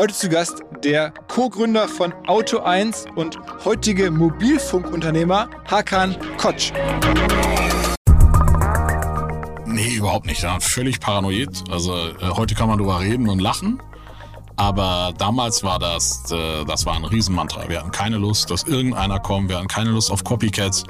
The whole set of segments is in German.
Heute zu Gast der Co-Gründer von Auto1 und heutige Mobilfunkunternehmer Hakan Kotsch. Nee, überhaupt nicht. Ja, völlig paranoid. Also äh, heute kann man drüber reden und lachen. Aber damals war das, äh, das war ein Riesenmantra. Wir hatten keine Lust, dass irgendeiner kommt. Wir hatten keine Lust auf Copycats.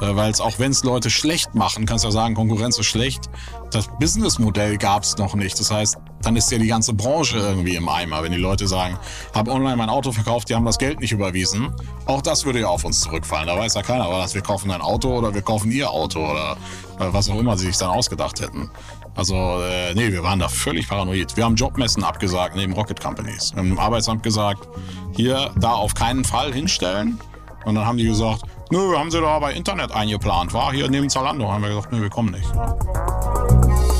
Äh, Weil es auch wenn es Leute schlecht machen, kannst du ja sagen, Konkurrenz ist schlecht. Das Businessmodell gab es noch nicht. Das heißt, dann ist ja die ganze Branche irgendwie im Eimer, wenn die Leute sagen, habe online mein Auto verkauft, die haben das Geld nicht überwiesen. Auch das würde ja auf uns zurückfallen. Da weiß ja keiner, war das wir kaufen ein Auto oder wir kaufen ihr Auto oder äh, was auch immer sie sich dann ausgedacht hätten. Also, äh, nee, wir waren da völlig paranoid. Wir haben Jobmessen abgesagt neben Rocket Companies. Wir haben dem Arbeitsamt gesagt, hier, da auf keinen Fall hinstellen. Und dann haben die gesagt, nö, haben sie da bei Internet eingeplant, war hier neben Zalando. Haben wir gesagt, nö, wir kommen nicht.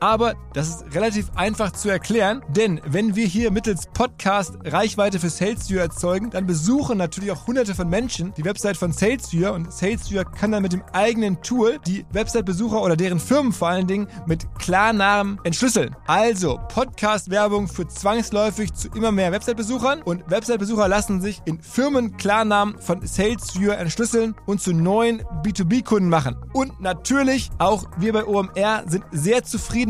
Aber das ist relativ einfach zu erklären, denn wenn wir hier mittels Podcast Reichweite für SalesViewer erzeugen, dann besuchen natürlich auch hunderte von Menschen die Website von SalesViewer und SalesViewer kann dann mit dem eigenen Tool die Website-Besucher oder deren Firmen vor allen Dingen mit Klarnamen entschlüsseln. Also Podcast-Werbung führt zwangsläufig zu immer mehr Website-Besuchern und Website-Besucher lassen sich in Firmen-Klarnamen von SalesViewer entschlüsseln und zu neuen B2B-Kunden machen. Und natürlich auch wir bei OMR sind sehr zufrieden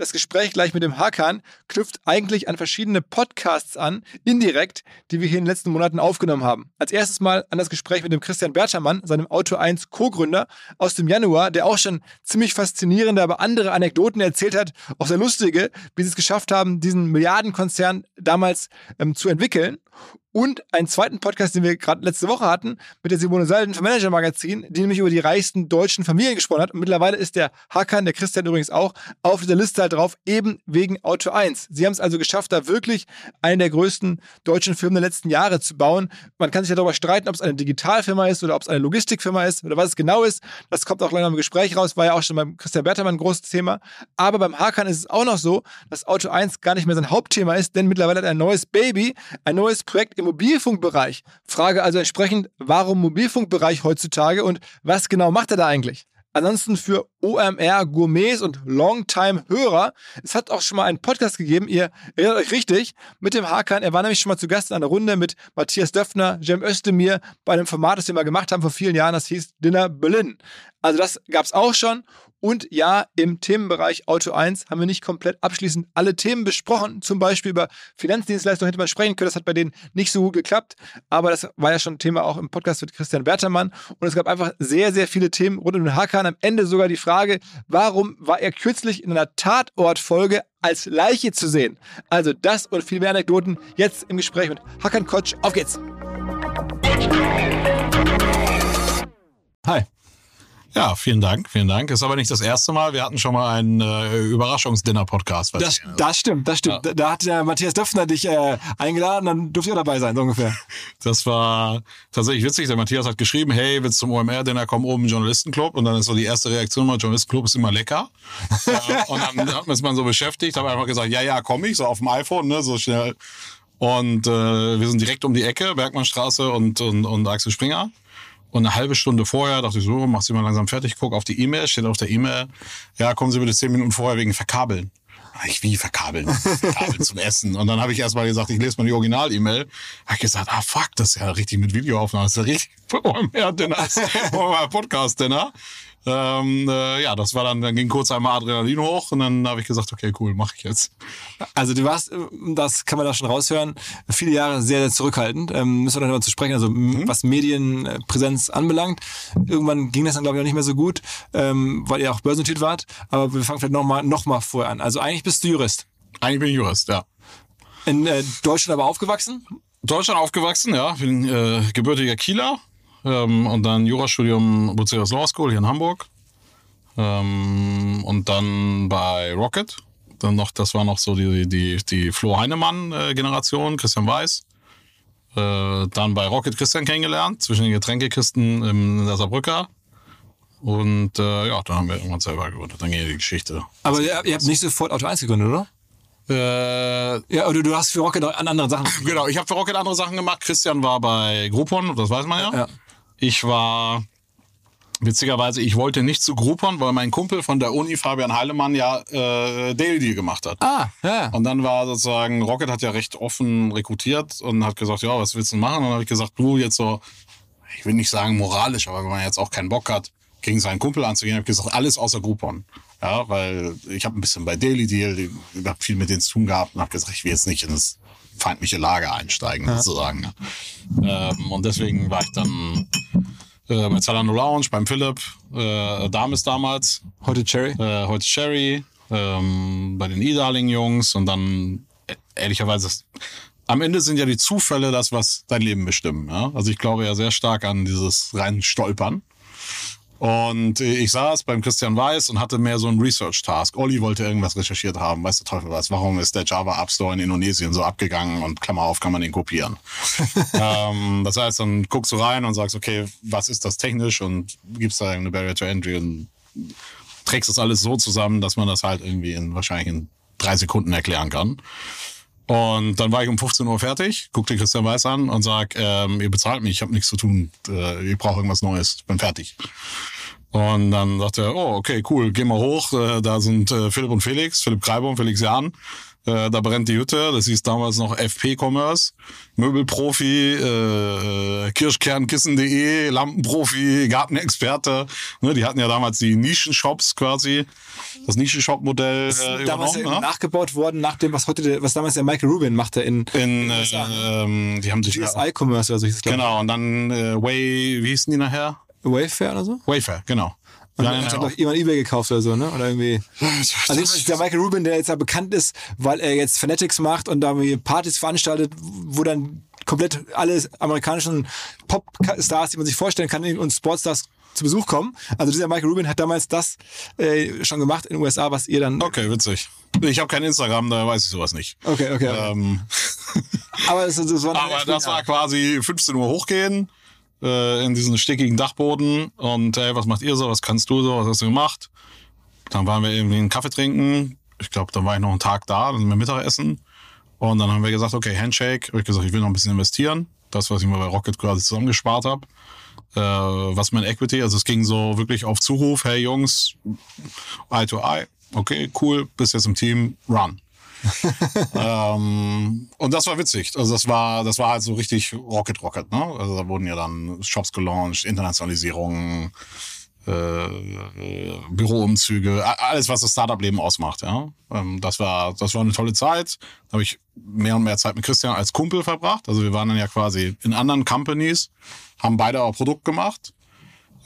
Das Gespräch gleich mit dem Hakan knüpft eigentlich an verschiedene Podcasts an, indirekt, die wir hier in den letzten Monaten aufgenommen haben. Als erstes mal an das Gespräch mit dem Christian Bertermann, seinem Auto 1 Co-Gründer aus dem Januar, der auch schon ziemlich faszinierende, aber andere Anekdoten erzählt hat, auch sehr lustige, wie sie es geschafft haben, diesen Milliardenkonzern damals ähm, zu entwickeln und einen zweiten Podcast, den wir gerade letzte Woche hatten, mit der Simone Salden vom Manager Magazin, die nämlich über die reichsten deutschen Familien gesprochen hat. Und mittlerweile ist der Hakan, der Christian übrigens auch, auf dieser Liste halt drauf, eben wegen Auto 1. Sie haben es also geschafft, da wirklich eine der größten deutschen Firmen der letzten Jahre zu bauen. Man kann sich ja darüber streiten, ob es eine Digitalfirma ist oder ob es eine Logistikfirma ist oder was es genau ist. Das kommt auch leider im Gespräch raus, war ja auch schon beim Christian Bertermann ein großes Thema. Aber beim Hakan ist es auch noch so, dass Auto 1 gar nicht mehr sein Hauptthema ist, denn mittlerweile hat er ein neues Baby, ein neues Projekt im Mobilfunkbereich. Frage also entsprechend, warum Mobilfunkbereich heutzutage und was genau macht er da eigentlich? Ansonsten für OMR Gourmets und Longtime-Hörer. Es hat auch schon mal einen Podcast gegeben, ihr erinnert euch richtig, mit dem Hakan. Er war nämlich schon mal zu Gast in einer Runde mit Matthias Döffner, Jem Özdemir bei einem Format, das wir mal gemacht haben vor vielen Jahren, das hieß Dinner Berlin. Also das gab es auch schon. Und ja, im Themenbereich Auto 1 haben wir nicht komplett abschließend alle Themen besprochen. Zum Beispiel über Finanzdienstleistungen hätte man sprechen können. Das hat bei denen nicht so gut geklappt. Aber das war ja schon Thema auch im Podcast mit Christian Bertermann. Und es gab einfach sehr, sehr viele Themen rund um den Hakan. Am Ende sogar die Frage, warum war er kürzlich in einer Tatortfolge als Leiche zu sehen? Also das und viel mehr Anekdoten jetzt im Gespräch mit Hakan Kotsch. Auf geht's! Hi. Ja, vielen Dank, vielen Dank. Ist aber nicht das erste Mal. Wir hatten schon mal einen äh, Überraschungsdinner-Podcast. Das, das stimmt, das stimmt. Da, da hat der Matthias Döpfner dich äh, eingeladen, dann durfte auch dabei sein, so ungefähr. Das war tatsächlich witzig. Der Matthias hat geschrieben, hey, willst du zum OMR-Dinner kommen oben im Journalistenclub? Und dann ist so die erste Reaktion mal, Journalistenclub ist immer lecker. und dann hat man es mal so beschäftigt, habe einfach gesagt, ja, ja, komm ich, so auf dem iPhone, ne, so schnell. Und äh, wir sind direkt um die Ecke, Bergmannstraße und, und, und Axel Springer. Und eine halbe Stunde vorher dachte ich so, mach sie mal langsam fertig, guck auf die E-Mail, steht auf der E-Mail, ja, kommen Sie bitte zehn Minuten vorher wegen Verkabeln. Ich wie verkabeln, verkabeln zum Essen. Und dann habe ich erstmal gesagt, ich lese mal die Original-E-Mail. Habe ich gesagt, ah fuck, das ist ja richtig mit Videoaufnahme, das ist ja richtig OMR-Dinner, Podcast-Dinner. Ähm, äh, ja, das war dann, dann ging kurz einmal Adrenalin hoch und dann habe ich gesagt, okay, cool, mache ich jetzt. Also du warst, das kann man da schon raushören, viele Jahre sehr, sehr zurückhaltend. Ähm, müssen wir mal zu sprechen, also mhm. was Medienpräsenz anbelangt. Irgendwann ging das dann, glaube ich, auch nicht mehr so gut, ähm, weil ihr auch börsennotiert wart. Aber wir fangen vielleicht nochmal noch mal vorher an. Also eigentlich bist du Jurist. Eigentlich bin ich Jurist, ja. In äh, Deutschland aber aufgewachsen? Deutschland aufgewachsen, ja. Bin äh, gebürtiger Kieler ähm, und dann Jurastudium Bucerius Law School hier in Hamburg. Ähm, und dann bei Rocket. Dann noch, das war noch so die, die, die Flo Heinemann-Generation, Christian Weiß. Äh, dann bei Rocket Christian kennengelernt, zwischen den Getränkekisten in der Saarbrücker. Und äh, ja, dann haben wir irgendwann selber gegründet. Dann ging die Geschichte. Aber ihr, ihr habt nicht sofort Auto 1 gegründet, oder? Äh, ja, oder du hast für Rocket an anderen Sachen. Genau, ich habe für Rocket andere Sachen gemacht. Christian war bei Groupon, das weiß man ja. ja. Ich war Witzigerweise, ich wollte nicht zu Groupon, weil mein Kumpel von der Uni, Fabian Heilemann, ja äh, Daily Deal gemacht hat. Ah, ja. Und dann war sozusagen, Rocket hat ja recht offen rekrutiert und hat gesagt, ja, was willst du machen? Und dann habe ich gesagt, du jetzt so, ich will nicht sagen moralisch, aber wenn man jetzt auch keinen Bock hat, gegen seinen Kumpel anzugehen, habe ich gesagt, alles außer Groupon. Ja, weil ich habe ein bisschen bei Daily Deal, ich habe viel mit denen zu tun gehabt und habe gesagt, ich will jetzt nicht in das feindliche Lager einsteigen, ja. sozusagen. Ähm, und deswegen war ich dann äh, bei Zalando Lounge, beim Philipp, äh, Damis damals. Heute Cherry. Äh, heute Cherry, ähm, bei den E-Darling-Jungs und dann äh, ehrlicherweise, am Ende sind ja die Zufälle das, was dein Leben bestimmen. Ja? Also ich glaube ja sehr stark an dieses rein Stolpern. Und ich saß beim Christian Weiß und hatte mehr so einen Research-Task. Olli wollte irgendwas recherchiert haben, weiß der Teufel was. Warum ist der Java App Store in Indonesien so abgegangen und Klammer auf, kann man den kopieren. ähm, das heißt, dann guckst du rein und sagst, okay, was ist das technisch und gibst da eine Barrier to Entry und trägst das alles so zusammen, dass man das halt irgendwie in wahrscheinlich in drei Sekunden erklären kann. Und dann war ich um 15 Uhr fertig, guckte Christian Weiß an und sag, ähm, ihr bezahlt mich, ich habe nichts zu tun, äh, ich brauche irgendwas Neues, bin fertig. Und dann sagte er, oh, okay, cool, geh mal hoch, äh, da sind äh, Philipp und Felix, Philipp Kreiber und Felix Jahn. Äh, da brennt die Hütte, das hieß damals noch FP Commerce, Möbelprofi, äh, Kirschkernkissen.de, Lampenprofi, Gartenexperte. Ne, die hatten ja damals die Nischenshops quasi, das Nischenshop-Modell äh, damals ja ne? nachgebaut worden, nach dem, was heute, was damals der Michael Rubin machte in, in, in äh, ähm, die haben sich GSI Commerce oder so hieß es, Genau, und dann äh, Way, wie hießen die nachher? Wayfair oder so? Wayfair, genau. Und ja, hat noch jemand eBay gekauft oder so, ne? Oder irgendwie. Also ist der Michael Rubin, der jetzt ja bekannt ist, weil er jetzt Fanatics macht und da Partys veranstaltet, wo dann komplett alle amerikanischen Popstars, die man sich vorstellen kann, und Sportstars zu Besuch kommen. Also dieser Michael Rubin hat damals das äh, schon gemacht in den USA, was ihr dann. Okay, witzig. Ich habe kein Instagram, da weiß ich sowas nicht. Okay, okay. Ähm. aber das, das war, aber das war quasi 15 Uhr hochgehen äh, in diesen stickigen Dachboden und hey, was macht ihr so, was kannst du so, was hast du gemacht? Dann waren wir irgendwie einen Kaffee trinken. Ich glaube, dann war ich noch einen Tag da, dann sind wir Mittagessen. Und dann haben wir gesagt, okay, Handshake. Hab ich gesagt, ich will noch ein bisschen investieren. Das, was ich mir bei Rocket quasi zusammengespart habe. Äh, was mein Equity, also es ging so wirklich auf Zuruf, hey Jungs, Eye to Eye, okay, cool, bist jetzt im Team, run. ähm, und das war witzig. Also das war, das war halt so richtig Rocket Rocket, ne? Also da wurden ja dann Shops gelauncht, Internationalisierung, äh, Büroumzüge, alles, was das Startup-Leben ausmacht, ja. Ähm, das war, das war eine tolle Zeit. Da habe ich mehr und mehr Zeit mit Christian als Kumpel verbracht. Also wir waren dann ja quasi in anderen Companies, haben beide auch Produkt gemacht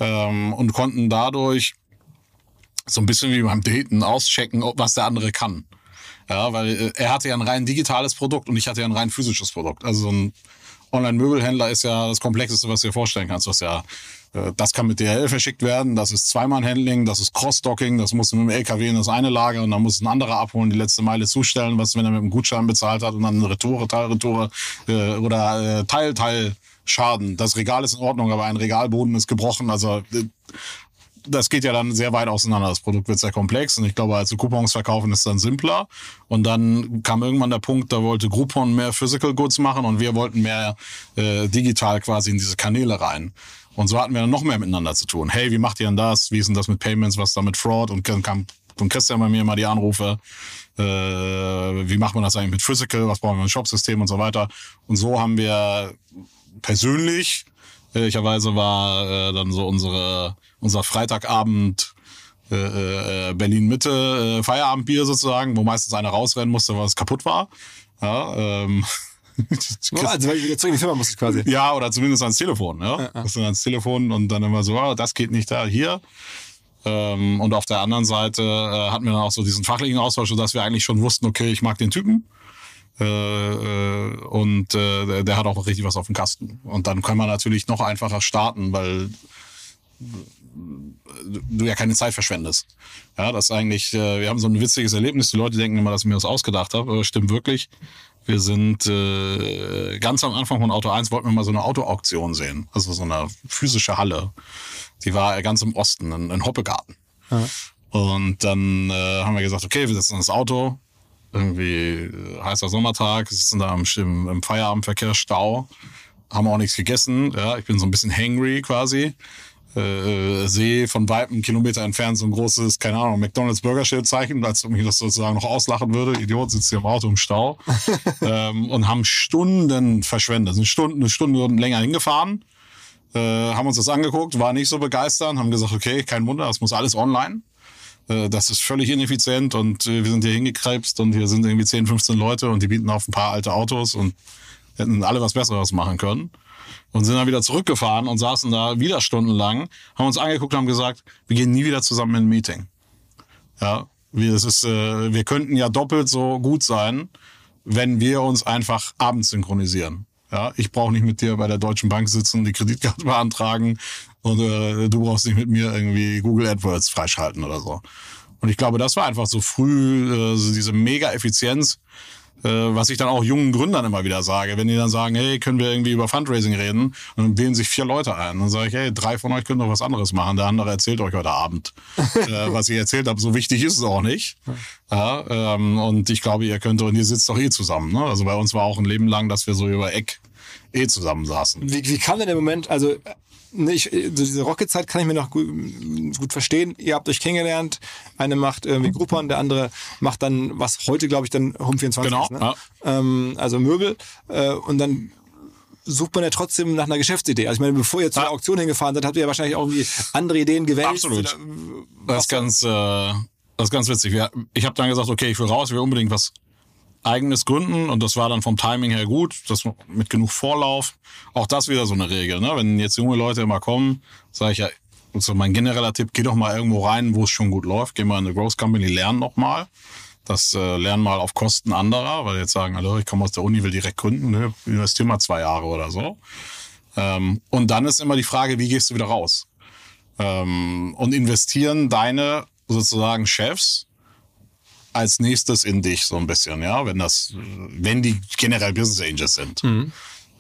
ähm, und konnten dadurch so ein bisschen wie beim Daten auschecken, was der andere kann. Ja, weil äh, er hatte ja ein rein digitales Produkt und ich hatte ja ein rein physisches Produkt. Also so ein Online-Möbelhändler ist ja das Komplexeste, was du dir vorstellen kannst. Was ja, äh, das kann mit DHL verschickt werden, das ist Zweimann-Handling, das ist Cross-Docking, das muss mit dem LKW in das eine Lager und dann muss ein anderer abholen, die letzte Meile zustellen, was wenn er mit einem Gutschein bezahlt hat und dann eine Retoure, Teilretoure äh, oder äh, Teil, Teil. Schaden. Das Regal ist in Ordnung, aber ein Regalboden ist gebrochen. Also äh, das geht ja dann sehr weit auseinander. Das Produkt wird sehr komplex und ich glaube, also Coupons verkaufen ist dann simpler. Und dann kam irgendwann der Punkt, da wollte Groupon mehr Physical Goods machen und wir wollten mehr äh, digital quasi in diese Kanäle rein. Und so hatten wir dann noch mehr miteinander zu tun. Hey, wie macht ihr denn das? Wie ist denn das mit Payments? Was da mit Fraud? Und dann kam von Christian bei mir immer die Anrufe. Äh, wie macht man das eigentlich mit Physical? Was brauchen wir ein Shopsystem und so weiter? Und so haben wir persönlich, ehrlicherweise war äh, dann so unsere unser Freitagabend äh, äh, Berlin Mitte äh, Feierabendbier sozusagen, wo meistens einer rausrennen musste, weil es kaputt war. Ja, ähm, also weil ich wieder zurück in die Firma musste quasi. Ja, oder zumindest ans Telefon. Ja? ja, ja. Das ans Telefon und dann immer so, oh, das geht nicht da, hier. Ähm, und auf der anderen Seite äh, hatten wir dann auch so diesen fachlichen Austausch, sodass wir eigentlich schon wussten, okay, ich mag den Typen. Äh, äh, und äh, der, der hat auch richtig was auf dem Kasten. Und dann kann man natürlich noch einfacher starten, weil du ja keine Zeit verschwendest. Ja, das ist eigentlich, äh, wir haben so ein witziges Erlebnis. Die Leute denken immer, dass ich mir das ausgedacht habe, aber das stimmt wirklich. Wir sind äh, ganz am Anfang von Auto 1 wollten wir mal so eine Autoauktion sehen. Also so eine physische Halle. Die war ganz im Osten, in, in Hoppegarten. Ja. Und dann äh, haben wir gesagt, okay, wir setzen ins Auto. Irgendwie äh, heißer Sommertag, sitzen da im, im, im Feierabendverkehr, Stau, haben auch nichts gegessen. Ja, ich bin so ein bisschen hangry quasi äh, sehe von weitem Kilometer entfernt so ein großes, keine Ahnung, McDonalds Burgerschild zeichnen, als ob mich das sozusagen noch auslachen würde. Idiot sitzt hier im Auto im Stau ähm, und haben Stunden verschwendet, sind Stunden, eine Stunde länger hingefahren, äh, haben uns das angeguckt, war nicht so begeistert, haben gesagt, okay, kein Wunder, das muss alles online. Äh, das ist völlig ineffizient und äh, wir sind hier hingekrebst und hier sind irgendwie 10, 15 Leute und die bieten auf ein paar alte Autos und hätten alle was Besseres machen können und sind dann wieder zurückgefahren und saßen da wieder stundenlang, haben uns angeguckt und haben gesagt, wir gehen nie wieder zusammen in ein Meeting. Ja, wie das ist, äh, wir könnten ja doppelt so gut sein, wenn wir uns einfach abends synchronisieren. Ja, ich brauche nicht mit dir bei der Deutschen Bank sitzen, die Kreditkarte beantragen und äh, du brauchst nicht mit mir irgendwie Google AdWords freischalten oder so. Und ich glaube, das war einfach so früh äh, diese Mega-Effizienz, äh, was ich dann auch jungen Gründern immer wieder sage, wenn die dann sagen, hey, können wir irgendwie über Fundraising reden? Und dann wählen sich vier Leute ein. Dann sage ich, hey, drei von euch können doch was anderes machen. Der andere erzählt euch heute Abend, äh, was ich erzählt habe. So wichtig ist es auch nicht. Ja, ähm, und ich glaube, ihr könnt, und ihr sitzt doch eh zusammen. Ne? Also bei uns war auch ein Leben lang, dass wir so über Eck eh zusammen saßen. Wie, wie kam denn der Moment, also ich, so diese Rocket-Zeit kann ich mir noch gut, gut, verstehen. Ihr habt euch kennengelernt. Eine macht irgendwie Groupon, der andere macht dann, was heute, glaube ich, dann Home24 genau, ist. Ne? Ja. Ähm, also Möbel. Äh, und dann sucht man ja trotzdem nach einer Geschäftsidee. Also ich meine, bevor ihr zur ja. Auktion hingefahren seid, habt ihr ja wahrscheinlich auch irgendwie andere Ideen gewählt. Absolut. das ist ganz, äh, das ist ganz witzig. Ich habe dann gesagt, okay, ich will raus, ich will unbedingt was eigenes gründen und das war dann vom Timing her gut, das mit genug Vorlauf. Auch das wieder so eine Regel. Ne? Wenn jetzt junge Leute immer kommen, sage ich ja, also mein genereller Tipp, geh doch mal irgendwo rein, wo es schon gut läuft. Geh mal in eine Growth Company, lern noch mal. Das äh, lernen mal auf Kosten anderer, weil jetzt sagen, also ich komme aus der Uni, will direkt gründen, ne? investiere mal zwei Jahre oder so. Ähm, und dann ist immer die Frage, wie gehst du wieder raus? Ähm, und investieren deine sozusagen Chefs als nächstes in dich so ein bisschen, ja, wenn das, wenn die generell Business Angels sind. Mhm.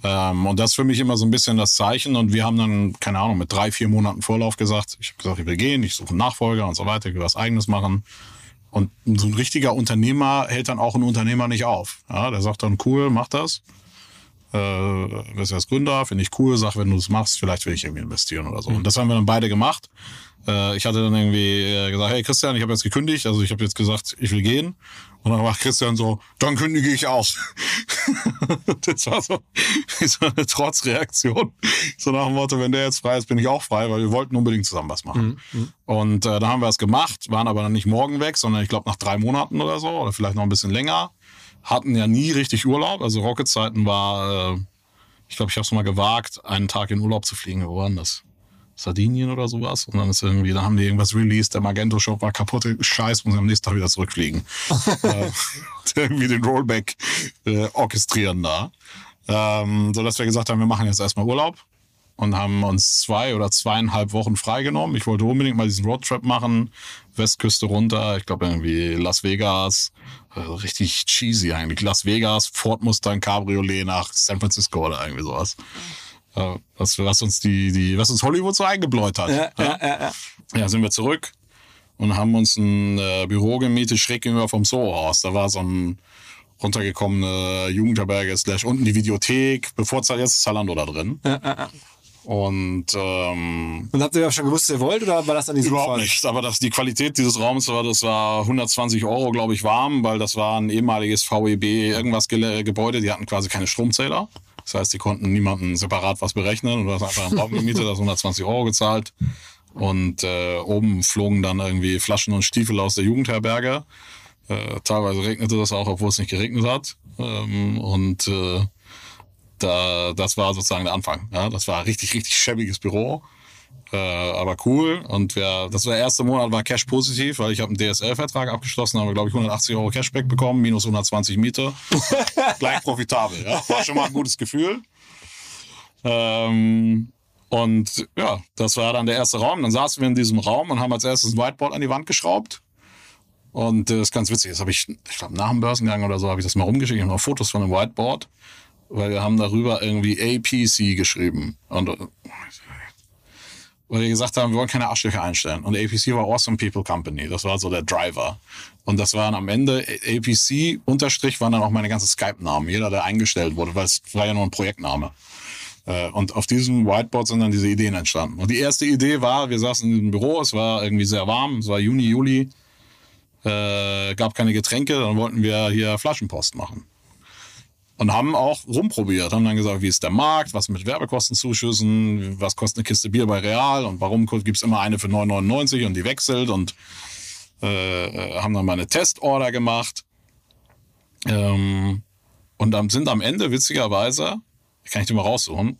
Ähm, und das ist für mich immer so ein bisschen das Zeichen. Und wir haben dann, keine Ahnung, mit drei, vier Monaten Vorlauf gesagt, ich habe gesagt, ich will gehen, ich suche einen Nachfolger und so weiter, ich will was Eigenes machen. Und so ein richtiger Unternehmer hält dann auch einen Unternehmer nicht auf. Ja, der sagt dann, cool, mach das. Äh, bist als Gründer, finde ich cool, sag, wenn du es machst, vielleicht will ich irgendwie investieren oder so. Mhm. Und das haben wir dann beide gemacht. Äh, ich hatte dann irgendwie äh, gesagt, hey Christian, ich habe jetzt gekündigt, also ich habe jetzt gesagt, ich will gehen. Und dann macht Christian so, dann kündige ich auch. das war so, so eine Trotzreaktion. So nach dem Motto, wenn der jetzt frei ist, bin ich auch frei, weil wir wollten unbedingt zusammen was machen. Mhm. mhm. Und äh, dann haben wir es gemacht, waren aber dann nicht morgen weg, sondern ich glaube nach drei Monaten oder so, oder vielleicht noch ein bisschen länger. Hatten ja nie richtig Urlaub. Also Rocket-Zeiten war, äh, ich glaube, ich habe es mal gewagt, einen Tag in Urlaub zu fliegen. Wo war denn das? Sardinien oder sowas. Und dann ist irgendwie, da haben die irgendwas released, der Magento-Shop war kaputt, scheiß, und am nächsten Tag wieder zurückfliegen. äh, irgendwie den Rollback äh, orchestrieren da. Ähm, so dass wir gesagt haben, wir machen jetzt erstmal Urlaub und haben uns zwei oder zweieinhalb Wochen freigenommen. Ich wollte unbedingt mal diesen Roadtrip machen, Westküste runter, ich glaube irgendwie Las Vegas, also richtig cheesy eigentlich. Las Vegas, Ford Mustang Cabriolet nach San Francisco oder irgendwie sowas was, was uns die, die, was uns Hollywood so eingebläut hat. Ja, ja, ja, ja. sind wir zurück und haben uns ein äh, Büro gemietet, schräg gegenüber vom Soho-Haus. Da war so ein runtergekommene Jugendherberge slash unten die Videothek, bevor jetzt Zalando da drin. Ja, ja, ja. Und, ähm, Und habt ihr ja schon gewusst, was ihr wollt, oder war das dann die Überhaupt nicht. Aber das, die Qualität dieses Raums war, das war 120 Euro, glaube ich, warm, weil das war ein ehemaliges VEB irgendwas Gebäude. Die hatten quasi keine Stromzähler. Das heißt, die konnten niemanden separat was berechnen. Du hast einfach einen Raum gemietet, hast 120 Euro gezahlt. Und äh, oben flogen dann irgendwie Flaschen und Stiefel aus der Jugendherberge. Äh, teilweise regnete das auch, obwohl es nicht geregnet hat. Ähm, und äh, da, das war sozusagen der Anfang. Ja, das war richtig, richtig schäbiges Büro. Äh, aber cool. Und wir, das war der erste Monat, war Cash positiv, weil ich habe einen DSL-Vertrag abgeschlossen, habe, glaube ich, 180 Euro Cashback bekommen, minus 120 Miete. Gleich profitabel, ja. War schon mal ein gutes Gefühl. Ähm, und ja, das war dann der erste Raum. Dann saßen wir in diesem Raum und haben als erstes ein Whiteboard an die Wand geschraubt. Und äh, das ist ganz witzig. Das habe ich, ich glaube, nach dem Börsengang oder so habe ich das mal rumgeschickt. Ich habe noch Fotos von dem Whiteboard, weil wir haben darüber irgendwie APC geschrieben. Und äh, weil wir gesagt haben, wir wollen keine Arschlöcher einstellen. Und APC war Awesome People Company. Das war so der Driver. Und das waren am Ende APC Unterstrich waren dann auch meine ganzen Skype-Namen. Jeder, der eingestellt wurde, weil es war ja nur ein Projektname. Äh, Und auf diesem Whiteboard sind dann diese Ideen entstanden. Und die erste Idee war, wir saßen in diesem Büro, es war irgendwie sehr warm, es war Juni, Juli, äh, gab keine Getränke, dann wollten wir hier Flaschenpost machen. Und haben auch rumprobiert, haben dann gesagt, wie ist der Markt, was mit Werbekostenzuschüssen, was kostet eine Kiste Bier bei Real? Und warum gibt's immer eine für 9,99 und die wechselt? Und äh, haben dann mal eine Testorder gemacht. Ähm, und dann sind am Ende, witzigerweise, kann ich dir mal raussuchen,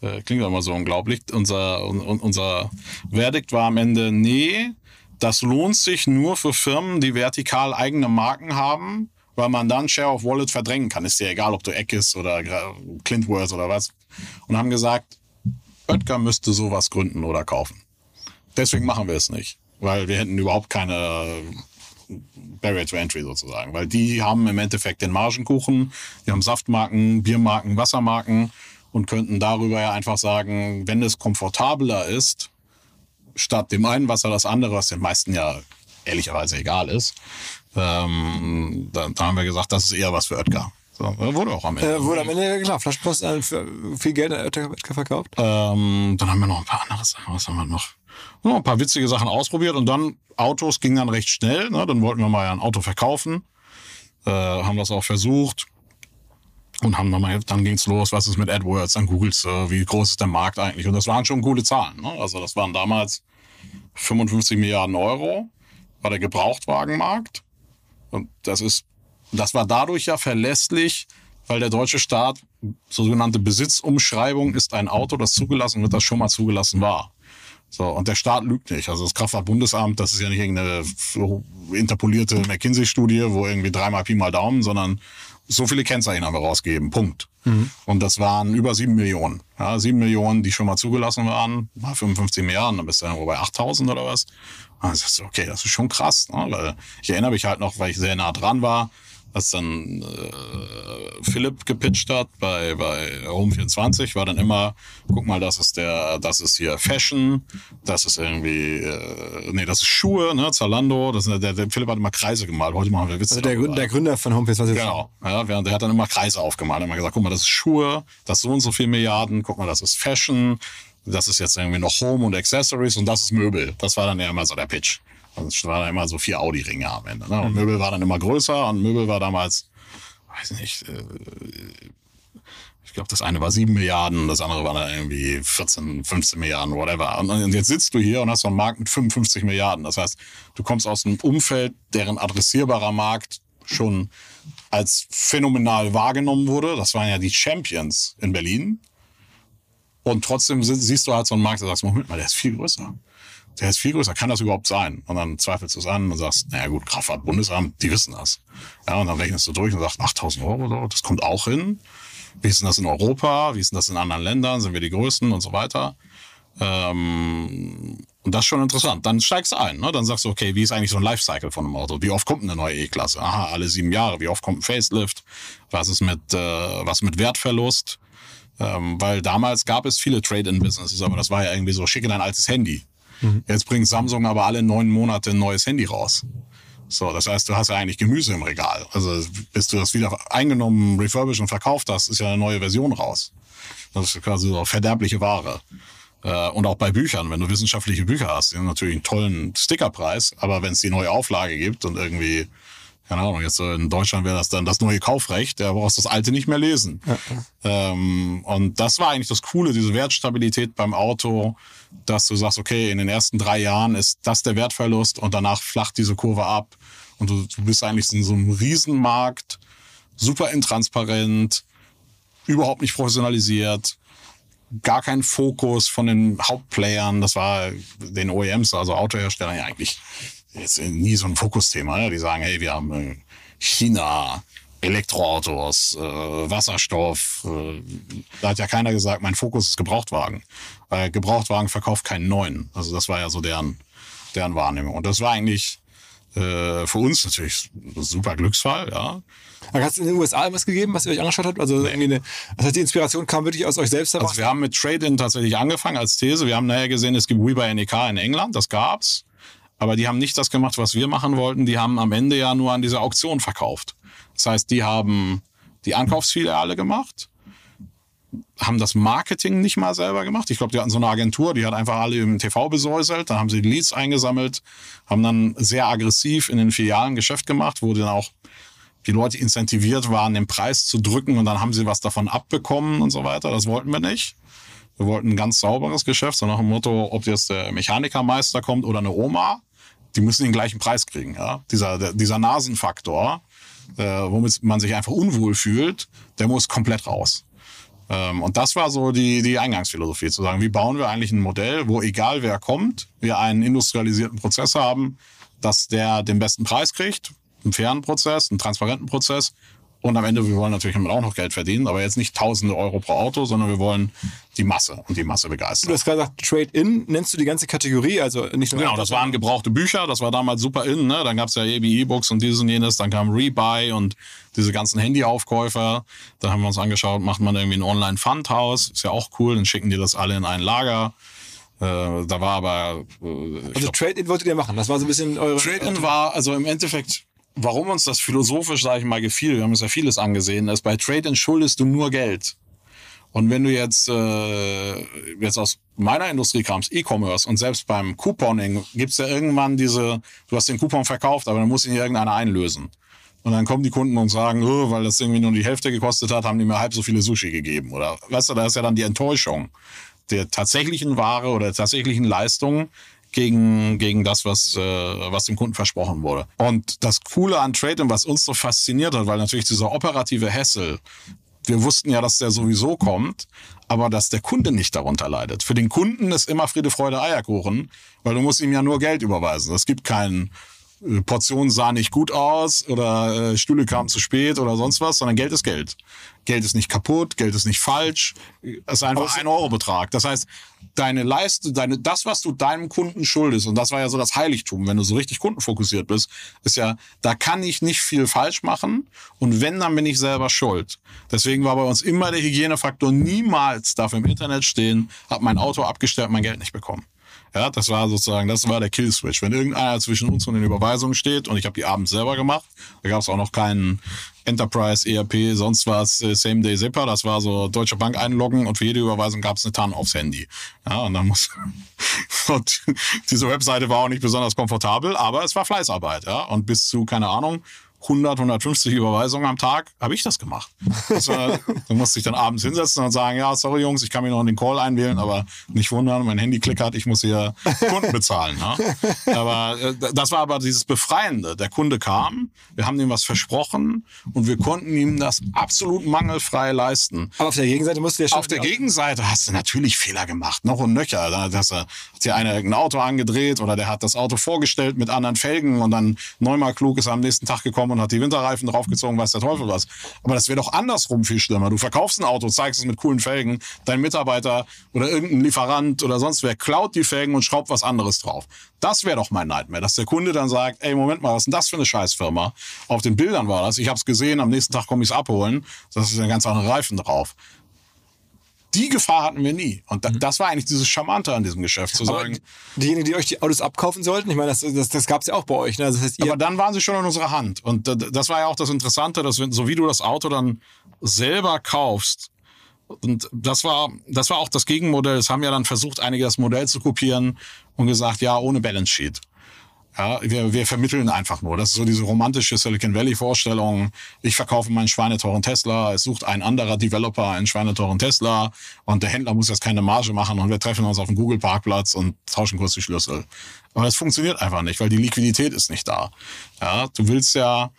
äh, klingt immer so unglaublich, unser, un, unser Verdikt war am Ende, nee, das lohnt sich nur für Firmen, die vertikal eigene Marken haben, weil man dann Share of Wallet verdrängen kann. Ist ja egal, ob du Eckes oder Clintworth oder was. Und haben gesagt, Oetker müsste sowas gründen oder kaufen. Deswegen machen wir es nicht, weil wir hätten überhaupt keine Barrier to Entry sozusagen, weil die haben im Endeffekt den Margenkuchen, die haben Saftmarken, Biermarken, Wassermarken und könnten darüber ja einfach sagen, wenn es komfortabler ist, statt dem einen Wasser das andere, was den meisten ja ehrlicherweise egal ist, ähm, da, da haben wir gesagt, das ist eher was für Oetker. So, wurde auch am Ende. Äh, wurde am Ende, klar, Flaschenpost äh, für viel Geld an Oetker Oetker verkauft. Ähm, dann haben wir noch ein paar andere Sachen. Was haben wir noch? Noch ein paar witzige Sachen ausprobiert und dann Autos ging dann recht schnell. Ne? Dann wollten wir mal ein Auto verkaufen. Äh, haben das auch versucht. Und haben dann mal, dann ging's los, was ist mit AdWords, dann googelst du, wie groß ist der Markt eigentlich. Und das waren schon coole Zahlen. Ne? Also das waren damals 55 Milliarden Euro, war der Gebrauchtwagenmarkt. Und das ist, das war dadurch ja verlässlich, weil der deutsche Staat, sogenannte Besitzumschreibung ist ein Auto, das zugelassen wird, das schon mal zugelassen war. So, und der Staat lügt nicht. Also das Kraftfahrtbundesamt, das ist ja nicht irgendeine interpolierte McKinsey-Studie, wo irgendwie dreimal Pi mal Daumen, sondern so viele Kennzeichen haben wir rausgegeben. Punkt. Und das waren über sieben Millionen. Ja, sieben Millionen, die schon mal zugelassen waren, mal 55 Milliarden, dann bist du irgendwo bei 8000 oder was. Und das ist okay, das ist schon krass. Ne? Weil ich erinnere mich halt noch, weil ich sehr nah dran war, als dann äh, Philipp gepitcht hat bei, bei Home 24, war dann immer, guck mal, das ist der, das ist hier Fashion, das ist irgendwie, äh, nee, das ist Schuhe, ne, Zalando, das, der, der Philipp hat immer Kreise gemalt, heute machen wir Witze Also der. Gründer- der Gründer von Homepage 20. Genau. Ja, während der hat dann immer Kreise aufgemalt. Er immer gesagt, guck mal, das ist Schuhe, das ist so und so viel Milliarden, guck mal, das ist Fashion, das ist jetzt irgendwie noch Home und Accessories und das ist Möbel. Das war dann ja immer so der Pitch. Also es waren immer so vier Audi-Ringe am Ende. Ne? Und Möbel war dann immer größer und Möbel war damals, weiß nicht, äh, ich glaube, das eine war sieben Milliarden, das andere war dann irgendwie 14, 15 Milliarden, whatever. Und und jetzt sitzt du hier und hast so einen Markt mit 55 Milliarden. Das heißt, du kommst aus einem Umfeld, deren adressierbarer Markt schon als phänomenal wahrgenommen wurde. Das waren ja die Champions in Berlin. Und trotzdem sie- siehst du halt so einen Markt, der sagst, Moment mal, der ist viel größer. Der ist viel größer. Kann das überhaupt sein? Und dann zweifelst du es an und sagst, naja gut, Kraftfahrtbundesamt, die wissen das. Ja, und dann rechnest du durch und sagst, 8000 Euro, das kommt auch hin. Wie ist denn das in Europa? Wie ist denn das in anderen Ländern? Sind wir die Größten und so weiter? Ähm, und das ist schon interessant. Dann steigst du ein. Ne? Dann sagst du, okay, wie ist eigentlich so ein Lifecycle von einem Auto? Wie oft kommt eine neue E-Klasse? Aha, alle sieben Jahre. Wie oft kommt ein Facelift? Was ist mit, äh, was mit Wertverlust? Ähm, weil damals gab es viele Trade-in-Businesses, aber das war ja irgendwie so, schicke dein altes Handy. Jetzt bringt Samsung aber alle neun Monate ein neues Handy raus. So, das heißt, du hast ja eigentlich Gemüse im Regal. Also bis du das wieder eingenommen, refurbished und verkauft hast, ist ja eine neue Version raus. Das ist quasi so verderbliche Ware. Äh, und auch bei Büchern, wenn du wissenschaftliche Bücher hast, die haben natürlich einen tollen Stickerpreis, aber wenn es die neue Auflage gibt und irgendwie, keine Ahnung, jetzt in Deutschland wäre das dann das neue Kaufrecht, der brauchst das alte nicht mehr lesen. Ja. Ähm, und das war eigentlich das Coole, diese Wertstabilität beim Auto, dass du sagst, okay, in den ersten drei Jahren ist das der Wertverlust und danach flacht diese Kurve ab und du, du bist eigentlich in so einem Riesenmarkt, super intransparent, überhaupt nicht professionalisiert gar kein Fokus von den Hauptplayern. Das war den OEMs, also Autoherstellern, ja eigentlich jetzt nie so ein Fokusthema. Ne? Die sagen, hey, wir haben äh, China, Elektroautos, äh, Wasserstoff. Äh, da hat ja keiner gesagt, mein Fokus ist Gebrauchtwagen. Weil Gebrauchtwagen verkauft keinen neuen. Also das war ja so deren, deren Wahrnehmung. Und das war eigentlich äh, für uns natürlich ein super Glücksfall, ja. Hat es in den USA irgendwas gegeben, was ihr euch angeschaut habt? Also nee. irgendwie eine, das heißt, die Inspiration kam wirklich aus euch selbst heraus? Also wir haben mit Trade-In tatsächlich angefangen als These. Wir haben nachher gesehen, es gibt WeBuy NEK in England, das gab's. Aber die haben nicht das gemacht, was wir machen wollten. Die haben am Ende ja nur an dieser Auktion verkauft. Das heißt, die haben die Ankaufsfiliale gemacht, haben das Marketing nicht mal selber gemacht. Ich glaube, die hatten so eine Agentur, die hat einfach alle im TV besäuselt. Dann haben sie Leads eingesammelt, haben dann sehr aggressiv in den Filialen Geschäft gemacht, wo dann auch die Leute incentiviert waren, den Preis zu drücken und dann haben sie was davon abbekommen und so weiter. Das wollten wir nicht. Wir wollten ein ganz sauberes Geschäft, so nach dem Motto, ob jetzt der Mechanikermeister kommt oder eine Oma, die müssen den gleichen Preis kriegen. Ja? Dieser, dieser Nasenfaktor, äh, womit man sich einfach unwohl fühlt, der muss komplett raus. Ähm, und das war so die, die Eingangsphilosophie, zu sagen, wie bauen wir eigentlich ein Modell, wo egal wer kommt, wir einen industrialisierten Prozess haben, dass der den besten Preis kriegt, einen fairen Prozess, einen transparenten Prozess. Und am Ende, wir wollen natürlich damit auch noch Geld verdienen, aber jetzt nicht tausende Euro pro Auto, sondern wir wollen die Masse und die Masse begeistern. Du hast gerade gesagt, Trade-In, nennst du die ganze Kategorie, also nicht nur... Genau, das waren gebrauchte Bücher, das war damals super in, ne? dann gab es ja E-Books und dieses und jenes, dann kam Rebuy und diese ganzen Handyaufkäufer, da haben wir uns angeschaut, macht man irgendwie ein Online-Fundhaus, ist ja auch cool, dann schicken die das alle in ein Lager. Äh, da war aber... Äh, also Trade-In wolltet ihr machen, das war so ein bisschen eure... Trade-In war, also im Endeffekt warum uns das philosophisch, sage ich mal, gefiel, wir haben uns ja vieles angesehen, ist bei Trade-in schuldest du nur Geld. Und wenn du jetzt, äh, jetzt aus meiner Industrie kamst, E-Commerce und selbst beim Couponing gibt's ja irgendwann diese, du hast den Coupon verkauft, aber dann muss ihn irgendeiner einlösen. Und dann kommen die Kunden und sagen, oh, weil das irgendwie nur die Hälfte gekostet hat, haben die mir halb so viele Sushi gegeben. Oder weißt du, da ist ja dann die Enttäuschung der tatsächlichen Ware oder der tatsächlichen Leistung gegen, gegen das, was, äh, was dem Kunden versprochen wurde. Und das Coole an Trade, was uns so fasziniert hat, weil natürlich dieser operative Hessel, wir wussten ja, dass der sowieso kommt, aber dass der Kunde nicht darunter leidet. Für den Kunden ist immer Friede, Freude, Eierkuchen, weil du musst ihm ja nur Geld überweisen. Es gibt keinen äh, Portion sah nicht gut aus oder äh, Stühle kamen zu spät oder sonst was, sondern Geld ist Geld. Geld ist nicht kaputt, Geld ist nicht falsch, es ist einfach ein Euro-Betrag. Das heißt, deine Leistung, deine, das, was du deinem Kunden schuldest, und das war ja so das Heiligtum, wenn du so richtig kundenfokussiert bist, ist ja, da kann ich nicht viel falsch machen und wenn, dann bin ich selber schuld. Deswegen war bei uns immer der Hygienefaktor niemals darf im Internet stehen, hab mein Auto abgestellt, mein Geld nicht bekommen. Ja, das war sozusagen, das war der Killswitch. Wenn irgendeiner zwischen uns und den Überweisungen steht, und ich habe die abends selber gemacht, da gab es auch noch keinen Enterprise, ERP, sonst was, äh, Same Day Zipper, das war so Deutsche Bank einloggen und für jede Überweisung gab es eine TAN aufs Handy. Ja, und dann muss und diese Webseite war auch nicht besonders komfortabel, aber es war Fleißarbeit, ja. Und bis zu, keine Ahnung, 100, 150 Überweisungen am Tag, habe ich das gemacht. War, dann musste ich dann abends hinsetzen und sagen, ja, sorry Jungs, ich kann mir noch in den Call einwählen, aber nicht wundern, mein Handy klickert, ich muss hier Kunden bezahlen. Ne? Aber äh, das war aber dieses Befreiende. Der Kunde kam, wir haben ihm was versprochen und wir konnten ihm das absolut mangelfrei leisten. Aber auf der Gegenseite musst du ja schon... Auf der Gegenseite hast du natürlich Fehler gemacht, noch und nöcher. Da hast du, hat hier einer ein Auto angedreht oder der hat das Auto vorgestellt mit anderen Felgen und dann neunmal klug ist am nächsten Tag gekommen gekommen und hat die Winterreifen draufgezogen, weiß der Teufel was. Aber das wäre doch andersrum viel schlimmer. Du verkaufst ein Auto, zeigst es mit coolen Felgen, dein Mitarbeiter oder irgendein Lieferant oder sonst wer klaut die Felgen und schraubt was anderes drauf. Das wäre doch mein Nightmare, dass der Kunde dann sagt, ey, Moment mal, was ist denn das für eine Scheißfirma? Auf den Bildern war das, ich habe es gesehen, am nächsten Tag komme ich es abholen, das ist ein ganz andere Reifen drauf die Gefahr hatten wir nie. Und da, mhm. das war eigentlich dieses Charmante an diesem Geschäft, zu sagen. Aber diejenigen, die euch die Autos abkaufen sollten, ich meine, das, das, das gab es ja auch bei euch. Ne? Das heißt, aber dann waren sie schon in unserer Hand. Und das war ja auch das Interessante, dass so wie du das Auto dann selber kaufst, Und das war, das war auch das Gegenmodell. Es haben ja dann versucht, einige das Modell zu kopieren und gesagt, ja, ohne Balance Sheet. Ja, wir, wir vermitteln einfach nur. Das ist so diese romantische Silicon Valley Vorstellung. Ich verkaufe meinen schweineteuren Tesla, es sucht ein anderer Developer einen schweineteuren Tesla und der Händler muss jetzt keine Marge machen und wir treffen uns auf dem Google Parkplatz und tauschen kurz die Schlüssel. Aber das funktioniert einfach nicht, weil die Liquidität ist nicht da. Ja, du willst ja,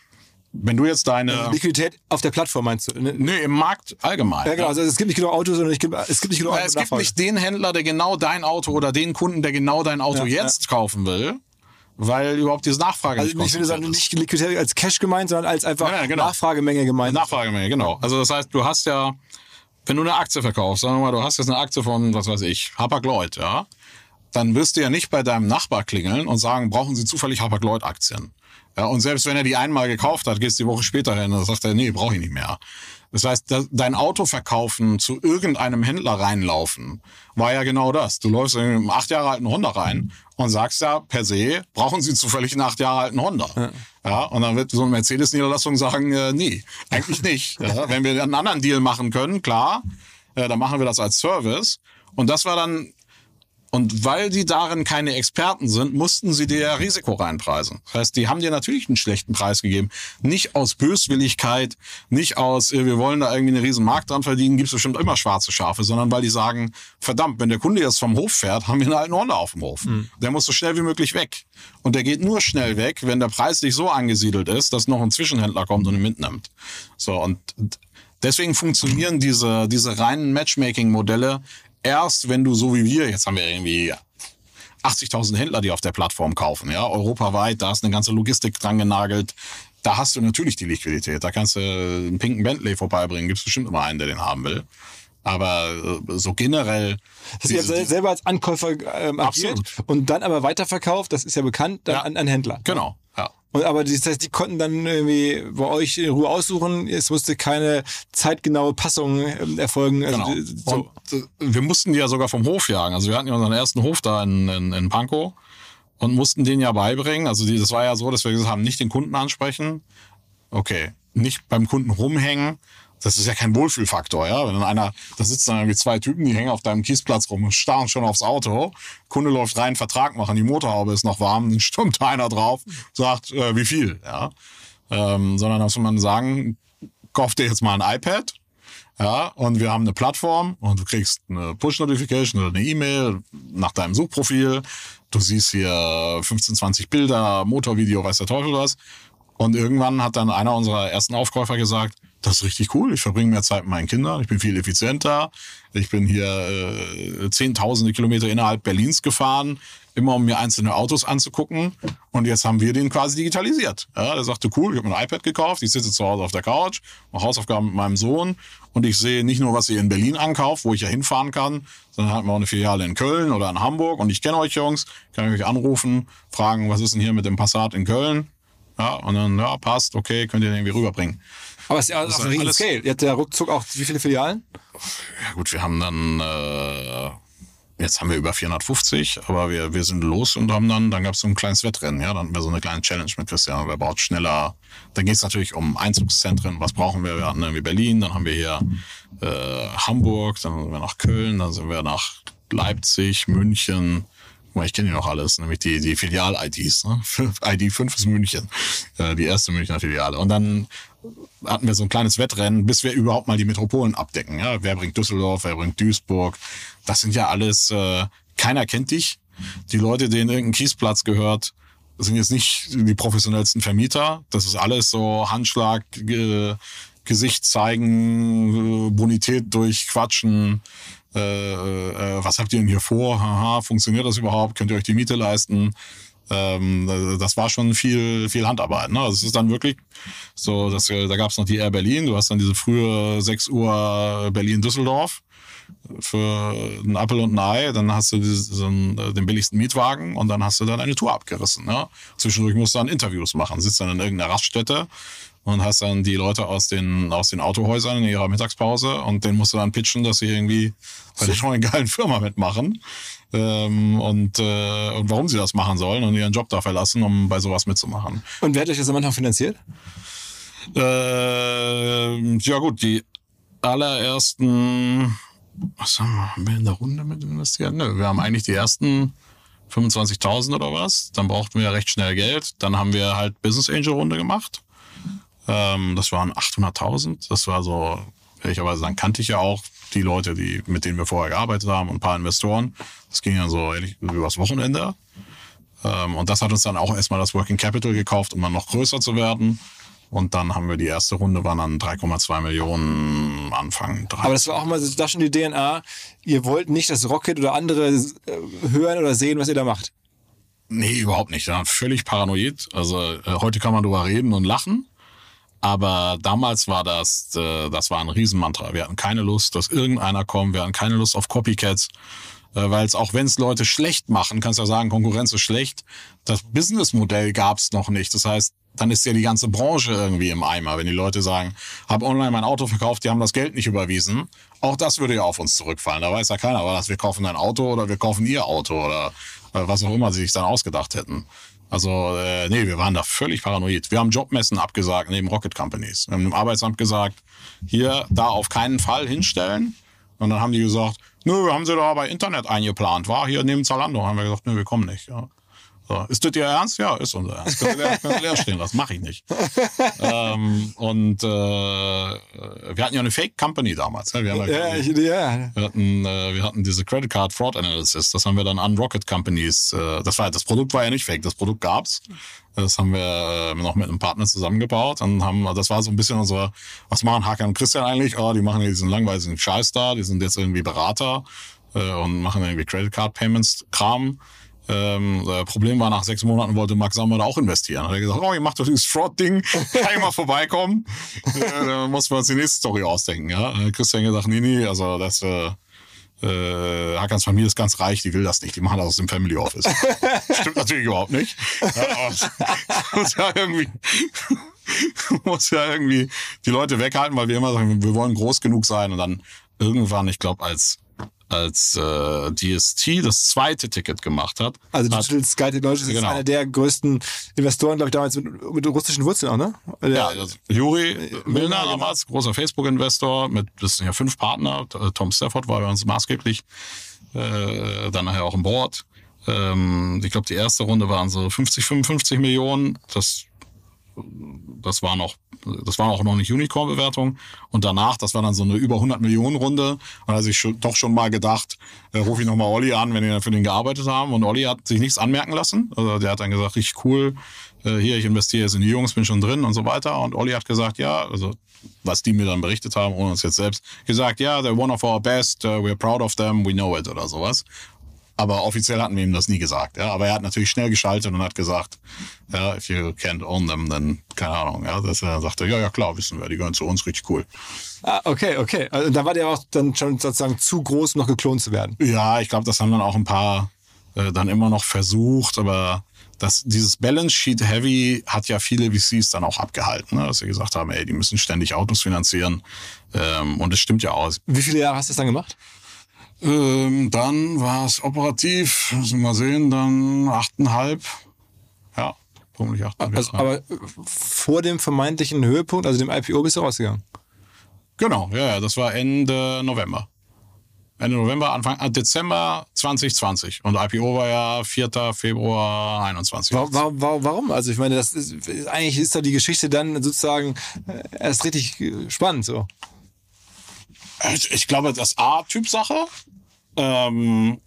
wenn du jetzt deine. Liquidität auf der Plattform meinst du? Ne? Nee, im Markt allgemein. Ja, genau. Also es gibt nicht genug Autos, sondern es gibt, es gibt nicht genug Autos. Es gibt nicht den Händler, der genau dein Auto oder den Kunden, der genau dein Auto ja, jetzt ja. kaufen will weil überhaupt diese Nachfrage also nicht Ich würde sagen, nicht Liquidität als Cash gemeint, sondern als einfach ja, genau. Nachfragemenge gemeint. Nachfragemenge, genau. Also das heißt, du hast ja, wenn du eine Aktie verkaufst, sagen wir mal, du hast jetzt eine Aktie von, was weiß ich, Hapag-Lloyd, ja, dann wirst du ja nicht bei deinem Nachbar klingeln und sagen, brauchen Sie zufällig Hapag-Lloyd-Aktien. Ja, und selbst wenn er die einmal gekauft hat, gehst du die Woche später hin und sagt er, nee, brauche ich nicht mehr. Das heißt, dein Auto verkaufen, zu irgendeinem Händler reinlaufen, war ja genau das. Du läufst in einen acht Jahre alten Honda rein und sagst ja per se, brauchen sie zufällig einen acht Jahre alten Honda. Ja. ja und dann wird so eine Mercedes-Niederlassung sagen, äh, nee, eigentlich nicht. Ja, wenn wir einen anderen Deal machen können, klar, äh, dann machen wir das als Service. Und das war dann und weil die darin keine Experten sind, mussten sie dir ja Risiko reinpreisen. Das heißt, die haben dir natürlich einen schlechten Preis gegeben. Nicht aus Böswilligkeit, nicht aus, äh, wir wollen da irgendwie einen riesen Markt dran verdienen, gibt's bestimmt immer schwarze Schafe, sondern weil die sagen, verdammt, wenn der Kunde jetzt vom Hof fährt, haben wir einen alten Honda auf dem Hof. Mhm. Der muss so schnell wie möglich weg. Und der geht nur schnell weg, wenn der Preis nicht so angesiedelt ist, dass noch ein Zwischenhändler kommt und ihn mitnimmt. So, und Deswegen funktionieren diese, diese reinen Matchmaking-Modelle erst, wenn du so wie wir, jetzt haben wir irgendwie 80.000 Händler, die auf der Plattform kaufen, ja, europaweit, da ist eine ganze Logistik dran genagelt. Da hast du natürlich die Liquidität. Da kannst du einen pinken Bentley vorbeibringen. Gibt es bestimmt immer einen, der den haben will. Aber äh, so generell. Das ist ja selber als Ankäufer ähm, agiert und dann aber weiterverkauft, das ist ja bekannt, dann ja. an, an Händler. Genau, ja. Und, aber das heißt, die konnten dann irgendwie bei euch in Ruhe aussuchen. Es musste keine zeitgenaue Passung ähm, erfolgen. Also, genau. So. Und, äh, wir mussten die ja sogar vom Hof jagen. Also wir hatten ja unseren ersten Hof da in, in, in Pankow und mussten den ja beibringen. Also die, das war ja so, dass wir gesagt haben, nicht den Kunden ansprechen. Okay. Nicht beim Kunden rumhängen, das ist ja kein Wohlfühlfaktor, ja. Wenn dann einer, da sitzen dann irgendwie zwei Typen, die hängen auf deinem Kiesplatz rum und starren schon aufs Auto. Kunde läuft rein, Vertrag machen, die Motorhaube ist noch warm, dann stürmt einer drauf, sagt, äh, wie viel, ja. Ähm, sondern muss man sagen, kauf dir jetzt mal ein iPad, ja, und wir haben eine Plattform und du kriegst eine Push-Notification oder eine E-Mail nach deinem Suchprofil. Du siehst hier 15, 20 Bilder, Motorvideo, weiß der Teufel was. Und irgendwann hat dann einer unserer ersten Aufkäufer gesagt, das ist richtig cool. Ich verbringe mehr Zeit mit meinen Kindern. Ich bin viel effizienter. Ich bin hier äh, zehntausende Kilometer innerhalb Berlins gefahren, immer um mir einzelne Autos anzugucken. Und jetzt haben wir den quasi digitalisiert. Ja, der sagte, cool, ich habe ein iPad gekauft, ich sitze zu Hause auf der Couch, mache Hausaufgaben mit meinem Sohn und ich sehe nicht nur, was ihr in Berlin ankauft, wo ich ja hinfahren kann, sondern hat wir auch eine Filiale in Köln oder in Hamburg und ich kenne euch Jungs, kann ich euch anrufen, fragen, was ist denn hier mit dem Passat in Köln? Ja, und dann, ja, passt, okay, könnt ihr den irgendwie rüberbringen. Aber es ist ja auch ein riesen Scale. Ihr habt ja ruckzuck auch wie viele Filialen? Ja gut, wir haben dann, äh, jetzt haben wir über 450, aber wir, wir sind los und haben dann, dann gab es so ein kleines Wettrennen, ja, dann hatten wir so eine kleine Challenge mit Christian, wer baut schneller. Dann geht es natürlich um Einzugszentren, was brauchen wir? Wir hatten irgendwie Berlin, dann haben wir hier äh, Hamburg, dann sind wir nach Köln, dann sind wir nach Leipzig, München, ich kenne die noch alles, nämlich die, die Filial-IDs. Ne? ID 5 ist München, äh, die erste Münchner Filiale. Und dann hatten wir so ein kleines Wettrennen, bis wir überhaupt mal die Metropolen abdecken. Ja? Wer bringt Düsseldorf, wer bringt Duisburg? Das sind ja alles, äh, keiner kennt dich. Die Leute, denen irgendein Kiesplatz gehört, sind jetzt nicht die professionellsten Vermieter. Das ist alles so Handschlag, äh, Gesicht zeigen, äh, Bonität durchquatschen. Äh, äh, was habt ihr denn hier vor? Haha, funktioniert das überhaupt? Könnt ihr euch die Miete leisten? Ähm, das war schon viel, viel Handarbeit. Ne? Also es ist dann wirklich so, dass, da gab es noch die Air Berlin, du hast dann diese frühe 6 Uhr Berlin-Düsseldorf für einen Apfel und ein Ei, dann hast du diesen, den billigsten Mietwagen und dann hast du dann eine Tour abgerissen. Ne? Zwischendurch musst du dann Interviews machen, sitzt dann in irgendeiner Raststätte und hast dann die Leute aus den, aus den Autohäusern in ihrer Mittagspause und denen musst du dann pitchen, dass sie irgendwie bei der neuen geilen Firma mitmachen ähm, und, äh, und warum sie das machen sollen und ihren Job da verlassen, um bei sowas mitzumachen. Und wer hat euch das am Anfang finanziert? Äh, ja gut, die allerersten, was haben wir, haben wir in der Runde mit investiert? Nö, wir haben eigentlich die ersten 25.000 oder was. Dann brauchten wir recht schnell Geld. Dann haben wir halt Business Angel Runde gemacht. Ähm, das waren 800.000. Das war so, ehrlicherweise, dann kannte ich ja auch die Leute, die, mit denen wir vorher gearbeitet haben und ein paar Investoren. Das ging dann so ehrlich übers Wochenende. Ähm, und das hat uns dann auch erstmal das Working Capital gekauft, um dann noch größer zu werden. Und dann haben wir die erste Runde, waren dann 3,2 Millionen Anfang. Aber das war auch mal da schon die DNA. Ihr wollt nicht das Rocket oder andere äh, hören oder sehen, was ihr da macht. Nee, überhaupt nicht. Ja, völlig paranoid. Also äh, heute kann man darüber reden und lachen. Aber damals war das, äh, das war ein Riesenmantra. Wir hatten keine Lust, dass irgendeiner kommt. Wir hatten keine Lust auf Copycats. Äh, Weil es auch wenn es Leute schlecht machen, kannst du ja sagen, Konkurrenz ist schlecht. Das Businessmodell gab es noch nicht. Das heißt, dann ist ja die ganze Branche irgendwie im Eimer. Wenn die Leute sagen, habe online mein Auto verkauft, die haben das Geld nicht überwiesen. Auch das würde ja auf uns zurückfallen. Da weiß ja keiner, war das, wir kaufen ein Auto oder wir kaufen ihr Auto oder äh, was auch immer sie sich dann ausgedacht hätten. Also, äh, nee, wir waren da völlig paranoid. Wir haben Jobmessen abgesagt neben Rocket Companies. Wir haben dem Arbeitsamt gesagt, hier, da auf keinen Fall hinstellen. Und dann haben die gesagt, nö, haben sie da bei Internet eingeplant. War hier neben Zalando. Haben wir gesagt, nö, wir kommen nicht. Ja. So, ist das Ihr Ernst? Ja, ist unser Ernst. Können leer, können Sie leer stehen lassen. Mach ich nicht. ähm, und äh, wir hatten ja eine Fake Company damals. Ne? Wir, ja, Ja, ich, ja. wir, hatten, äh, wir hatten diese Credit Card Fraud Analysis. Das haben wir dann an Rocket Companies. Äh, das, war, das Produkt war ja nicht fake. Das Produkt gab's. Das haben wir äh, noch mit einem Partner zusammengebaut und haben, das war so ein bisschen unser, was machen Hakan und Christian eigentlich? Oh, die machen diesen langweiligen Scheiß da, die sind jetzt irgendwie Berater äh, und machen irgendwie Credit Card Payments Kram. Ähm, äh, Problem war, nach sechs Monaten wollte Max Sommer da auch investieren. Hat er gesagt, oh, ihr macht doch dieses Fraud-Ding, kann ich mal vorbeikommen? äh, da muss man uns die nächste Story ausdenken. Ja? Christian gesagt, nee, nee, also das, äh, äh, Hakans Familie ist ganz reich, die will das nicht, die machen das aus dem Family Office. Stimmt natürlich überhaupt nicht. Ja, muss ja irgendwie, muss ja irgendwie die Leute weghalten, weil wir immer sagen, wir wollen groß genug sein und dann irgendwann, ich glaube, als als äh, DST das zweite Ticket gemacht hat. Also Digital Sky Technologies ist Genau. einer der größten Investoren, glaube ich, damals mit, mit russischen Wurzeln auch, ne? ja, also Juri Milner damals, großer Facebook-Investor mit, das sind ja fünf Partner. Tom Stafford war bei uns maßgeblich, äh, dann nachher auch im Board. Ähm, ich glaube, die erste Runde waren so 50, 55 Millionen. Das das war noch, das war auch noch nicht Unicorn-Bewertung. Und danach, das war dann so eine über 100 Millionen Runde. Und da habe ich schon, doch schon mal gedacht, äh, rufe ich nochmal Olli an, wenn dann für den gearbeitet haben. Und Olli hat sich nichts anmerken lassen. Also der hat dann gesagt, richtig cool, äh, hier, ich investiere jetzt in die Jungs, bin schon drin und so weiter. Und Olli hat gesagt, ja, also was die mir dann berichtet haben, ohne uns jetzt selbst, gesagt, ja, they're one of our best, uh, we're proud of them, we know it oder sowas. Aber offiziell hatten wir ihm das nie gesagt. Ja, aber er hat natürlich schnell geschaltet und hat gesagt, ja, if you can't own them, then keine Ahnung. Ja, dass er sagte, ja, ja klar, wissen wir, die gehören zu uns, richtig cool. Ah, okay, okay. Also, da war der auch dann schon sozusagen zu groß, um noch geklont zu werden. Ja, ich glaube, das haben dann auch ein paar äh, dann immer noch versucht, aber das, dieses Balance Sheet Heavy hat ja viele VCs dann auch abgehalten, ne? dass sie gesagt haben, ey, die müssen ständig Autos finanzieren. Ähm, und es stimmt ja aus. Wie viele Jahre hast du das dann gemacht? Ähm, dann war es operativ, müssen wir mal sehen, dann achteinhalb. Ja, vermutlich achteinhalb. Also, aber äh, vor dem vermeintlichen Höhepunkt, also dem IPO, bist du rausgegangen. genau, ja, ja, das war Ende November. Ende November, Anfang äh, Dezember 2020. Und IPO war ja 4. Februar 21. Warum, warum, warum-? Also ich meine, das ist, eigentlich ist da die Geschichte dann sozusagen äh, erst richtig spannend so. Ich, ich glaube, das A-Typ-Sache. Ähm,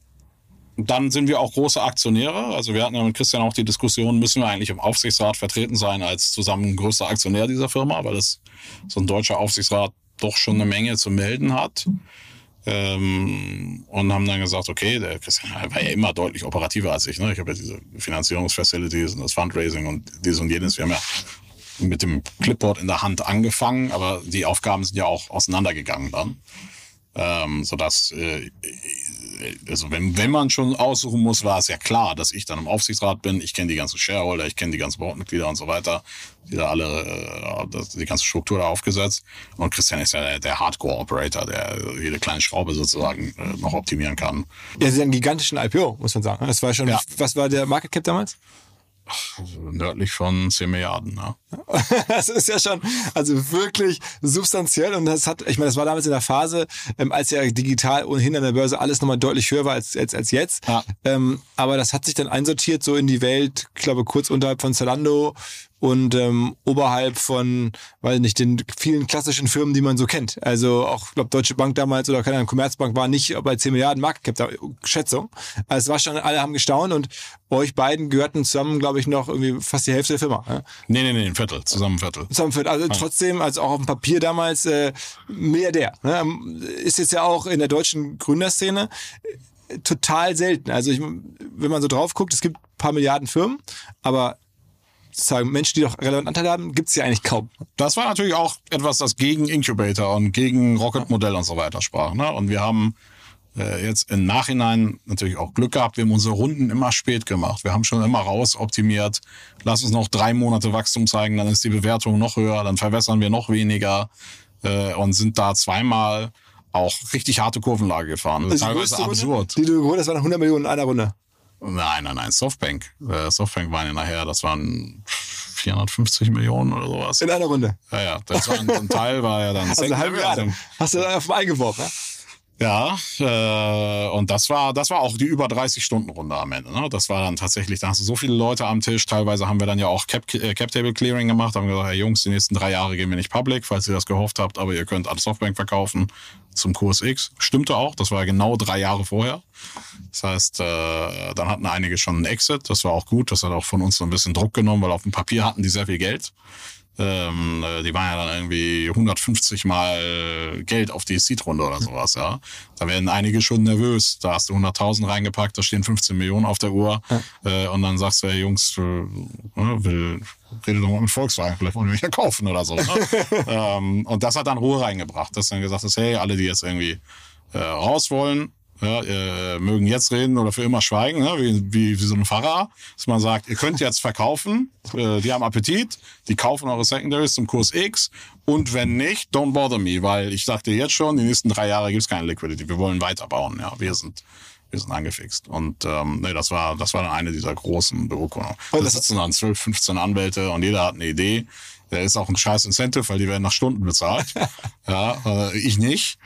dann sind wir auch große Aktionäre. Also wir hatten ja mit Christian auch die Diskussion, müssen wir eigentlich im Aufsichtsrat vertreten sein als zusammen größter Aktionär dieser Firma, weil das so ein deutscher Aufsichtsrat doch schon eine Menge zu melden hat. Ähm, und haben dann gesagt, okay, der Christian war ja immer deutlich operativer als ich. Ne? Ich habe ja diese Finanzierungsfacilities und das Fundraising und dieses und jenes. Wir haben ja mit dem Clipboard in der Hand angefangen, aber die Aufgaben sind ja auch auseinandergegangen dann. Ähm, sodass, äh, also wenn, wenn man schon aussuchen muss, war es ja klar, dass ich dann im Aufsichtsrat bin. Ich kenne die ganzen Shareholder, ich kenne die ganzen Boardmitglieder und so weiter. Die da alle, äh, das, die ganze Struktur da aufgesetzt. Und Christian ist ja der, der Hardcore-Operator, der jede kleine Schraube sozusagen äh, noch optimieren kann. Ja, sie haben einen gigantischen IPO, muss man sagen. Das war schon, Ja. was war der Market Cap damals? Nördlich von 10 Milliarden, ja. das ist ja schon, also wirklich substanziell und das hat, ich meine, das war damals in der Phase, ähm, als ja digital ohnehin an der Börse alles nochmal deutlich höher war als, als, als jetzt. Ja. Ähm, aber das hat sich dann einsortiert so in die Welt, ich glaube kurz unterhalb von Zalando und ähm, oberhalb von, weiß nicht, den vielen klassischen Firmen, die man so kennt. Also auch, ich glaube, Deutsche Bank damals oder keine Ahnung, Commerzbank war nicht bei 10 Milliarden Market Cap, Schätzung. Also es war schon, alle haben gestaunt und euch beiden gehörten zusammen, glaube ich, noch irgendwie fast die Hälfte der Firma. Ja? Nee, nee, nee, ein Viertel, zusammen ein Viertel. Zusammen für, also trotzdem, also auch auf dem Papier damals äh, Milliardär. Ne? Ist jetzt ja auch in der deutschen Gründerszene äh, total selten. Also ich, wenn man so drauf guckt, es gibt ein paar Milliarden Firmen, aber sozusagen Menschen, die doch relevant Anteil haben, gibt's ja eigentlich kaum. Das war natürlich auch etwas, das gegen Incubator und gegen Rocket-Modell und so weiter sprach. Ne? Und wir haben äh, jetzt im Nachhinein natürlich auch Glück gehabt. Wir haben unsere Runden immer spät gemacht. Wir haben schon immer raus optimiert. Lass uns noch drei Monate Wachstum zeigen, dann ist die Bewertung noch höher, dann verwässern wir noch weniger äh, und sind da zweimal auch richtig harte Kurvenlage gefahren. Das ist Also die teilweise absurd. Runde, die du geholt hast, waren 100 Millionen in einer Runde. Nein, nein, nein, Softbank. Äh, Softbank waren ja nachher, das waren 450 Millionen oder sowas. In einer Runde. Ja, ja, das war ein, ein Teil war ja dann Also halbe Milliarde. Hast du dann auf eingeworfen, ja? Ja, äh, und das war, das war auch die über 30 Stunden Runde am Ende. Ne? Das war dann tatsächlich, da hast du so viele Leute am Tisch. Teilweise haben wir dann ja auch Cap, äh, Cap Table Clearing gemacht, haben gesagt, hey Jungs, die nächsten drei Jahre gehen wir nicht public, falls ihr das gehofft habt, aber ihr könnt an Softbank verkaufen zum Kurs X. Stimmte auch, das war genau drei Jahre vorher. Das heißt, äh, dann hatten einige schon einen Exit, das war auch gut, das hat auch von uns so ein bisschen Druck genommen, weil auf dem Papier hatten die sehr viel Geld. Ähm, äh, die waren ja dann irgendwie 150 Mal Geld auf die Seed-Runde oder sowas, ja. Da werden einige schon nervös. Da hast du 100.000 reingepackt, da stehen 15 Millionen auf der Uhr. Äh, und dann sagst du, hey Jungs, äh, äh, will, rede doch mal mit Volkswagen, vielleicht wollen wir mich ja kaufen oder so. Ne? ähm, und das hat dann Ruhe reingebracht, dass dann gesagt ist, hey, alle, die jetzt irgendwie äh, raus wollen, ja, äh, mögen jetzt reden oder für immer schweigen, ne? wie, wie, wie so ein Pfarrer, dass man sagt, ihr könnt jetzt verkaufen, äh, die haben Appetit, die kaufen eure Secondaries zum Kurs X und wenn nicht, don't bother me, weil ich sagte jetzt schon, die nächsten drei Jahre gibt's keine Liquidity, wir wollen weiterbauen, ja, wir sind wir sind angefixt. Und ähm, nee, das war das war dann eine dieser großen Bürokunden. Da das- sitzen dann 12, 15 Anwälte und jeder hat eine Idee. Der ist auch ein scheiß Incentive, weil die werden nach Stunden bezahlt. ja, äh, ich nicht.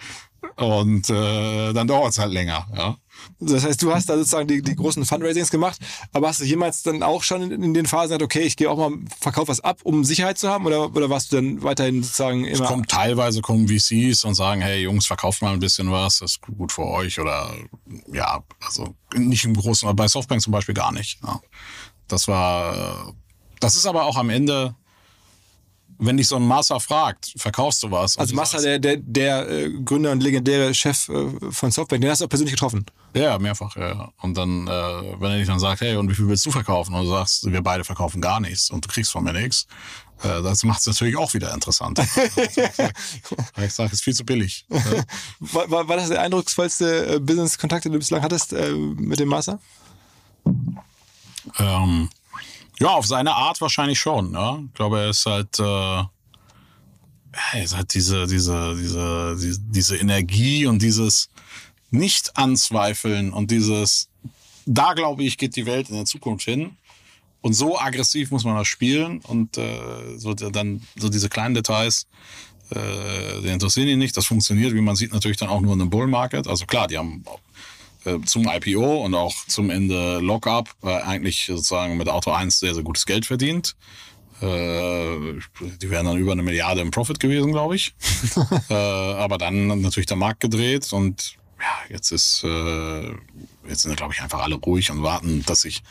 Und äh, dann dauert's halt länger. Ja. Das heißt, du hast da sozusagen die, die großen Fundraisings gemacht, aber hast du jemals dann auch schon in, in den Phasen gesagt, okay, ich gehe auch mal, verkauf was ab, um Sicherheit zu haben? Oder, oder warst du dann weiterhin sozusagen Es immer... kommt teilweise kommen VCs und sagen, hey Jungs, verkauft mal ein bisschen was, das ist gut für euch. Oder ja, also nicht im Großen, aber bei Softbank zum Beispiel gar nicht. Ja. Das war, äh, das ist aber auch am Ende, wenn dich so ein Massa fragt, verkaufst du was? Also Massa, sagst- der, der, der äh, Gründer und legendäre Chef äh, von Softbank, den hast du auch persönlich getroffen. Ja, mehrfach, ja. Und dann, äh, wenn er dich dann sagt, hey, und wie viel willst du verkaufen? Und du sagst, wir beide verkaufen gar nichts und du kriegst von mir nichts, das macht es natürlich auch wieder interessant. ich sage, es ist viel zu billig. War, war, war das der eindrucksvollste Business-Kontakt, den du bislang hattest mit dem Massa? Ähm, ja, auf seine Art wahrscheinlich schon. Ja. Ich glaube, er ist halt, äh, er ist halt diese, diese, diese, diese, diese Energie und dieses Nicht-Anzweifeln und dieses, da glaube ich, geht die Welt in der Zukunft hin. Und so aggressiv muss man das spielen und äh, so dann so diese kleinen Details, äh, die interessieren ihn nicht. Das funktioniert, wie man sieht, natürlich dann auch nur in einem Bull Market. Also klar, die haben äh, zum IPO und auch zum Ende Lockup äh, eigentlich sozusagen mit Auto 1 sehr, sehr gutes Geld verdient. Äh, die wären dann über eine Milliarde im Profit gewesen, glaube ich. äh, aber dann natürlich der Markt gedreht und ja, jetzt ist, jetzt sind, glaube ich, einfach alle ruhig und warten, dass sich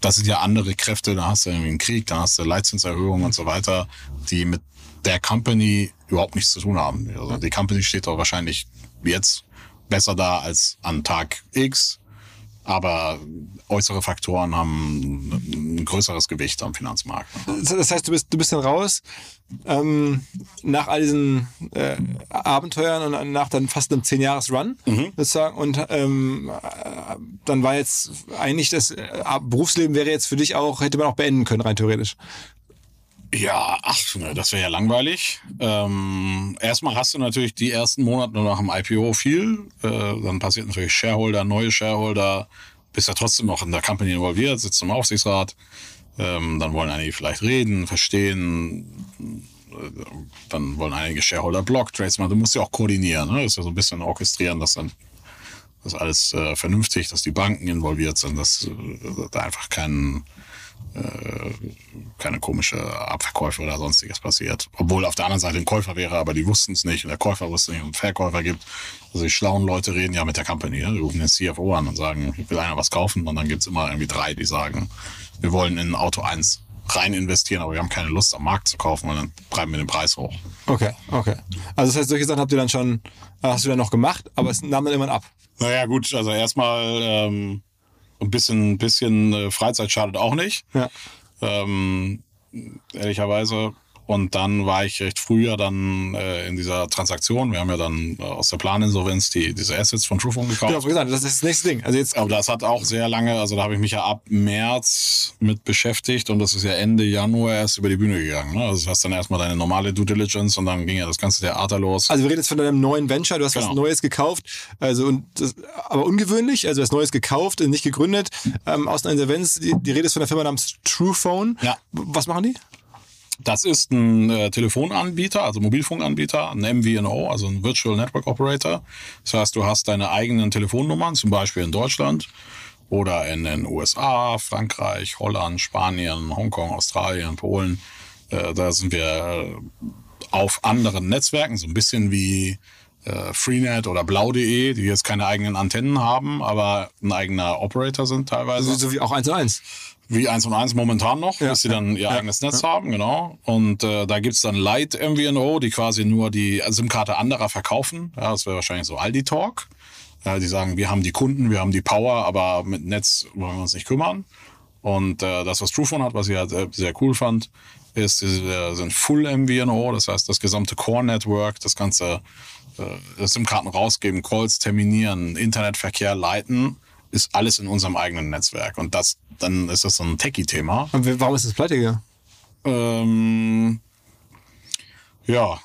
das sind ja andere Kräfte, da hast du irgendwie einen Krieg, da hast du Leitzinserhöhungen und so weiter, die mit der Company überhaupt nichts zu tun haben. Also die Company steht doch wahrscheinlich jetzt besser da als an Tag X, aber äußere Faktoren haben ein größeres Gewicht am Finanzmarkt. Das heißt, du bist, du bist dann raus ähm, nach all diesen äh, Abenteuern und nach dann fast einem 10-Jahres-Run sozusagen. Und ähm, äh, dann war jetzt eigentlich das äh, Berufsleben wäre jetzt für dich auch, hätte man auch beenden können, rein theoretisch. Ja, ach, das wäre ja langweilig. Ähm, erstmal hast du natürlich die ersten Monate nach dem IPO viel. Äh, dann passiert natürlich Shareholder, neue Shareholder. Bist ja trotzdem noch in der Company involviert, sitzt im Aufsichtsrat. Ähm, dann wollen einige vielleicht reden, verstehen. Dann wollen einige Shareholder Block-Trades machen. Du musst ja auch koordinieren. Ne? Das ist ja so ein bisschen orchestrieren, dass dann das alles äh, vernünftig, dass die Banken involviert sind, dass äh, da einfach kein, keine komische Abverkäufe oder sonstiges passiert. Obwohl auf der anderen Seite ein Käufer wäre, aber die wussten es nicht und der Käufer wusste nicht und einen Verkäufer gibt. Also die schlauen Leute reden ja mit der Company. Ne? Die rufen den CFO an und sagen, will einer was kaufen und dann gibt's immer irgendwie drei, die sagen, wir wollen in Auto 1 rein investieren, aber wir haben keine Lust am Markt zu kaufen und dann treiben wir den Preis hoch. Okay, okay. Also das heißt, solche Sachen habt ihr dann schon, äh, hast du dann noch gemacht, aber es nahm dann irgendwann ab. Naja, gut, also erstmal ähm, ein bisschen, bisschen äh, Freizeit schadet auch nicht. Ja. Ähm, ehrlicherweise. Und dann war ich recht früh ja dann äh, in dieser Transaktion. Wir haben ja dann äh, aus der Planinsolvenz die, diese Assets von Trufon gekauft. Genau, wie gesagt, das ist das nächste Ding. Also jetzt, Aber das hat auch sehr lange, also da habe ich mich ja ab März mit beschäftigt und das ist ja Ende Januar erst über die Bühne gegangen. Ne? Also du hast dann erstmal deine normale Due Diligence und dann ging ja das ganze Theater los. also wir reden jetzt von deinem neuen Venture, du hast was Genau. Neues gekauft, also und das, aber ungewöhnlich, also was Neues gekauft, nicht gegründet, ähm, aus einer Insolvenz, die, die Rede ist von der Firma namens Truephone. Ja. Was machen die? Das ist ein äh, Telefonanbieter, also Mobilfunkanbieter, ein MVNO, also ein Virtual Network Operator. Das heißt, du hast deine eigenen Telefonnummern, zum Beispiel in Deutschland oder in den USA, Frankreich, Holland, Spanien, Hongkong, Australien, Polen. Äh, da sind wir äh, auf anderen Netzwerken, so ein bisschen wie äh, Freenet oder Blau.de, die jetzt keine eigenen Antennen haben, aber ein eigener Operator sind teilweise Also so wie auch eins und eins. Wie 1 und 1 momentan noch, Ja, bis sie dann ihr ja, eigenes Netz haben, genau. Und äh, da gibt's dann Light MVNO, die quasi nur die SIM-Karte anderer verkaufen. Ja, das wäre wahrscheinlich so Aldi Talk. Ja, die sagen, wir haben die Kunden, wir haben die Power, aber mit Netz wollen wir uns nicht kümmern. Und äh, das, was Truephone hat, was ich halt äh, sehr cool fand, ist, die äh, sind Full MVNO, das heißt das gesamte Core-Network, das ganze äh, SIM-Karten rausgeben, Calls terminieren, Internetverkehr leiten, ist alles in unserem eigenen Netzwerk. Und das, dann ist das so ein Techie-Thema. Warum ist das pleite gegangen? Ähm, ja,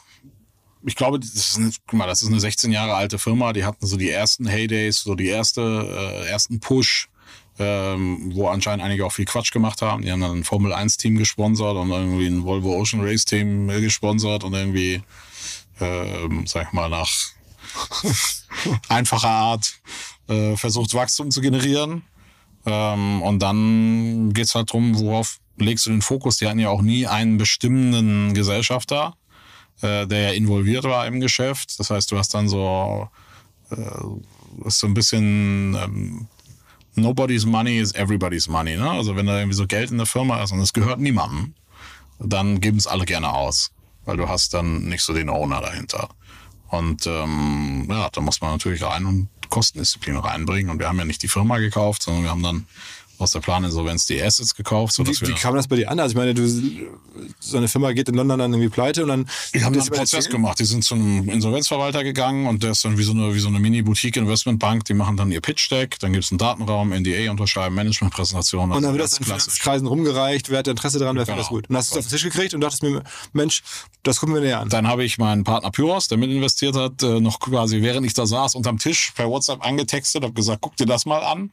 ich glaube, das ist, eine, guck mal, das ist eine 16 Jahre alte Firma. Die hatten so die ersten Heydays, so die erste, äh, ersten Push, ähm, wo anscheinend einige auch viel Quatsch gemacht haben. Die haben dann ein Formel 1 Team gesponsert und irgendwie ein Volvo Ocean Race Team äh, gesponsert und irgendwie, ähm, sag ich mal, nach einfacher Art äh, versucht Wachstum zu generieren. Ähm, und dann geht's halt drum, worauf legst du den Fokus? Die hatten ja auch nie einen bestimmenden Gesellschafter, äh, der ja involviert war im Geschäft. Das heißt, du hast dann so, äh, ist so ein bisschen ähm, Nobody's money is everybody's money. Ne? Also wenn da irgendwie so Geld in der Firma ist und es gehört niemandem, dann geben es alle gerne aus, weil du hast dann nicht so den Owner dahinter. Und ähm, ja, da muss man natürlich rein und Kostendisziplin reinbringen. Und wir haben ja nicht die Firma gekauft, sondern wir haben dann aus der Planinsolvenz die Assets gekauft. Sodass Wie, wie kam das bei dir an? Also ich meine, du, so eine Firma geht in London dann irgendwie pleite und dann... die haben das dann einen Prozess gemacht. Die sind zum Insolvenzverwalter gegangen und der ist dann wie so eine, wie so eine Mini-Boutique-Investmentbank. Die machen dann ihr Pitch-Deck, dann gibt's einen Datenraum, NDA unterschreiben, Management-Präsentation. Und dann wird ganz das in. Finanzkreisen rumgereicht, wer hat Interesse daran, wer findet das Genau. gut. Und hast du es auf den Tisch gekriegt und dachtest mir, Mensch, das gucken wir näher an. Dann habe ich meinen Partner Pyros, der mit investiert hat, äh, noch quasi während ich da saß, unterm Tisch per WhatsApp angetextet, habe gesagt, guck dir das mal an,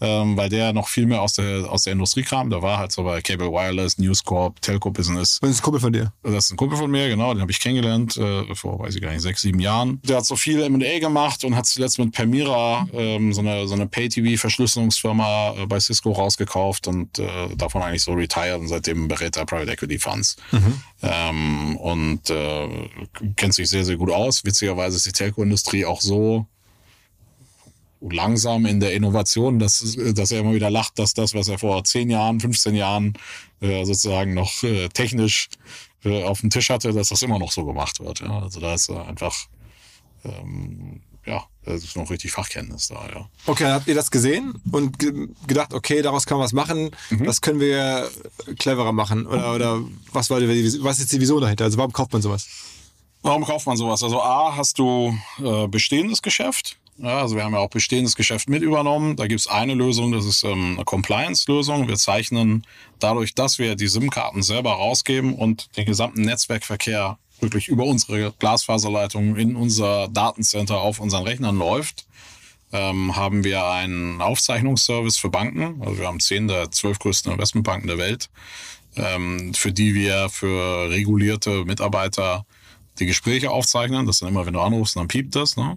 ähm, weil der noch viel mehr aus der aus der Industrie kam. Der war halt so bei Cable Wireless, News Corp, Telco Business. Das ist ein Kumpel von dir. Das ist ein Kumpel von mir, genau, den habe ich kennengelernt äh, vor, weiß ich gar nicht, sechs, sieben Jahren. Der hat so viel M&A gemacht und hat zuletzt mit Permira ähm, so eine, so eine Pay-TV-Verschlüsselungsfirma äh, bei Cisco rausgekauft und äh, davon eigentlich so retired und seitdem berät er Private Equity Funds. Ähm, und äh, kennt sich sehr, sehr gut aus. Witzigerweise ist die Telco-Industrie auch so langsam in der Innovation, dass, dass er immer wieder lacht, dass das, was er vor 10 Jahren, 15 Jahren äh, sozusagen noch äh, technisch äh, auf dem Tisch hatte, dass das immer noch so gemacht wird. Ja? Also da ist äh, einfach, ähm, ja, da ist noch richtig Fachkenntnis da, ja. Okay, dann habt ihr das gesehen und ge gedacht, okay, daraus kann man was machen, Mhm. das können wir cleverer machen oder, oder was, war die, was ist jetzt die Vision dahinter? Also warum kauft man sowas? Warum kauft man sowas? Also A, hast du äh, bestehendes Geschäft. Ja, also wir haben ja auch bestehendes Geschäft mit übernommen. Da gibt's eine Lösung, das ist ähm, eine Compliance-Lösung. Wir zeichnen dadurch, dass wir die SIM-Karten selber rausgeben und den gesamten Netzwerkverkehr wirklich über unsere Glasfaserleitung in unser Datencenter auf unseren Rechnern läuft, ähm, haben wir einen Aufzeichnungsservice für Banken. Also wir haben zehn der zwölf größten Investmentbanken der Welt, ähm, für die wir für regulierte Mitarbeiter die Gespräche aufzeichnen. Das dann immer, wenn du anrufst, dann piept das. Ne?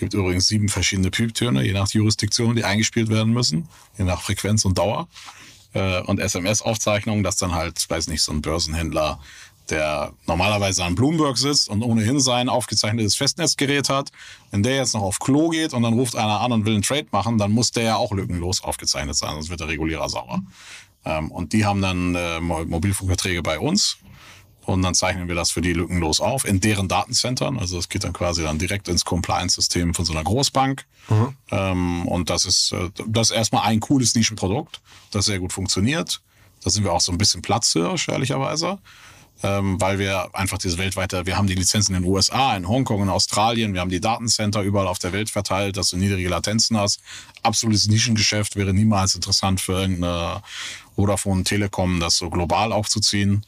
Gibt übrigens sieben verschiedene Pieptöne, je nach Jurisdiktion, die eingespielt werden müssen, je nach Frequenz und Dauer. Äh, und SMS-Aufzeichnungen, dass dann halt, weiß nicht, so ein Börsenhändler der normalerweise an Bloomberg sitzt und ohnehin sein aufgezeichnetes Festnetzgerät hat, wenn der jetzt noch auf Klo geht und dann ruft einer an und will einen Trade machen, dann muss der ja auch lückenlos aufgezeichnet sein, sonst wird der Regulierer sauer. Ähm, und die haben dann äh, Mobilfunkverträge bei uns und dann zeichnen wir das für die lückenlos auf in deren Datencentern. Also es geht dann quasi dann direkt ins Compliance-System von so einer Großbank. Mhm. Ähm, und das ist, äh, das ist erstmal ein cooles Nischenprodukt, das sehr gut funktioniert. Da sind wir auch so ein bisschen Platzhirsch, ehrlicherweise. Ähm, weil wir einfach diese weltweite, wir haben die Lizenzen in den USA, in Hongkong, in Australien, wir haben die Datencenter überall auf der Welt verteilt, dass du niedrige Latenzen hast. Absolutes Nischengeschäft wäre niemals interessant für irgendeine Vodafone Telekom, das so global aufzuziehen.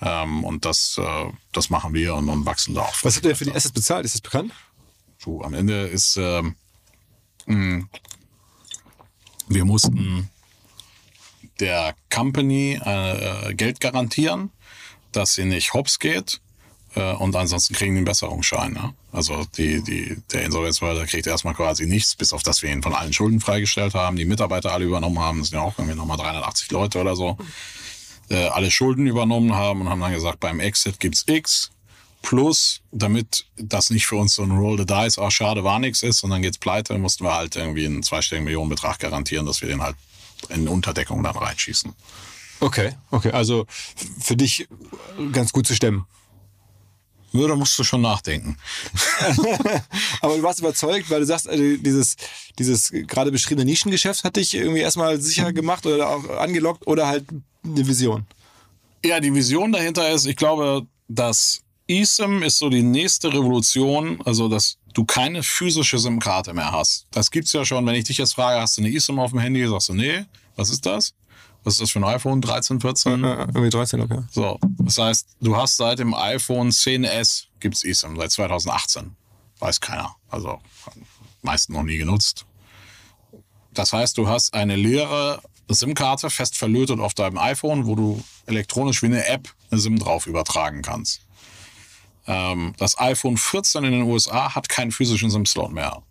Ähm, und das, äh, das machen wir und, und wachsen da auch. Was habt ihr für die Assets bezahlt? Ist das bekannt? So, am Ende ist, äh, mh, wir mussten der Company äh, Geld garantieren, dass sie nicht hops geht. Äh, und ansonsten kriegen die einen Besserungsschein. Ne? Also die, die, der Insolvenzverwalter kriegt erstmal quasi nichts, bis auf das wir ihn von allen Schulden freigestellt haben, die Mitarbeiter alle übernommen haben. Das sind ja auch irgendwie nochmal 380 Leute oder so äh, alle Schulden übernommen haben und haben dann gesagt, beim Exit gibt's X. Plus, damit das nicht für uns so ein Roll the Dice, ach schade, war nichts ist und dann geht's pleite, mussten wir halt irgendwie einen zweistelligen Millionenbetrag garantieren, dass wir den halt in Unterdeckung dann reinschießen. Okay, okay, also für dich ganz gut zu stemmen. Ja, da musst du schon nachdenken. Aber du warst überzeugt, weil du sagst, also dieses, dieses gerade beschriebene Nischengeschäft hat dich irgendwie erstmal sicher gemacht oder auch angelockt oder halt eine Vision? Ja, die Vision dahinter ist, ich glaube, dass eSIM ist so die nächste Revolution, also dass du keine physische SIM-Karte mehr hast. Das gibt's ja schon, wenn ich dich jetzt frage, hast du eine eSIM auf dem Handy, sagst du, nee, was ist das? Was ist das für ein iPhone? 13, 14? Ja, irgendwie 13, okay. So, das heißt, du hast seit dem iPhone 10s gibt's eSIM, seit 2018. Weiß keiner. Also, meisten noch nie genutzt. Das heißt, du hast eine leere SIM-Karte fest verlötet auf deinem iPhone, wo du elektronisch wie eine App eine SIM drauf übertragen kannst. Ähm, das iPhone 14 in den USA hat keinen physischen SIM-Slot mehr.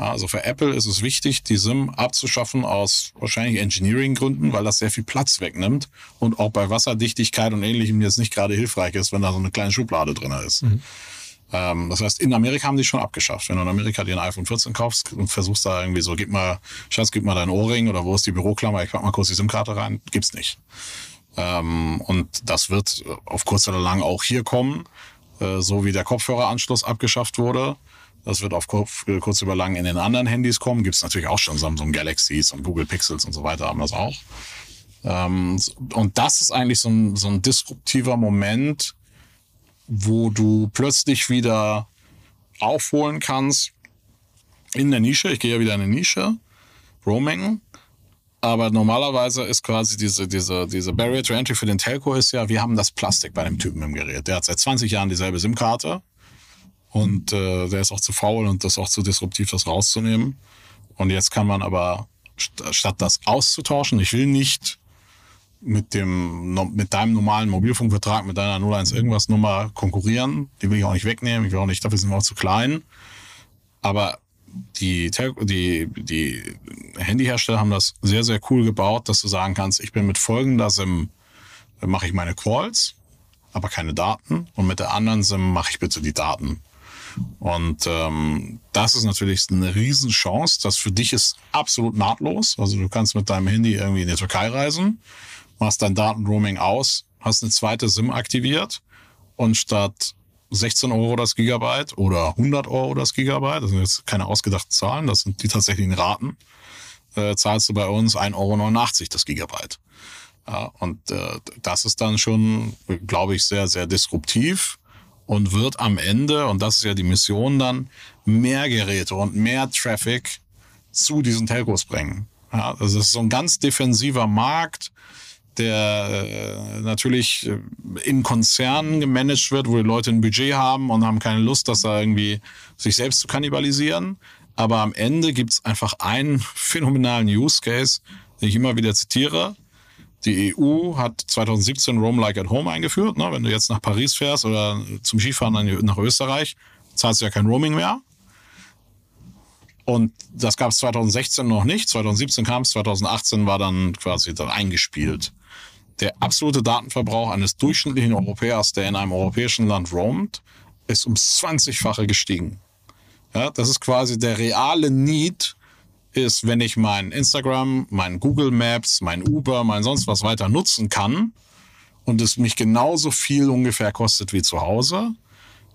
Also für Apple ist es wichtig, die SIM abzuschaffen aus wahrscheinlich Engineering-Gründen, weil das sehr viel Platz wegnimmt und auch bei Wasserdichtigkeit und ähnlichem jetzt nicht gerade hilfreich ist, wenn da so eine kleine Schublade drin ist. Mhm. Ähm, das heißt, in Amerika haben die schon abgeschafft. Wenn du in Amerika dir ein iPhone 14 kaufst und versuchst da irgendwie so, gib mal, Schatz, gib mal deinen Ohrring oder wo ist die Büroklammer, ich pack mal kurz die SIM-Karte rein, gibt's nicht. Ähm, und das wird auf kurz oder lang auch hier kommen, äh, so wie der Kopfhöreranschluss abgeschafft wurde. Das wird auf kurz über lang in den anderen Handys kommen. Gibt's natürlich auch schon Samsung Galaxies und Google Pixels und so weiter haben das auch. Ähm, und das ist eigentlich so ein, so ein disruptiver Moment, wo du plötzlich wieder aufholen kannst in der Nische. Ich gehe ja wieder in eine Nische, Roaming. Aber normalerweise ist quasi diese, diese, diese Barrier to Entry für den Telco ist ja, wir haben das Plastik bei dem Typen im Gerät. Der hat seit 20 Jahren dieselbe SIM-Karte und äh, der ist auch zu faul und das auch zu disruptiv, das rauszunehmen. Und jetzt kann man aber, statt das auszutauschen, ich will nicht mit dem mit deinem normalen Mobilfunkvertrag, mit deiner 01 irgendwas Nummer konkurrieren. Die will ich auch nicht wegnehmen. Ich will auch nicht, dafür sind wir auch zu klein. Aber die, die, die Handyhersteller haben das sehr, sehr cool gebaut, dass du sagen kannst, ich bin mit folgender SIM, mache ich meine Calls, aber keine Daten. Und mit der anderen SIM mache ich bitte die Daten. Und ähm, das ist natürlich eine Riesenchance. Das für dich ist absolut nahtlos. Also du kannst mit deinem Handy irgendwie in die Türkei reisen machst dein Datenroaming aus, hast eine zweite SIM aktiviert und statt 16 Euro das Gigabyte oder 100 Euro das Gigabyte, das sind jetzt keine ausgedachten Zahlen, das sind die tatsächlichen Raten, äh, zahlst du bei uns 1,89 Euro das Gigabyte. Ja, und äh, das ist dann schon, glaube ich, sehr, sehr disruptiv und wird am Ende, und das ist ja die Mission dann, mehr Geräte und mehr Traffic zu diesen Telcos bringen. Ja, das ist so ein ganz defensiver Markt, der äh, natürlich äh, in Konzernen gemanagt wird, wo die Leute ein Budget haben und haben keine Lust, das da irgendwie sich selbst zu kannibalisieren. Aber am Ende gibt es einfach einen phänomenalen Use Case, den ich immer wieder zitiere. Die EU hat 2017 Roam Like at Home eingeführt. Ne? Wenn du jetzt nach Paris fährst oder zum Skifahren nach Österreich, zahlst du ja kein Roaming mehr. Und das gab es 2016 noch nicht. 2017 kam es, 2018 war dann quasi dann eingespielt. Der absolute Datenverbrauch eines durchschnittlichen Europäers, der in einem europäischen Land roamt, ist ums 20-fache gestiegen. Ja, das ist quasi der reale Need, ist, wenn ich mein Instagram, mein Google Maps, mein Uber, mein sonst was weiter nutzen kann und es mich genauso viel ungefähr kostet wie zu Hause,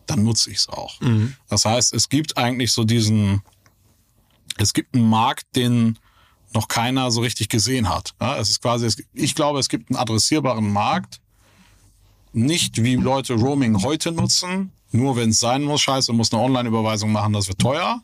dann nutze ich es auch. Mhm. Das heißt, es gibt eigentlich so diesen, es gibt einen Markt, den noch keiner so richtig gesehen hat. Ja, es ist quasi, ich glaube, es gibt einen adressierbaren Markt, nicht wie Leute Roaming heute nutzen, nur wenn es sein muss, scheiße, muss eine Online-Überweisung machen, das wird teuer,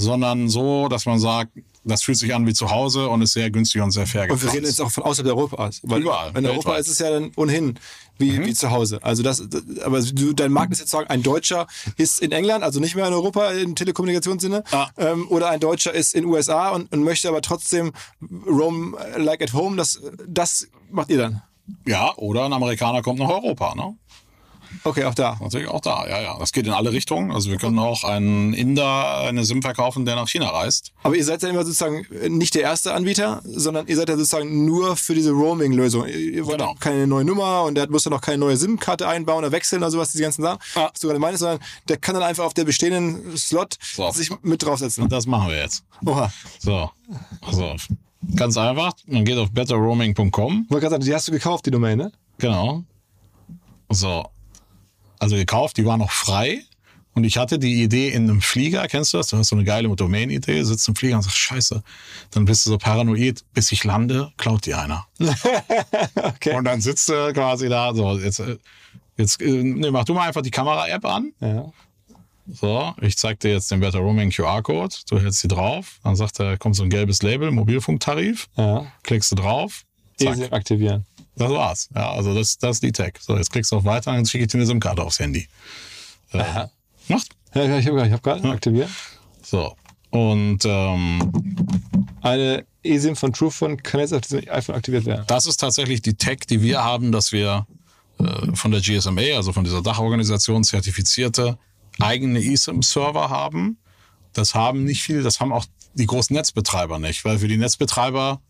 sondern so, dass man sagt, das fühlt sich an wie zu Hause und ist sehr günstig und sehr fair. Und wir reden jetzt auch von außerhalb Europas. Weil Überall. In Europa ist es ja dann ohnehin wie, mhm. wie zu Hause. Also das, aber du, dein Markt ist jetzt sagen, ein Deutscher ist in England, also nicht mehr in Europa im Telekommunikationssinne, ah. ähm, oder ein Deutscher ist in USA und, und möchte aber trotzdem roam like at home. Das, das macht ihr dann. Ja, oder ein Amerikaner kommt nach Europa, ne? Okay, auch da. Natürlich auch da, ja, ja. Das geht in alle Richtungen. Also wir können auch einen Inder eine SIM verkaufen, der nach China reist. Aber ihr seid ja immer sozusagen nicht der erste Anbieter, sondern ihr seid ja sozusagen nur für diese Roaming-Lösung. Ihr wollt genau. keine neue Nummer und der muss ja noch keine neue SIM-Karte einbauen oder wechseln oder sowas, diese ganzen Sachen, ah. was du gerade meinst, sondern der kann dann einfach auf der bestehenden Slot so. sich mit draufsetzen. Und das machen wir jetzt. Oha. So. So. Ganz einfach. Man geht auf betterroaming.com. Wollte gerade sagen, die hast du gekauft, die Domain, ne? Genau. So also gekauft, die war noch frei. Und ich hatte die Idee in einem Flieger, kennst du das? Du hast so eine geile Domain-Idee, sitzt im Flieger und sagst, scheiße, dann bist du so paranoid, bis ich lande, klaut dir einer. okay. Und dann sitzt du quasi da, so, jetzt, jetzt ne, mach du mal einfach die Kamera-App an. Ja. So, ich zeig dir jetzt den Better Roaming QR-Code, du hältst sie drauf, dann sagt er, kommt so ein gelbes Label, Mobilfunktarif, ja. klickst du drauf, zack. aktivieren. Das war's. Ja, also das, das ist die Tech. So, jetzt klickst du auf Weiter, dann schicke ich dir eine SIM-Karte aufs Handy. Äh, macht? Ja, ich habe hab gerade ja. aktiviert. So. Und ähm, eine eSIM von Truephone kann jetzt auf diesem iPhone aktiviert werden. Das ist tatsächlich die Tech, die wir haben, dass wir äh, von der GSMA, also von dieser Dachorganisation zertifizierte eigene eSIM-Server haben. Das haben nicht viele, das haben auch die großen Netzbetreiber nicht, weil für die Netzbetreiber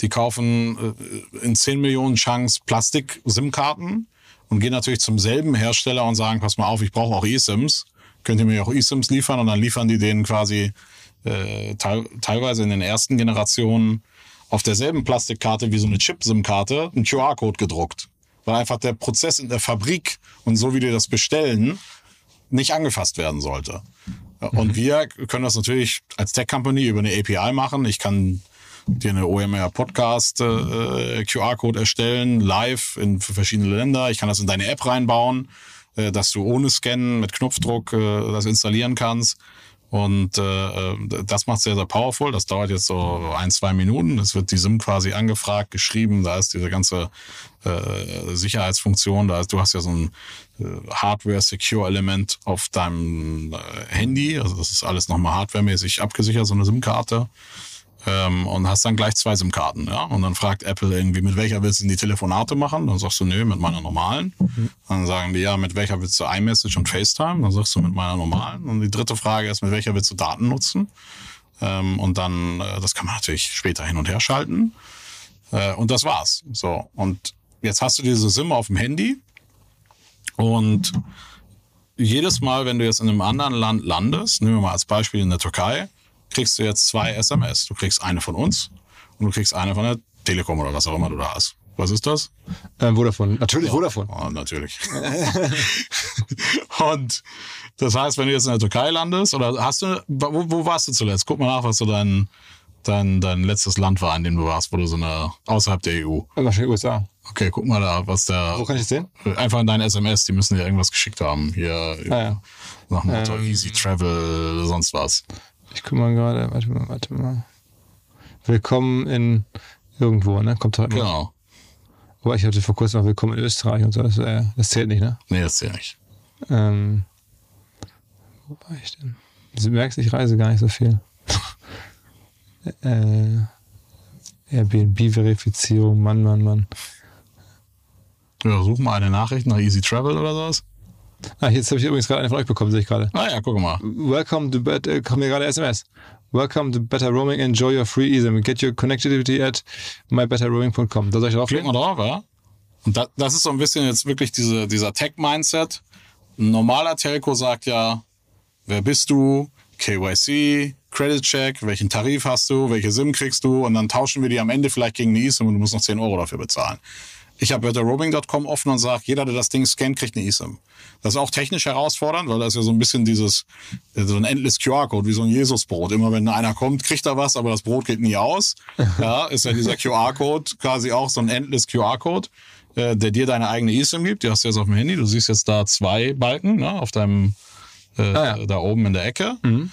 die kaufen äh, in 10 Millionen Chance Plastik-SIM-Karten und gehen natürlich zum selben Hersteller und sagen, pass mal auf, ich brauche auch eSIMs. Könnt ihr mir auch eSIMs liefern? Und dann liefern die denen quasi äh, te teilweise in den ersten Generationen auf derselben Plastikkarte wie so eine Chip-SIM-Karte einen QR-Code gedruckt. Weil einfach der Prozess in der Fabrik und so wie die das bestellen, nicht angefasst werden sollte. Und mhm. wir können das natürlich als Tech-Company über eine API machen. Ich kann dir eine OMR Podcast äh, QR-Code erstellen, live in für verschiedene Länder. Ich kann das in deine App reinbauen, äh, dass du ohne Scannen mit Knopfdruck äh, das installieren kannst. Und äh, das macht sehr, sehr powerful. Das dauert jetzt so ein, zwei Minuten. Es wird die SIM quasi angefragt, geschrieben. Da ist diese ganze äh, Sicherheitsfunktion. Da ist, du hast ja so ein äh, Hardware-Secure-Element auf deinem äh, Handy. Also das ist alles nochmal hardwaremäßig abgesichert, so eine SIM-Karte ähm, und hast dann gleich zwei SIM-Karten. Ja? Und dann fragt Apple irgendwie, mit welcher willst du die Telefonate machen? Dann sagst du, nö, mit meiner normalen. Mhm. Dann sagen die, ja, mit welcher willst du iMessage und FaceTime? Dann sagst du, mit meiner normalen. Und die dritte Frage ist, mit welcher willst du Daten nutzen? Ähm, und dann, äh, das kann man natürlich später hin und her schalten. Äh, und das war's. So. Und jetzt hast du diese SIM auf dem Handy und jedes Mal, wenn du jetzt in einem anderen Land landest, nehmen wir mal als Beispiel in der Türkei, kriegst du jetzt zwei SMS. Du kriegst eine von uns und du kriegst eine von der Telekom oder was auch immer du da hast. Was ist das? Ähm, Vodafone. Natürlich ja. Vodafone. Oh, natürlich. und das heißt, wenn du jetzt in der Türkei landest, oder hast du, wo, wo warst du zuletzt? Guck mal nach, was so dein, dein, dein letztes Land war, in dem du warst, wo du so eine, außerhalb der EU. Wahrscheinlich USA. Okay, guck mal da, was der. Wo kann ich das sehen? Einfach in deine SMS, die müssen dir irgendwas geschickt haben. Hier, ah, ja. nach Motto ähm, Easy Travel, sonst was. Ich guck mal gerade, warte mal, warte mal. Willkommen in irgendwo, ne? Kommt halt Genau. Mal. Aber ich hatte vor kurzem noch Willkommen in Österreich und so. Das, äh, das zählt nicht, ne? Nee, das zählt nicht. Ähm, wo war ich denn? Du merkst, ich reise gar nicht so viel. äh, Airbnb-Verifizierung, Mann, Mann, Mann. Ja, such mal eine Nachricht nach Easy Travel oder sowas. Ah, jetzt habe ich übrigens gerade eine von euch bekommen, sehe ich gerade. Ah ja, guck mal. Welcome to better, äh, kommt mir gerade SMS. Welcome to Better Roaming, enjoy your free eSIM. Get your connectivity at mybetterroaming.com. Da soll ich drauf Klick mal drauf, ja. Und das, das ist so ein bisschen jetzt wirklich diese, dieser Tech-Mindset. Ein normaler Telco sagt ja, wer bist du? KYC, Credit Check, welchen Tarif hast du, welche SIM kriegst du und dann tauschen wir die am Ende vielleicht gegen eine eSIM und du musst noch 10 Euro dafür bezahlen. Ich habe betterroaming.com offen und sage, jeder, der das Ding scannt, kriegt eine eSIM. Das ist auch technisch herausfordernd, weil da ist ja so ein bisschen dieses, so ein endless QR-Code, wie so ein Jesusbrot. Immer wenn einer kommt, kriegt er was, aber das Brot geht nie aus. Ja, ist ja dieser QR-Code quasi auch so ein endless QR-Code, äh, der dir deine eigene eSIM gibt. Die hast du jetzt auf dem Handy. Du siehst jetzt da zwei Balken ne, auf deinem, äh, ah, ja. da oben in der Ecke. Mhm.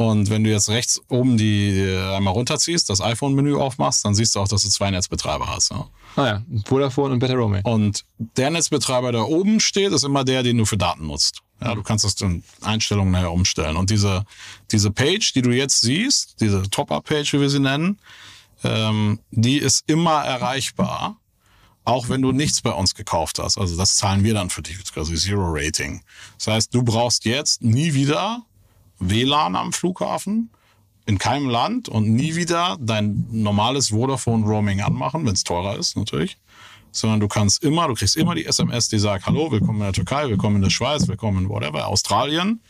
Und wenn du jetzt rechts oben die äh, einmal runterziehst, das iPhone-Menü aufmachst, dann siehst du auch, dass du zwei Netzbetreiber hast. Ja? Ah ja, Vodafone und Better Roaming. Und der Netzbetreiber, der oben steht, ist immer der, den du für Daten nutzt. Ja, du kannst das in Einstellungen nachher umstellen. Und diese, diese Page, die du jetzt siehst, diese Top-Up-Page, wie wir sie nennen, ähm, die ist immer erreichbar, auch wenn du nichts bei uns gekauft hast. Also das zahlen wir dann für dich, quasi Zero Rating. Das heißt, du brauchst jetzt nie wieder WLAN am Flughafen in keinem Land und nie wieder dein normales Vodafone Roaming anmachen, wenn es teurer ist natürlich, sondern du kannst immer, du kriegst immer die SMS, die sagt, hallo, willkommen in der Türkei, willkommen in der Schweiz, willkommen in whatever, Australien.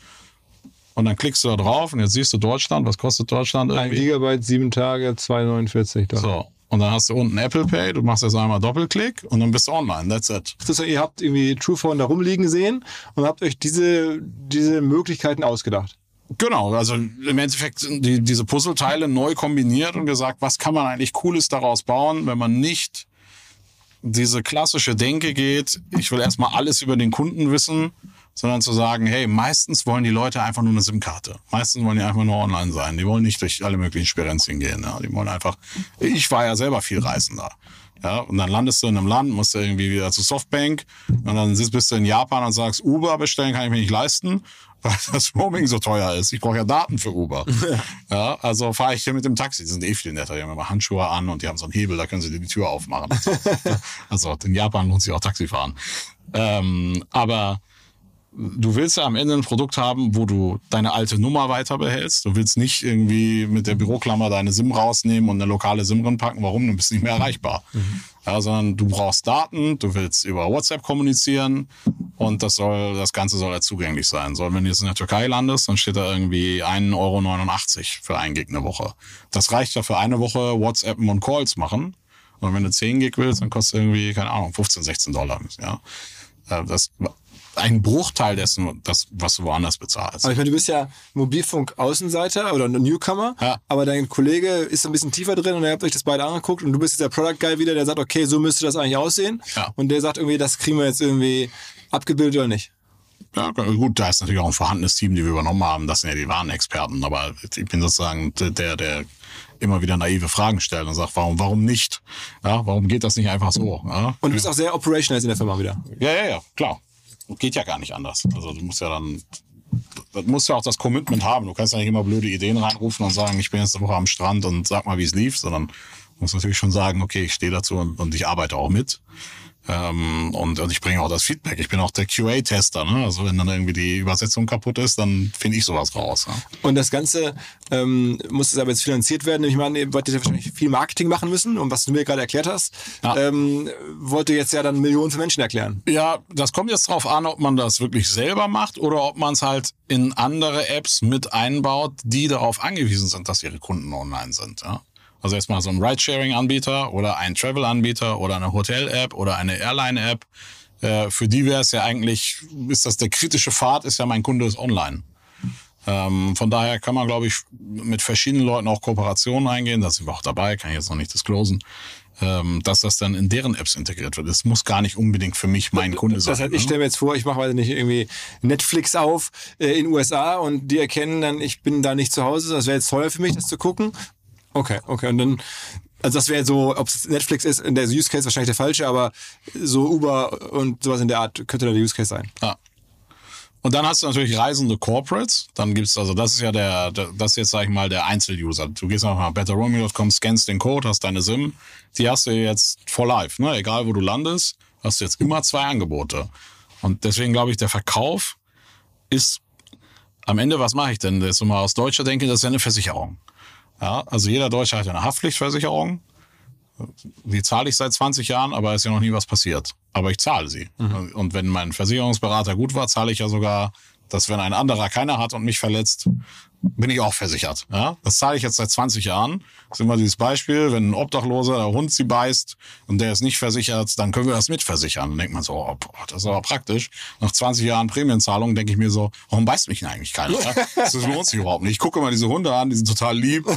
Und dann klickst du da drauf und jetzt siehst du Deutschland. Was kostet Deutschland? Irgendwie? Ein Gigabyte, sieben Tage, 2,49 So. Und dann hast du unten Apple Pay, du machst jetzt einmal Doppelklick und dann bist du online. That's it. Das heißt, ihr habt irgendwie Truephone da rumliegen sehen und habt euch diese, diese Möglichkeiten ausgedacht. Genau, also im Endeffekt die, diese Puzzleteile neu kombiniert und gesagt, was kann man eigentlich Cooles daraus bauen, wenn man nicht diese klassische Denke geht, ich will erstmal alles über den Kunden wissen, sondern zu sagen, hey, meistens wollen die Leute einfach nur eine SIM-Karte. Meistens wollen die einfach nur online sein. Die wollen nicht durch alle möglichen Sperenzien gehen. Ja. Die wollen einfach, ich war ja selber viel Reisender. Ja, und dann landest du in einem Land, musst du irgendwie wieder zu Softbank und dann bist du in Japan und sagst, Uber bestellen kann ich mir nicht leisten weil das Roaming so teuer ist. Ich brauche ja Daten für Uber. ja, also fahre ich hier mit dem Taxi. Die sind eh viel netter. Die haben immer Handschuhe an und die haben so einen Hebel, da können sie dir die Tür aufmachen. also in Japan lohnt sich auch Taxi fahren. Ähm, aber du willst ja am Ende ein Produkt haben, wo du deine alte Nummer weiter behältst. Du willst nicht irgendwie mit der Büroklammer deine SIM rausnehmen und eine lokale SIM packen. Warum? Du bist nicht mehr erreichbar. Mhm. Ja, sondern du brauchst Daten, du willst über WhatsApp kommunizieren und das soll, das Ganze soll halt zugänglich sein. So, wenn du jetzt in der Türkei landest, dann steht da irgendwie 1,89 Euro für ein Gig eine Woche. Das reicht ja für eine Woche WhatsApp und Calls machen. Und wenn du 10 Gig willst, dann kostet irgendwie, keine Ahnung, 15, 16 Dollar. Ja. Das ein Bruchteil dessen, das, was du woanders bezahlst. Aber ich meine, du bist ja Mobilfunk-Außenseiter oder Newcomer, ja. aber dein Kollege ist ein bisschen tiefer drin und ihr habt euch das beide angeguckt und du bist jetzt der Product Guy wieder, der sagt, okay, so müsste das eigentlich aussehen. Ja. Und der sagt irgendwie, das kriegen wir jetzt irgendwie abgebildet oder nicht. Ja, gut, da ist natürlich auch ein vorhandenes Team, die wir übernommen haben. Das sind ja die wahren Experten. Aber ich bin sozusagen der, der immer wieder naive Fragen stellt und sagt, warum, warum nicht? Ja, warum geht das nicht einfach so? Ja? Und du bist auch sehr operational in der Firma wieder. Ja, ja, ja, klar geht ja gar nicht anders. Also du musst ja dann, du musst ja auch das Commitment haben. Du kannst ja nicht immer blöde Ideen reinrufen und sagen, ich bin jetzt eine Woche am Strand und sag mal, wie es lief, sondern du musst natürlich schon sagen, okay, ich stehe dazu und, und ich arbeite auch mit. Ähm, und, und ich bringe auch das Feedback. Ich bin auch der QA-Tester. Ne? Also wenn dann irgendwie die Übersetzung kaputt ist, dann finde ich sowas raus. Ja? Und das Ganze ähm, muss es aber jetzt finanziert werden. Ich meine, ihr wolltet ja wahrscheinlich viel Marketing machen müssen. Und was du mir gerade erklärt hast, ja. ähm, wollte jetzt ja dann Millionen von Menschen erklären. Ja, das kommt jetzt drauf an, ob man das wirklich selber macht oder ob man es halt in andere Apps mit einbaut, die darauf angewiesen sind, dass ihre Kunden online sind. Ja? Also erstmal so ein Ridesharing-Anbieter oder ein Travel-Anbieter oder eine Hotel-App oder eine Airline-App. Äh, für die wäre es ja eigentlich, ist das der kritische Pfad, ist ja mein Kunde ist online. Ähm, von daher kann man, glaube ich, mit verschiedenen Leuten auch Kooperationen eingehen. Da sind wir auch dabei, kann ich jetzt noch nicht disclosen. Ähm, dass das dann in deren Apps integriert wird. Es muss gar nicht unbedingt für mich mein Kunde sein. Das heißt, ich ne? stelle mir jetzt vor, ich mache weiß nicht irgendwie Netflix auf äh, in USA und die erkennen dann, ich bin da nicht zu Hause. Das wäre jetzt teuer für mich, das zu gucken. Okay, okay. Und dann, also das wäre so, ob es Netflix ist, in der Use Case wahrscheinlich der falsche, aber so Uber und sowas in der Art könnte da der Use Case sein. Ja. Und dann hast du natürlich reisende Corporates. Dann gibt's also, das ist ja der, das ist jetzt, sag ich mal, der Einzeluser. Du gehst einfach mal betterromeo.com, scannst den Code, hast deine SIM. Die hast du jetzt for life, ne? Egal wo du landest, hast du jetzt immer zwei Angebote. Und deswegen glaube ich, der Verkauf ist am Ende, was mache ich denn? Jetzt mal aus Deutscher denke, das ist ja eine Versicherung. Ja, also jeder Deutsche hat eine Haftpflichtversicherung. Die zahle ich seit 20 Jahren, aber ist ja noch nie was passiert. Aber ich zahle sie. Mhm. Und wenn mein Versicherungsberater gut war, zahle ich ja sogar, dass wenn ein anderer keiner hat und mich verletzt, bin ich auch versichert. Ja? Das zahle ich jetzt seit 20 Jahren. Das ist immer dieses Beispiel, wenn ein Obdachloser, der Hund sie beißt und der ist nicht versichert, dann können wir das mitversichern. Dann denkt man so, oh, boah, das ist aber praktisch. Nach 20 Jahren Prämienzahlung denke ich mir so, warum beißt mich denn eigentlich keiner? Das lohnt sich überhaupt nicht. Ich gucke immer diese Hunde an, die sind total lieb.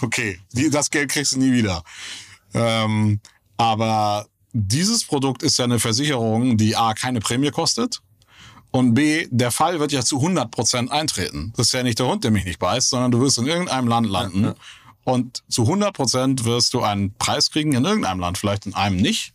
Okay, das Geld kriegst du nie wieder. Ähm, aber dieses Produkt ist ja eine Versicherung, die A, keine Prämie kostet und B, der Fall wird ja zu 100 Prozent eintreten. Das ist ja nicht der Hund, der mich nicht beißt, sondern du wirst in irgendeinem Land landen. Ja. Und zu 100 Prozent wirst du einen Preis kriegen in irgendeinem Land, vielleicht in einem nicht.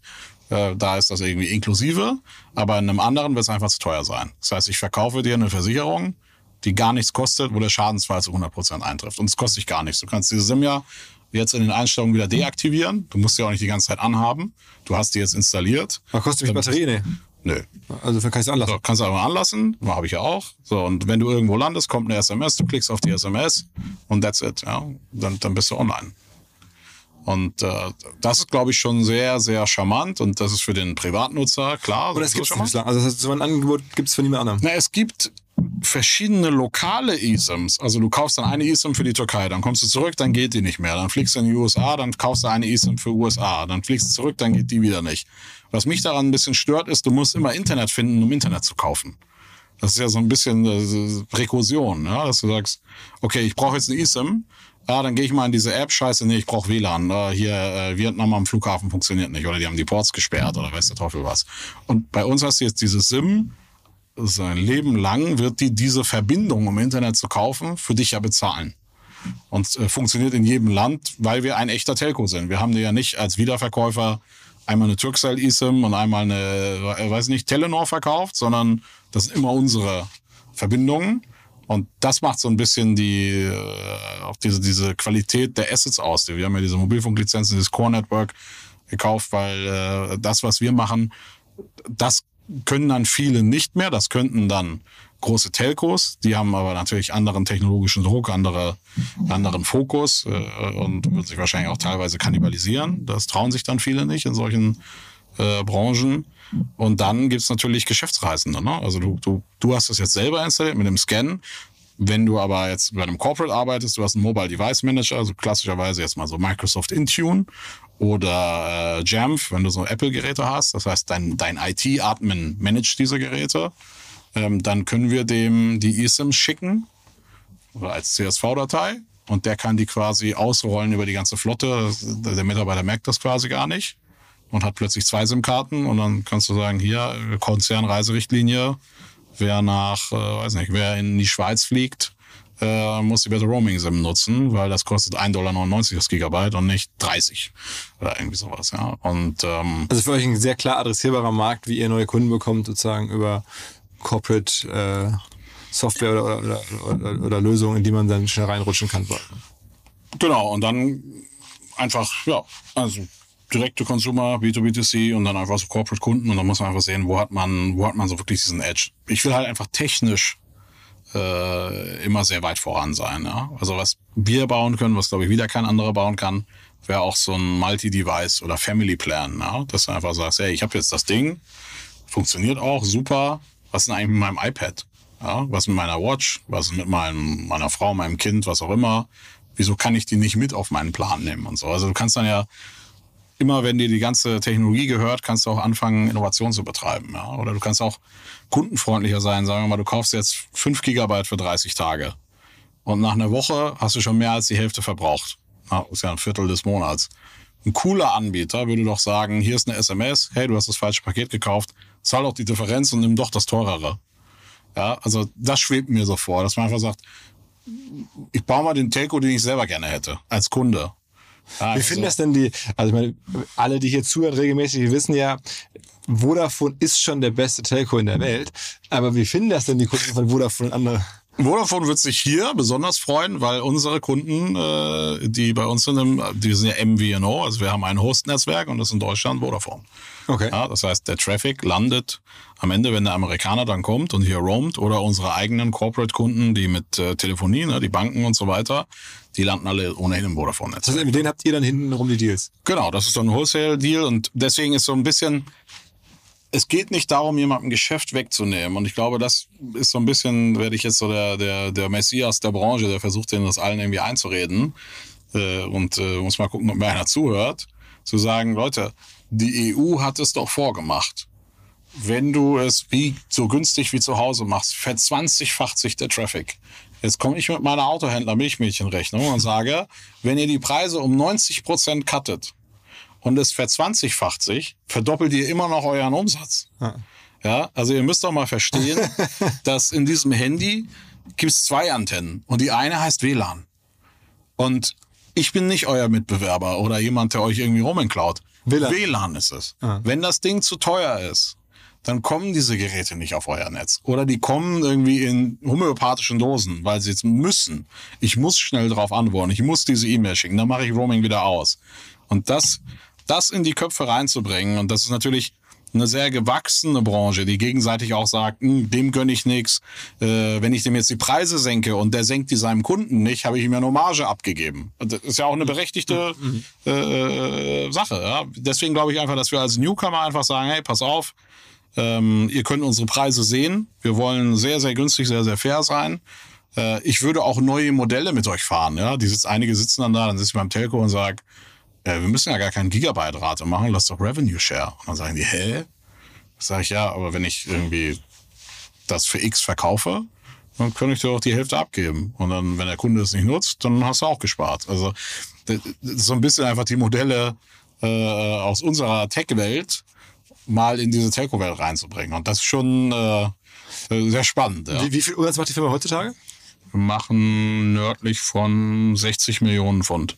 Äh, da ist das irgendwie inklusive, aber in einem anderen wird es einfach zu teuer sein. Das heißt, ich verkaufe dir eine Versicherung, die gar nichts kostet, wo der Schadensfall zu 100 Prozent eintrifft. Und es kostet dich gar nichts. Du kannst diese SIM ja jetzt in den Einstellungen wieder deaktivieren. Du musst sie auch nicht die ganze Zeit anhaben. Du hast die jetzt installiert. Aber kostet mich Batterie? Nee. Nö. Also dann kannst du anlassen. So, kannst du aber anlassen, habe ich ja auch. So, und wenn du irgendwo landest, kommt eine SMS, du klickst auf die SMS und that's it. Ja, dann, dann bist du online. Und äh, das ist, glaube ich, schon sehr, sehr charmant und das ist für den Privatnutzer klar. Und das gibt es bislang. Also das heißt, so ein Angebot gibt es von niemand anderem. Na, es gibt verschiedene lokale eSIMs. Also du kaufst dann eine eSIM für die Türkei, dann kommst du zurück, dann geht die nicht mehr. Dann fliegst du in die USA, dann kaufst du eine eSIM für USA, dann fliegst du zurück, dann geht die wieder nicht. Was mich daran ein bisschen stört, ist, du musst immer Internet finden, um Internet zu kaufen. Das ist ja so ein bisschen äh, Rekursion, ja? dass du sagst, okay, ich brauche jetzt eine eSIM, ja, dann gehe ich mal in diese App, scheiße, nee, ich brauche WLAN. Äh, hier, äh, Vietnam am Flughafen funktioniert nicht oder die haben die Ports gesperrt oder weiß der Teufel was. Und bei uns hast du jetzt diese SIM, sein Leben lang wird die diese Verbindung, um Internet zu kaufen, für dich ja bezahlen. Und äh, funktioniert in jedem Land, weil wir ein echter Telco sind. Wir haben die ja nicht als Wiederverkäufer einmal eine Turkcell eSIM und einmal eine, äh, weiß nicht, Telenor verkauft, sondern das sind immer unsere Verbindungen. Und das macht so ein bisschen die, äh, auch diese, diese Qualität der Assets aus. Wir haben ja diese Mobilfunklizenzen, dieses Core Network gekauft, weil äh, das, was wir machen, das können dann viele nicht mehr. Das könnten dann große Telcos, die haben aber natürlich anderen technologischen Druck, andere, anderen Fokus äh, und wird sich wahrscheinlich auch teilweise kannibalisieren. Das trauen sich dann viele nicht in solchen äh, Branchen. Und dann gibt's natürlich Geschäftsreisende. Ne? Also du, du, du hast das jetzt selber installiert mit dem Scan. Wenn du aber jetzt bei einem Corporate arbeitest, du hast einen Mobile Device Manager, also klassischerweise jetzt mal so Microsoft Intune oder äh, Jamf, wenn du so Apple-Geräte hast. Das heißt, dein, dein IT-Admin managt diese Geräte. Ähm, dann können wir dem die eSIM schicken oder als CSV-Datei und der kann die quasi ausrollen über die ganze Flotte. Der Mitarbeiter merkt das quasi gar nicht und hat plötzlich zwei SIM-Karten und dann kannst du sagen, hier, Konzernreiserichtlinie, wer nach, äh, weiß nicht, wer in die Schweiz fliegt, äh, muss die Better Roaming SIM nutzen, weil das kostet 1,99 Dollar das Gigabyte und nicht 30 oder irgendwie sowas, ja. Und, ähm, also für euch ein sehr klar adressierbarer Markt, wie ihr neue Kunden bekommt, sozusagen über Corporate äh, Software oder, oder, oder, oder Lösungen, in die man dann schnell reinrutschen kann. Genau, und dann einfach, ja, also direkte Consumer, B2B2C und dann einfach so Corporate Kunden und dann muss man einfach sehen, wo hat man, wo hat man so wirklich diesen Edge. Ich will halt einfach technisch äh, immer sehr weit voran sein. Ja? Also was wir bauen können, was glaube ich wieder kein anderer bauen kann, wäre auch so ein Multi-Device oder Family Plan. Ja? Dass du einfach sagst, hey, ich habe jetzt das Ding, funktioniert auch super. Was ist denn eigentlich mit meinem iPad? Ja? Was mit meiner Watch? Was mit meinem, meiner Frau, meinem Kind, was auch immer? Wieso kann ich die nicht mit auf meinen Plan nehmen und so? Also du kannst dann ja immer wenn dir die ganze Technologie gehört, kannst du auch anfangen, Innovation zu betreiben. Ja? Oder du kannst auch kundenfreundlicher sein. Sagen wir mal, du kaufst jetzt 5 Gigabyte für 30 Tage. Und nach einer Woche hast du schon mehr als die Hälfte verbraucht. Ja, ist ja ein Viertel des Monats. Ein cooler Anbieter würde doch sagen, hier ist eine SMS, hey, du hast das falsche Paket gekauft, zahl doch die Differenz und nimm doch das teurere. Ja, also das schwebt mir so vor, dass man einfach sagt, ich baue mal den Telco, den ich selber gerne hätte, als Kunde. Ah, Wie finden das denn die, also ich meine, alle, die hier zuhören regelmäßig, die wissen ja, Vodafone ist schon der beste Telco in der Welt. Aber wie finden das denn die Kunden von Vodafone und andere? Vodafone wird sich hier besonders freuen, weil unsere Kunden, äh, die bei uns sind, im, die sind ja MVNO, also wir haben ein Host-Netzwerk und das ist in Deutschland Vodafone. Okay. Ja, das heißt, der Traffic landet am Ende, wenn der Amerikaner dann kommt und hier roamt oder unsere eigenen Corporate-Kunden, die mit äh, Telefonie, ne, die Banken und so weiter, die landen alle ohnehin im Vodafone-Netz. Heißt, mit denen habt ihr dann hinten rum die Deals. Genau, das ist so ein Wholesale-Deal und deswegen ist so ein bisschen, es geht nicht darum, jemandem Geschäft wegzunehmen. Und ich glaube, das ist so ein bisschen, werde ich jetzt so der, der, der Messias der Branche, der versucht, denen das allen irgendwie einzureden. Äh, und äh, muss mal gucken, ob mir einer zuhört. Zu sagen, Leute, die EU hat es doch vorgemacht. Wenn du es wie so günstig wie zu Hause machst, verzwanzigfacht sich der Traffic. Jetzt komme ich mit meiner Autohändler-Milchmädchenrechnung und sage, wenn ihr die Preise um 90 Prozent cuttet und es verzwanzigfacht sich, verdoppelt ihr immer noch euren Umsatz. Ja, also ihr müsst doch mal verstehen, dass in diesem Handy gibt es zwei Antennen und die eine heißt WLAN. Und ich bin nicht euer Mitbewerber oder jemand, der euch irgendwie rumenklaut. WLAN. WLAN ist es. Wenn das Ding zu teuer ist, dann kommen diese Geräte nicht auf euer Netz. Oder die kommen irgendwie in homöopathischen Dosen, weil sie jetzt müssen. Ich muss schnell darauf antworten. Ich muss diese E-Mail schicken. Dann mache ich Roaming wieder aus. Und das, das in die Köpfe reinzubringen, und das ist natürlich eine sehr gewachsene Branche, die gegenseitig auch sagt, "Hm, dem gönne ich nichts. Äh, wenn ich dem jetzt die Preise senke und der senkt die seinem Kunden nicht, habe ich ihm ja nur Marge abgegeben. Das ist ja auch eine berechtigte äh, Sache. Ja? Deswegen glaube ich einfach, dass wir als Newcomer einfach sagen, hey, pass auf, ähm, ihr könnt unsere Preise sehen. Wir wollen sehr, sehr günstig, sehr, sehr fair sein. Äh, ich würde auch neue Modelle mit euch fahren. Ja? Die sitzt, einige sitzen dann da, dann sitze ich beim Telco und sage, äh, wir müssen ja gar keinen Gigabyte-Rate machen, lass doch Revenue Share. Und dann sagen die, hä? Sag ich, ja, aber wenn ich irgendwie das für X verkaufe, dann könnte ich dir auch die Hälfte abgeben. Und dann, wenn der Kunde es nicht nutzt, dann hast du auch gespart. Also das das ist so ein bisschen einfach die Modelle äh, aus unserer Tech-Welt mal in diese Telco-Welt reinzubringen. Und das ist schon äh, sehr spannend. Ja. Wie, wie viel Umsatz macht die Firma heutzutage? Wir machen nördlich von 60 Millionen Pfund.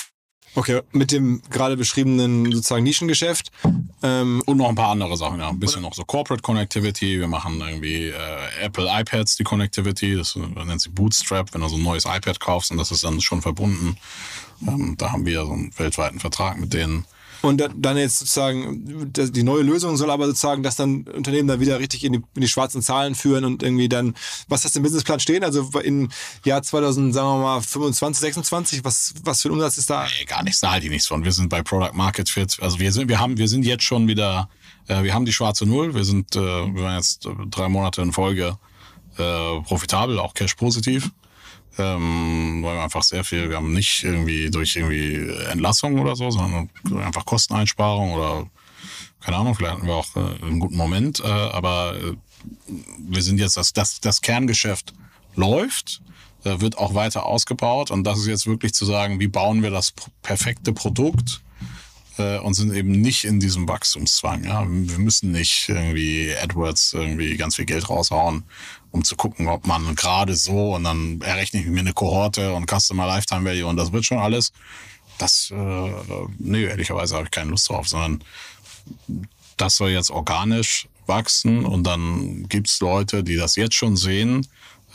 Okay, mit dem gerade beschriebenen sozusagen Nischengeschäft. Ähm, Und noch ein paar andere Sachen, ja. Ein bisschen noch so Corporate Connectivity. Wir machen irgendwie äh, Apple iPads, die Connectivity. Das nennt sich Bootstrap, wenn du so ein neues iPad kaufst und das ist dann schon verbunden. Ähm, da haben wir so einen weltweiten Vertrag mit denen. Und da- dann jetzt sozusagen, die neue Lösung soll aber sozusagen das dann Unternehmen dann wieder richtig in die, in die schwarzen Zahlen führen und irgendwie dann, was hast du im Businessplan stehen? Also in Jahr 2000, sagen wir mal, 25, 26, was, was für ein Umsatz ist da? Nee, gar nichts, da halte ich nichts von. Wir sind bei Product Market Fit. Also wir sind, wir haben, wir sind jetzt schon wieder, äh, wir haben die schwarze Null. Wir sind, äh, wir waren jetzt äh, drei Monate in Folge äh, profitabel, auch cash positiv. Ähm, weil wir einfach sehr viel, wir haben nicht irgendwie durch irgendwie Entlassung oder so, sondern einfach Kosteneinsparung oder keine Ahnung, vielleicht hatten wir auch äh, einen guten Moment, äh, aber äh, wir sind jetzt, das, das, das Kerngeschäft läuft, äh, wird auch weiter ausgebaut und das ist jetzt wirklich zu sagen, wie bauen wir das perfekte Produkt und sind eben nicht in diesem Wachstumszwang. Ja? Wir müssen nicht irgendwie AdWords irgendwie ganz viel Geld raushauen, um zu gucken, ob man gerade so und dann errechne ich mir eine Kohorte und Customer Lifetime Value und das wird schon alles. Das, äh, nee, ehrlicherweise habe ich keine Lust drauf, sondern das soll jetzt organisch wachsen und dann gibt's Leute, die das jetzt schon sehen.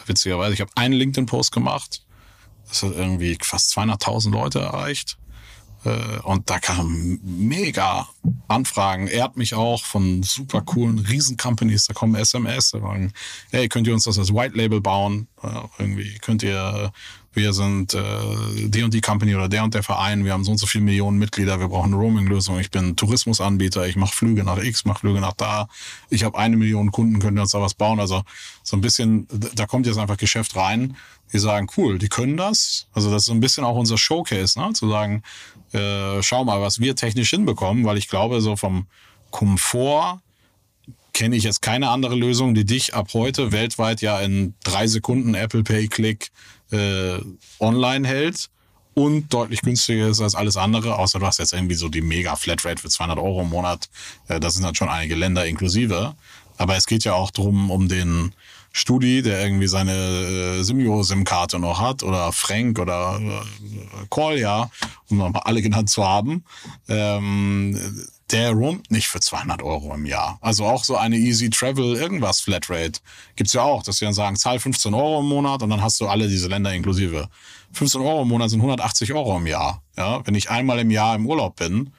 Witzigerweise, ich habe einen LinkedIn-Post gemacht, das hat irgendwie fast 200.000 Leute erreicht. Äh, und da kamen mega Anfragen. Er hat mich auch von super coolen Riesen-Companies, da kommen SMS, da sagen, hey, könnt ihr uns das als White Label bauen? irgendwie könnt ihr, wir sind äh, die und die Company oder der und der Verein, wir haben so und so viele Millionen Mitglieder, wir brauchen eine Roaming-Lösung. Ich bin Tourismusanbieter, ich mache Flüge nach X, mache Flüge nach da. Ich habe eine Million Kunden, könnt ihr uns da was bauen? Also so ein bisschen, da kommt jetzt einfach Geschäft rein. Die sagen, cool, die können das. Also das ist so ein bisschen auch unser Showcase, ne? zu sagen, äh, schau mal, was wir technisch hinbekommen, weil ich glaube, so vom Komfort kenne ich jetzt keine andere Lösung, die dich ab heute weltweit ja in drei Sekunden Apple Pay Click äh, online hält und deutlich günstiger ist als alles andere, außer du hast jetzt irgendwie so die mega Flatrate für 200 Euro im Monat. Äh, das sind dann schon einige Länder inklusive. Aber es geht ja auch drum um den Studi, der irgendwie seine äh, Simio-SIM-Karte noch hat, oder Frank oder äh, Kolja, um nochmal alle genannt zu haben, ähm, der roamt nicht für 200 Euro im Jahr. Also auch so eine Easy Travel irgendwas Flatrate gibt's ja auch, dass sie dann sagen, zahl 15 Euro im Monat und dann hast du alle diese Länder inklusive. 15 Euro im Monat sind 180 Euro im Jahr. Ja, wenn ich einmal im Jahr im Urlaub bin,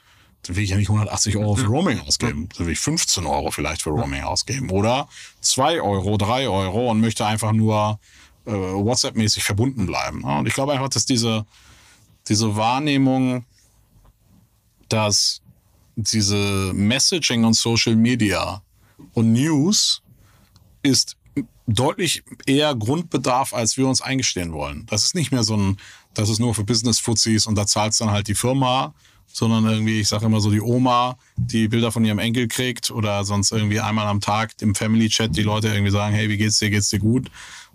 dann will ich ja nicht 180 Euro für Roaming ausgeben. Dann will ich 15 Euro vielleicht für Roaming ausgeben. Oder 2 Euro, 3 Euro und möchte einfach nur äh, WhatsApp-mäßig verbunden bleiben. Und ich glaube einfach, dass diese, diese Wahrnehmung, dass diese Messaging und Social Media und News ist deutlich eher Grundbedarf, als wir uns eingestehen wollen. Das ist nicht mehr so ein, das ist nur für Business-Fuzis und da zahlt dann halt die Firma sondern irgendwie, ich sage immer so, die Oma, die Bilder von ihrem Enkel kriegt oder sonst irgendwie einmal am Tag im Family Chat die Leute irgendwie sagen, hey, wie geht's dir, geht's dir gut?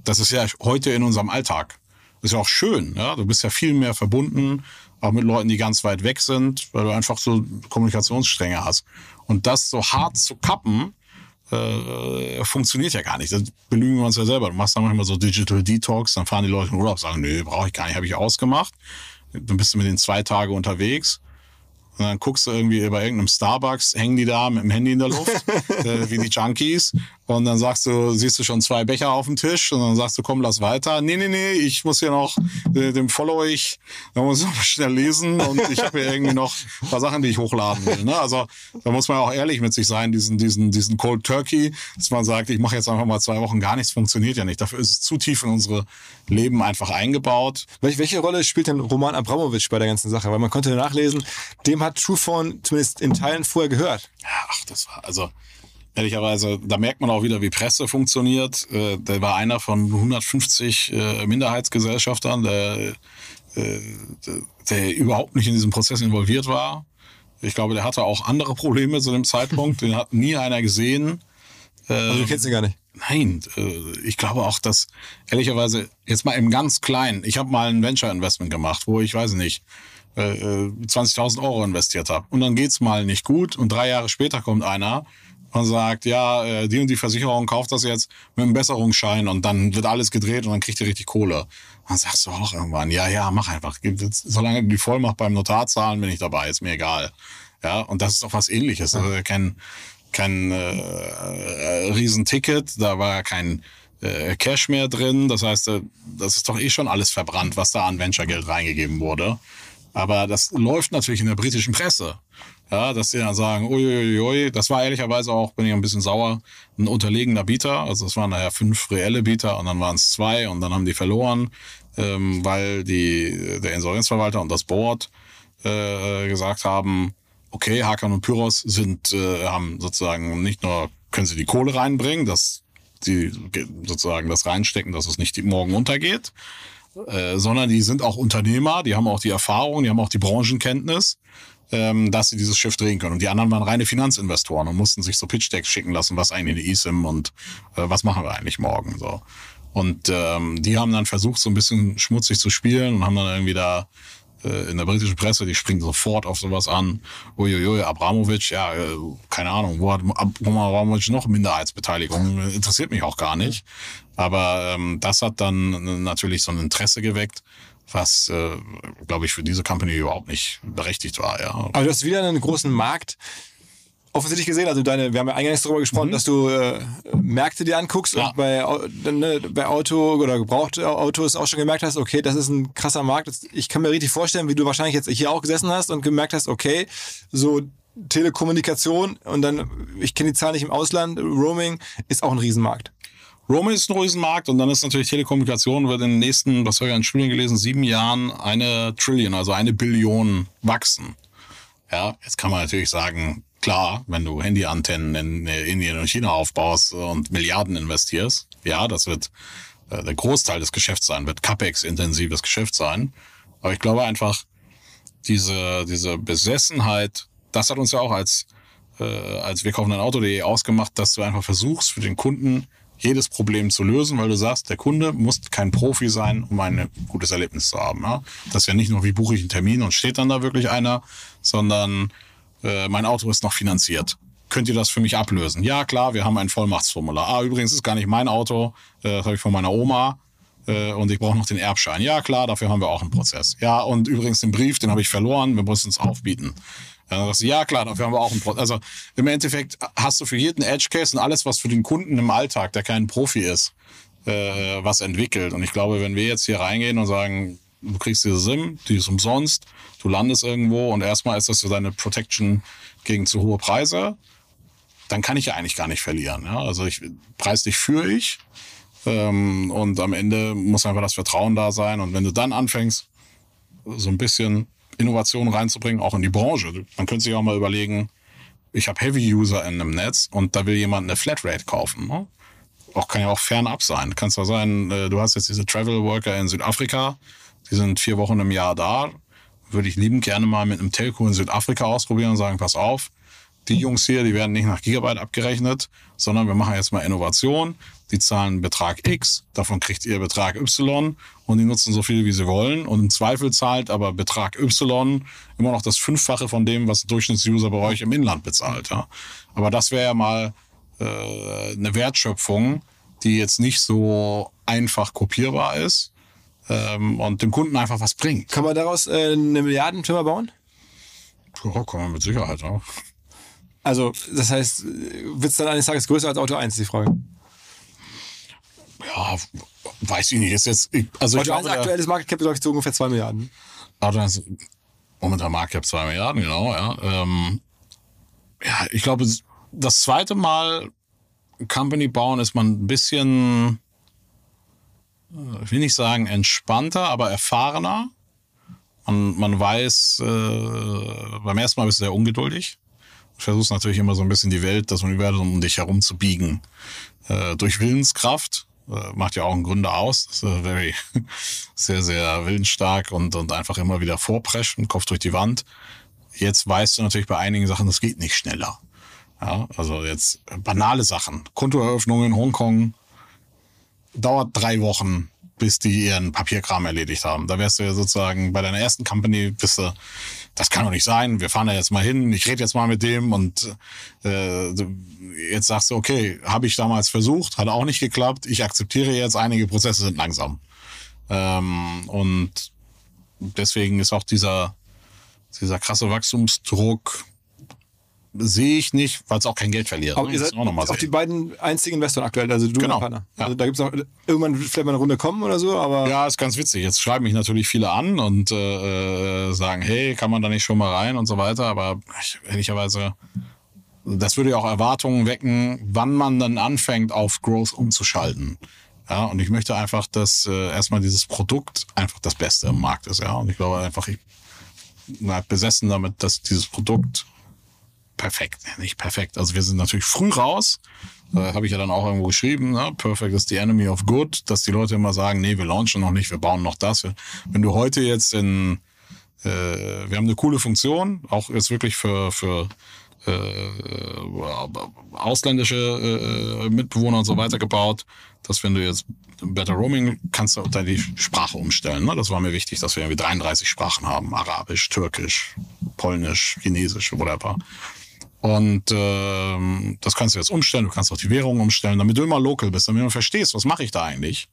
Das ist ja heute in unserem Alltag. Das ist ja auch schön, ja. Du bist ja viel mehr verbunden, auch mit Leuten, die ganz weit weg sind, weil du einfach so Kommunikationsstränge hast. Und das so hart zu kappen, äh, funktioniert ja gar nicht. Das belügen wir uns ja selber. Du machst dann manchmal so Digital Detox, dann fahren die Leute in Urlaub, sagen, nö, brauche ich gar nicht, habe ich ausgemacht. Dann bist du mit den zwei Tage unterwegs und dann guckst du irgendwie bei irgendeinem Starbucks, hängen die da mit dem Handy in der Luft, äh, wie die Junkies. Und dann sagst du, siehst du schon zwei Becher auf dem Tisch und dann sagst du, komm, lass weiter. Nee, nee, nee, ich muss hier noch, äh, dem follow ich, da muss ich noch schnell lesen und ich habe hier irgendwie noch ein paar Sachen, die ich hochladen will. Ne? Also da muss man auch ehrlich mit sich sein, diesen, diesen, diesen Cold Turkey, dass man sagt, ich mache jetzt einfach mal zwei Wochen gar nichts, funktioniert ja nicht. Dafür ist es zu tief in unsere Leben einfach eingebaut. Welche, welche Rolle spielt denn Roman Abramowitsch bei der ganzen Sache? Weil man konnte nachlesen, dem hat Truephone zumindest in Teilen vorher gehört. Ach, das war, also ehrlicherweise, da merkt man auch wieder, wie Presse funktioniert. Äh, der war einer von 150 äh, Minderheitsgesellschaftern, der, äh, der überhaupt nicht in diesem Prozess involviert war. Ich glaube, der hatte auch andere Probleme zu dem Zeitpunkt. Den hat nie einer gesehen. Also du kennst ihn gar nicht? Nein, ich glaube auch, dass ehrlicherweise jetzt mal im ganz Kleinen, ich habe mal ein Venture-Investment gemacht, wo ich weiß nicht, 20.000 Euro investiert habe. Und dann geht's mal nicht gut und drei Jahre später kommt einer und sagt, ja, äh, die und die Versicherung kauft das jetzt mit einem Besserungsschein und dann wird alles gedreht und dann kriegt ihr richtig Kohle. Dann sagst du auch irgendwann, ja, ja, mach einfach. Solange du die Vollmacht beim Notar zahlen, bin ich dabei, ist mir egal. Ja, und das ist doch was ähnliches. Also kein, kein äh, Riesenticket, da war kein äh, Cash mehr drin. Das heißt, äh, das ist doch eh schon alles verbrannt, was da an Venture-Geld reingegeben wurde. Aber das läuft natürlich in der britischen Presse. Ja, dass sie dann sagen, uiuiui, das war ehrlicherweise auch, bin ich ein bisschen sauer, ein unterlegener Bieter. Also es waren daher fünf reelle Bieter und dann waren es zwei und dann haben die verloren, ähm, weil die, der Insolvenzverwalter und das Board äh, gesagt haben, okay, Hakan und Pyros sind, äh, haben sozusagen nicht nur können sie die Kohle reinbringen, dass die sozusagen das reinstecken, dass es nicht morgen untergeht, äh, sondern die sind auch Unternehmer, die haben auch die Erfahrung, die haben auch die Branchenkenntnis ähm, dass sie dieses Schiff drehen können. Und die anderen waren reine Finanzinvestoren und mussten sich so Pitch-Decks schicken lassen, was eigentlich eine eSIM und äh, was machen wir eigentlich morgen so. Und ähm, die haben dann versucht, so ein bisschen schmutzig zu spielen und haben dann irgendwie da äh, in der britischen Presse, die springen sofort auf sowas an. Uiuiui, Abramovic, ja, äh, keine Ahnung, wo hat Abramovic noch Minderheitsbeteiligung? Interessiert mich auch gar nicht. Aber ähm, das hat dann natürlich so ein Interesse geweckt, was, äh, glaube ich, für diese Company überhaupt nicht berechtigt war. Ja. Aber du hast wieder einen großen Markt offensichtlich gesehen. Also deine, wir haben ja eingangs darüber gesprochen, mhm. dass du äh, Märkte dir anguckst ja. und bei, ne, bei Auto oder gebrauchte Autos auch schon gemerkt hast, okay, das ist ein krasser Markt. Ich kann mir richtig vorstellen, wie du wahrscheinlich jetzt hier auch gesessen hast und gemerkt hast, okay, so Telekommunikation und dann, ich kenne die Zahl nicht im Ausland, Roaming ist auch ein Riesenmarkt. Roaming ist ein Riesenmarkt und dann ist natürlich Telekommunikation wird in den nächsten, was habe ich an Studien gelesen, sieben Jahren eine Trillion, also eine Billion wachsen. Ja, jetzt kann man natürlich sagen, Klar, wenn du Handyantennen in Indien und China aufbaust und Milliarden investierst, ja, das wird äh, der Großteil des Geschäfts sein, wird CapEx-intensives Geschäft sein. Aber ich glaube einfach, diese, diese Besessenheit, das hat uns ja auch als, äh, als wir kaufen ein Auto.de ausgemacht, dass du einfach versuchst, für den Kunden jedes Problem zu lösen, weil du sagst, der Kunde muss kein Profi sein, um ein gutes Erlebnis zu haben. Ja? Das ist ja nicht nur, wie buche ich einen Termin und steht dann da wirklich einer, sondern äh, mein Auto ist noch finanziert. Könnt ihr das für mich ablösen? Ja, klar, wir haben ein Vollmachtsformular. Ah, übrigens ist gar nicht mein Auto, äh, das habe ich von meiner Oma äh, und ich brauche noch den Erbschein. Ja, klar, dafür haben wir auch einen Prozess. Ja, und übrigens den Brief, den habe ich verloren, wir müssen es aufbieten. Ja, klar, dafür haben wir auch einen Prozess. Also im Endeffekt hast du für jeden Edge Case und alles, was für den Kunden im Alltag, der kein Profi ist, was entwickelt. Und ich glaube, wenn wir jetzt hier reingehen und sagen, du kriegst diese SIM, die ist umsonst, du landest irgendwo und erstmal ist das so deine Protection gegen zu hohe Preise, dann kann ich ja eigentlich gar nicht verlieren. Ja? Also ich preis dich für ich ähm, und am Ende muss einfach das Vertrauen da sein. Und wenn du dann anfängst, so ein bisschen Innovation reinzubringen, auch in die Branche, man könnte sich auch mal überlegen, ich habe Heavy-User in einem Netz und da will jemand eine Flatrate kaufen. Ne? Auch kann ja auch fernab sein. Kann zwar sein, äh, du hast jetzt diese Travel Worker in Südafrika, die sind vier Wochen im Jahr da. Würde ich lieben gerne mal mit einem Telco in Südafrika ausprobieren und sagen, pass auf, die Jungs hier, die werden nicht nach Gigabyte abgerechnet, sondern wir machen jetzt mal Innovation. Die zahlen Betrag X, davon kriegt ihr Betrag Y und die nutzen so viel, wie sie wollen. Und im Zweifel zahlt aber Betrag Y immer noch das Fünffache von dem, was ein Durchschnittsuser bei euch im Inland bezahlt. Ja. Aber das wäre ja mal äh, eine Wertschöpfung, die jetzt nicht so einfach kopierbar ist, ähm, und dem Kunden einfach was bringt. Kann man daraus äh, eine Milliardenfirma bauen? Ja, kann man mit Sicherheit auch. Also, das heißt, wird es dann eines Tages größer als Auto 1, die Frage? Ja, weiß ich nicht. Ist jetzt, ich, also Auto ich 1 aktuelles Market Cap läuft so ungefähr 2 Milliarden. Auto 1, momentan Market Cap 2 Milliarden, genau, ja. Ähm, ja, ich glaube, das zweite Mal Company bauen ist man ein bisschen ich will nicht sagen entspannter, aber erfahrener. Man, man weiß, äh, beim ersten Mal bist du sehr ungeduldig. Du versuchst natürlich immer so ein bisschen die Welt, das Universum um dich herum zu biegen. Äh, durch Willenskraft. Äh, macht ja auch einen Gründer aus. Ist äh, very, sehr, sehr willensstark und, und einfach immer wieder vorpreschen, Kopf durch die Wand. Jetzt weißt du natürlich bei einigen Sachen, das geht nicht schneller. Ja, also jetzt banale Sachen. Kontoeröffnung in Hongkong, dauert drei Wochen, bis die ihren Papierkram erledigt haben. Da wärst du ja sozusagen bei deiner ersten Company, bist du, das kann doch nicht sein, wir fahren da jetzt mal hin, ich rede jetzt mal mit dem und äh, jetzt sagst du, okay, habe ich damals versucht, hat auch nicht geklappt, ich akzeptiere jetzt, einige Prozesse sind langsam. Ähm, und deswegen ist auch dieser, dieser krasse Wachstumsdruck sehe ich nicht, weil es auch kein Geld verliert. Aber ihr seid auch, auch die beiden einzigen Investoren aktuell, also du genau. und Partner. Ja. Also da gibt es auch irgendwann vielleicht mal eine Runde kommen oder so, aber. Ja, ist ganz witzig. Jetzt schreiben mich natürlich viele an und äh, äh, sagen, hey, kann man da nicht schon mal rein und so weiter. Aber ich, ehrlicherweise, das würde ja auch Erwartungen wecken, wann man dann anfängt, auf Growth umzuschalten. Ja, und ich möchte einfach, dass äh, erstmal dieses Produkt einfach das Beste im Markt ist. Ja, und ich glaube einfach, ich bin besessen damit, dass dieses Produkt perfekt, nicht perfekt. Also wir sind natürlich früh raus. Äh, Habe ich ja dann auch irgendwo geschrieben, ne? Perfect is the enemy of good, dass die Leute immer sagen, nee, wir launchen noch nicht, wir bauen noch das. Wenn du heute jetzt in, äh, wir haben eine coole Funktion, auch jetzt wirklich für, für äh, ausländische äh, Mitbewohner und so weiter gebaut, dass wenn du jetzt Better Roaming kannst du dann die Sprache umstellen. Ne? Das war mir wichtig, dass wir irgendwie 33 Sprachen haben. Arabisch, Türkisch, Polnisch, Chinesisch, whatever. Und ähm, das kannst du jetzt umstellen. Du kannst auch die Währung umstellen, damit du immer local bist, damit du verstehst, was mache ich da eigentlich.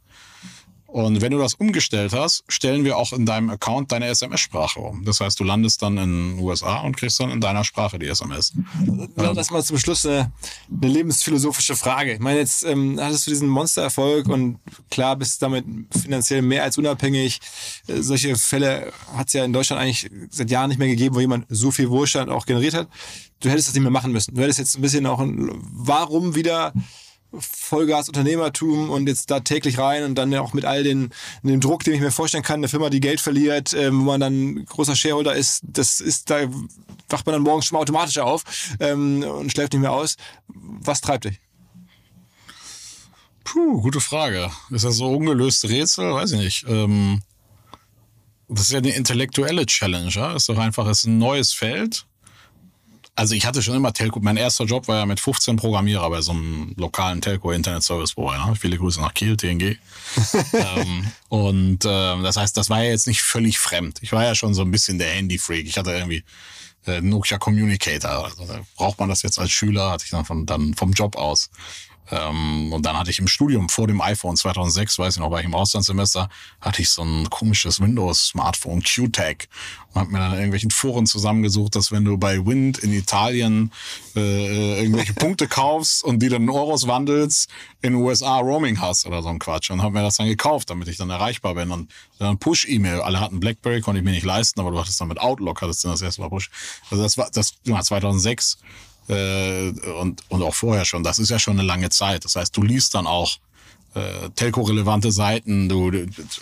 Und wenn du das umgestellt hast, stellen wir auch in deinem Account deine SMS-Sprache um. Das heißt, du landest dann in den USA und kriegst dann in deiner Sprache die SMS. Lass mal zum Schluss eine, eine lebensphilosophische Frage. Ich meine, jetzt ähm, hattest du diesen Monstererfolg und klar bist damit finanziell mehr als unabhängig. Äh, solche Fälle hat es ja in Deutschland eigentlich seit Jahren nicht mehr gegeben, wo jemand so viel Wohlstand auch generiert hat. Du hättest das nicht mehr machen müssen. Du hättest jetzt ein bisschen auch ein, warum wieder Vollgas Unternehmertum und jetzt da täglich rein und dann auch mit all den, dem Druck, den ich mir vorstellen kann, eine Firma, die Geld verliert, ähm, wo man dann großer Shareholder ist, das ist, da wacht man dann morgens schon mal automatisch auf ähm, und schläft nicht mehr aus. Was treibt dich? Puh, gute Frage. Ist das so ungelöste Rätsel? Weiß ich nicht. Ähm, das ist ja eine intellektuelle Challenge, ja? Ist doch einfach, ist ein neues Feld also ich hatte schon immer Telco. Mein erster Job war ja mit 15 Programmierer bei so einem lokalen Telco Internet Service Provider. Viele Grüße nach Kiel, TNG. ähm, und äh, das heißt, das war ja jetzt nicht völlig fremd. Ich war ja schon so ein bisschen der Handy-Freak. Ich hatte irgendwie äh, Nokia Communicator. Also, braucht man das jetzt als Schüler? Hatte ich dann, von, dann vom Job aus. Ähm, und dann hatte ich im Studium vor dem iPhone 2006, weiß ich noch, war ich im Auslandssemester, hatte ich so ein komisches Windows-Smartphone, QTAG. Und habe mir dann in irgendwelchen Foren zusammengesucht, dass wenn du bei Wind in Italien äh, irgendwelche Punkte kaufst und die dann in Euros wandelst, in den USA Roaming hast oder so ein Quatsch. Und habe mir das dann gekauft, damit ich dann erreichbar bin. Und dann Push-E-Mail. Alle hatten Blackberry, konnte ich mir nicht leisten, aber du hattest dann mit Outlook, hattest du das erste Mal Push. Also das war, das war 2006 äh, und, und auch vorher schon. Das ist ja schon eine lange Zeit. Das heißt, du liest dann auch äh, Telco-relevante Seiten. Du,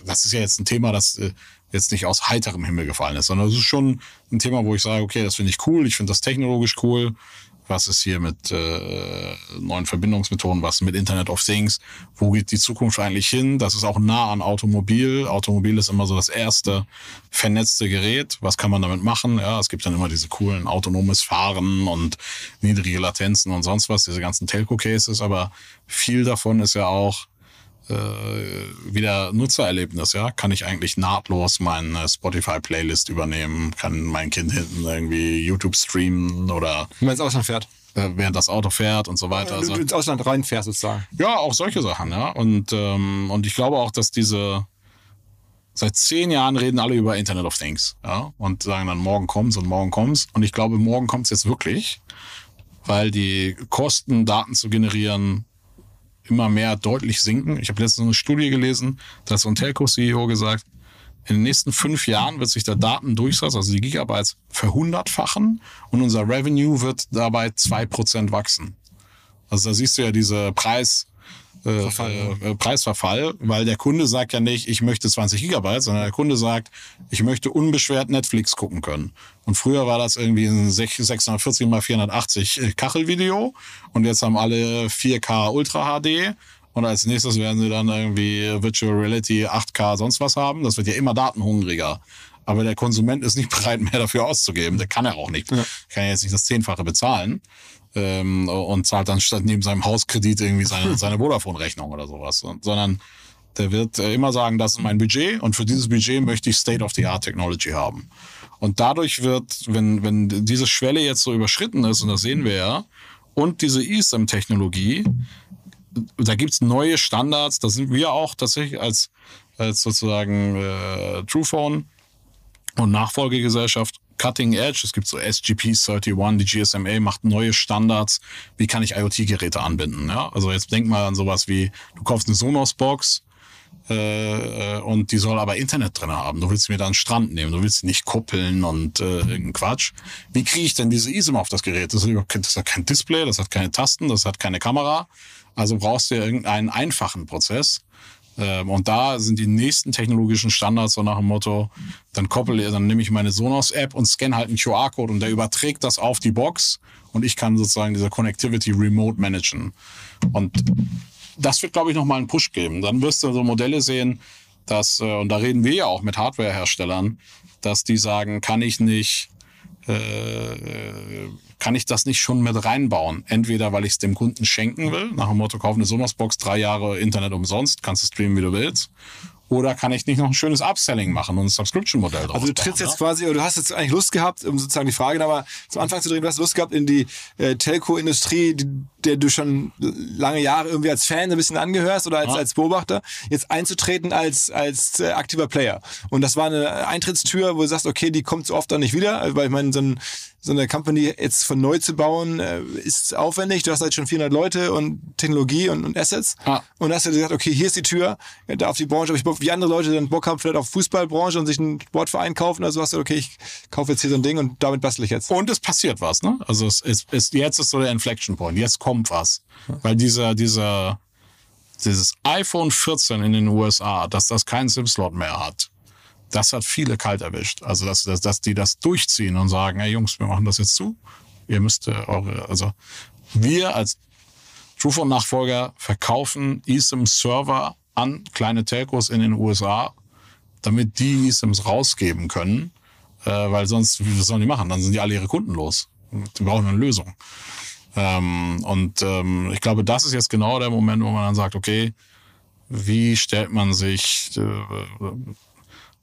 das ist ja jetzt ein Thema, das äh, jetzt nicht aus heiterem Himmel gefallen ist, sondern es ist schon ein Thema, wo ich sage, okay, das finde ich cool, ich finde das technologisch cool was ist hier mit äh, neuen Verbindungsmethoden, was mit Internet of Things, wo geht die Zukunft eigentlich hin? Das ist auch nah an Automobil. Automobil ist immer so das erste vernetzte Gerät. Was kann man damit machen? Ja, es gibt dann immer diese coolen autonomes Fahren und niedrige Latenzen und sonst was, diese ganzen Telco-Cases, aber viel davon ist ja auch äh, wieder Nutzererlebnis, ja. Kann ich eigentlich nahtlos meine Spotify-Playlist übernehmen? Kann mein Kind hinten irgendwie YouTube streamen oder. Wenn es Ausland fährt. Äh, während das Auto fährt und so weiter. Ja, du, du ins Ausland reinfährst sozusagen. Ja, auch solche Sachen, ja. Und, ähm, und ich glaube auch, dass diese seit zehn Jahren reden alle über Internet of Things, ja. Und sagen dann, morgen kommt's und morgen kommt's. Und ich glaube, morgen kommt's jetzt wirklich, weil die Kosten, Daten zu generieren, immer mehr deutlich sinken. Ich habe letztens eine Studie gelesen, da hat so ein Telco-CEO gesagt, in den nächsten fünf Jahren wird sich der Datendurchsatz, also die Gigabytes, verhundertfachen und unser Revenue wird dabei zwei Prozent wachsen. Also da siehst du ja diese Preis, äh, Verfall, äh, Preisverfall, weil der Kunde sagt ja nicht, ich möchte 20 Gigabyte, sondern der Kunde sagt, ich möchte unbeschwert Netflix gucken können. Und früher war das irgendwie ein 640 mal 480 Kachelvideo und jetzt haben alle 4K Ultra HD und als nächstes werden sie dann irgendwie Virtual Reality 8K sonst was haben. Das wird ja immer datenhungriger. Aber der Konsument ist nicht bereit, mehr dafür auszugeben. Der kann er auch nicht. Ja. Kann ja jetzt nicht das Zehnfache bezahlen ähm, und zahlt dann statt neben seinem Hauskredit irgendwie seine, seine Vodafone-Rechnung oder sowas. Sondern der wird äh, immer sagen, das ist mein Budget und für dieses Budget möchte ich State-of-the-Art-Technology haben. Und dadurch wird, wenn, wenn diese Schwelle jetzt so überschritten ist, und das sehen wir ja, und diese eSIM-Technologie, da gibt's neue Standards, da sind wir auch tatsächlich als, als sozusagen äh, Truephone und Nachfolgegesellschaft Cutting Edge. Es gibt so SGP 31, die GSMA macht neue Standards. Wie kann ich IoT-Geräte anbinden? Ja? Also jetzt denk mal an sowas wie, du kaufst eine Sonos-Box, äh, und die soll aber Internet drin haben. Du willst sie mir da den Strand nehmen, du willst sie nicht kuppeln und äh, irgendein Quatsch. Wie kriege ich denn diese eSIM auf das Gerät? Das, das hat kein Display, das hat keine Tasten, das hat keine Kamera. Also brauchst du ja irgendeinen einfachen Prozess. Ähm, und da sind die nächsten technologischen Standards so nach dem Motto, dann koppel, dann nehme ich meine Sonos-App und scanne halt einen QR-Code und der überträgt das auf die Box und ich kann sozusagen diese Connectivity remote managen. Und das wird, glaube ich, nochmal einen Push geben. Dann wirst du so Modelle sehen, dass, äh, und da reden wir ja auch mit Hardware-Herstellern, dass die sagen, kann ich nicht äh, kann ich das nicht schon mit reinbauen? Entweder, weil ich es dem Kunden schenken will, nach dem Motto, kauf eine Sonos-Box, drei Jahre Internet umsonst, kannst du streamen, wie du willst. Oder kann ich nicht noch ein schönes Upselling machen und ein Subscription-Modell drauf Also du trittst bauen, jetzt quasi, oder du hast jetzt eigentlich Lust gehabt, um sozusagen die Frage da mal zum Anfang zu drehen, du hast Lust gehabt in die äh, Telco-Industrie, die- der du schon lange Jahre irgendwie als Fan ein bisschen angehörst oder als, Ja. als Beobachter, jetzt einzutreten als, als äh, aktiver Player. Und das war eine Eintrittstür, wo du sagst, okay, die kommt so oft auch nicht wieder, weil ich meine, so, ein, so eine Company jetzt von neu zu bauen, äh, ist aufwendig. Du hast halt schon 400 Leute und Technologie und, und Assets. Ja. Und hast du gesagt, okay, hier ist die Tür, da auf die Branche, aber ich Bock, wie andere Leute dann Bock haben, vielleicht auf Fußballbranche und sich einen Sportverein kaufen, also hast du, okay, ich kaufe jetzt hier so ein Ding und damit bastel ich jetzt. Und es passiert was, ne? Also es ist, ist jetzt ist so der Inflection Point. Jetzt kommt was, weil dieser dieser dieses iPhone 14 in den USA, dass das keinen SIM-Slot mehr hat, das hat viele kalt erwischt. Also dass, dass, dass die das durchziehen und sagen, hey Jungs, wir machen das jetzt zu. Ihr müsst äh, eure, also wir als Truephone-Nachfolger verkaufen eSIM-Server an kleine Telcos in den USA, damit die eSIMs rausgeben können, äh, weil sonst, wie sollen die machen? Dann sind die alle ihre Kunden los. Die brauchen eine Lösung. Ähm, und ähm, ich glaube, das ist jetzt genau der Moment, wo man dann sagt, okay, wie stellt man sich, äh,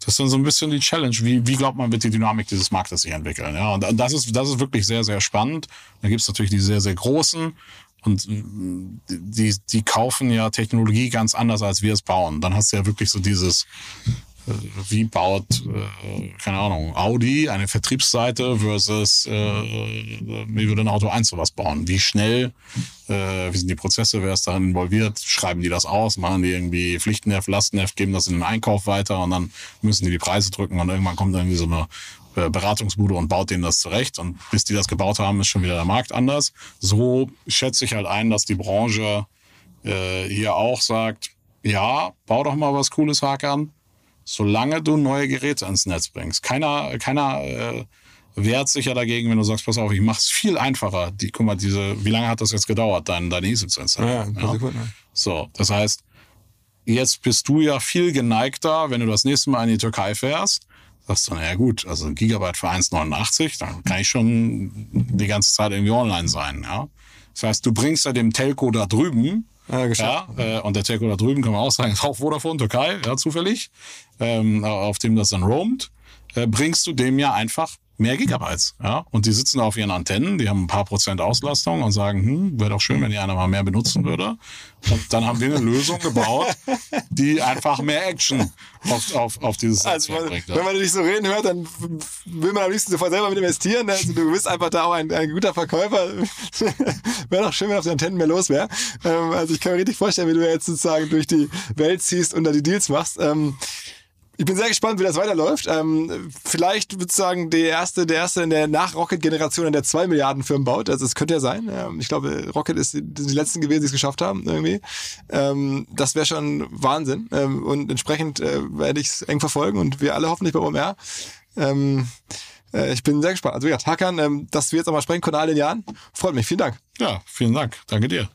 das ist dann so ein bisschen die Challenge, wie, wie glaubt man, wird die Dynamik dieses Marktes sich entwickeln? Ja, und das ist, das ist wirklich sehr, sehr spannend. Da gibt es natürlich die sehr, sehr großen und äh, die, die kaufen ja Technologie ganz anders, als wir es bauen. Dann hast du ja wirklich so dieses, wie baut, äh, keine Ahnung, Audi eine Vertriebsseite versus, äh, wie würde ein Auto 1 sowas bauen? Wie schnell, äh, wie sind die Prozesse, wer ist darin involviert? Schreiben die das aus? Machen die irgendwie Pflichtenheft, Lastenheft, geben das in den Einkauf weiter und dann müssen die die Preise drücken und irgendwann kommt irgendwie so eine äh, Beratungsbude und baut denen das zurecht. Und bis die das gebaut haben, ist schon wieder der Markt anders. So schätze ich halt ein, dass die Branche äh, hier auch sagt, ja, bau doch mal was Cooles, Hakan solange du neue Geräte ins Netz bringst. Keiner, keiner äh, wehrt sich ja dagegen, wenn du sagst, pass auf, ich mach's viel einfacher. Die, guck mal, diese, wie lange hat das jetzt gedauert, dein, deine eSIM zu installieren? Ja, So, das heißt, jetzt bist du ja viel geneigter, wenn du das nächste Mal in die Türkei fährst, sagst du, naja gut, also ein Gigabyte für 1,89, dann kann ich schon die ganze Zeit irgendwie online sein. Ja? Das heißt, du bringst ja dem Telco da drüben Ja, geschafft. ja, äh, und der Telco da drüben kann man auch sagen, ist auch Vodafone Türkei, ja, zufällig, ähm, auf dem das dann roamt, äh, bringst du dem ja einfach mehr Gigabytes. Ja? Und die sitzen da auf ihren Antennen, die haben ein paar Prozent Auslastung und sagen, hm, wäre doch schön, wenn die einer mal mehr benutzen würde. Und dann haben wir eine Lösung gebaut, die einfach mehr Action auf, auf, auf dieses Also, man, bringt. wenn man dich so reden hört, dann will man am liebsten sofort selber mit investieren. Also, du bist einfach da auch ein, ein guter Verkäufer. wäre doch schön, wenn auf den Antennen mehr los wäre. Ähm, also, ich kann mir richtig vorstellen, wie du jetzt sozusagen durch die Welt ziehst und da die Deals machst. Ich bin sehr gespannt, wie das weiterläuft. Ähm, vielleicht würde ich sagen, der erste, der erste in der Nach-Rocket-Generation, der zwei Milliarden Firmen baut. Also es könnte ja sein. Ähm, ich glaube, Rocket ist die, die letzten gewesen, die es geschafft haben irgendwie. Ähm, das wäre schon Wahnsinn. Ähm, und entsprechend äh, werde ich es eng verfolgen und wir alle hoffentlich bei OMR. Ähm, äh, ich bin sehr gespannt. Also wie gesagt, Hakan, ähm, dass wir jetzt auch mal sprechen konnten, all den Jahren, freut mich. Vielen Dank. Ja, vielen Dank. Danke dir.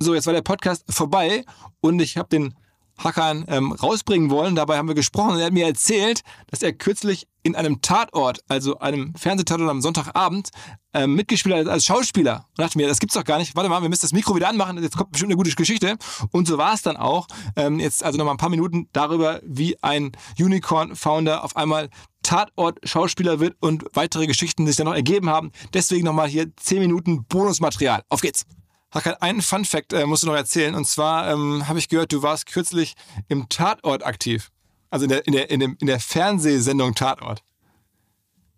So, jetzt war der Podcast vorbei und ich habe den Hakan ähm, rausbringen wollen. Dabei haben wir gesprochen und er hat mir erzählt, dass er kürzlich in einem Tatort, also einem Fernsehtatort am Sonntagabend, ähm, mitgespielt hat als Schauspieler. Und dachte mir, das gibt's doch gar nicht. Warte mal, wir müssen das Mikro wieder anmachen. Jetzt kommt bestimmt eine gute Geschichte. Und so war es dann auch. Ähm, jetzt also noch mal ein paar Minuten darüber, wie ein Unicorn-Founder auf einmal Tatort-Schauspieler wird und weitere Geschichten sich dann noch ergeben haben. Deswegen nochmal hier 10 Minuten Bonusmaterial. Auf geht's! Hakan, einen Fun Fact äh, musst du noch erzählen. Und zwar ähm, habe ich gehört, du warst kürzlich im Tatort aktiv. Also in der, in der, in dem, in der Fernsehsendung Tatort.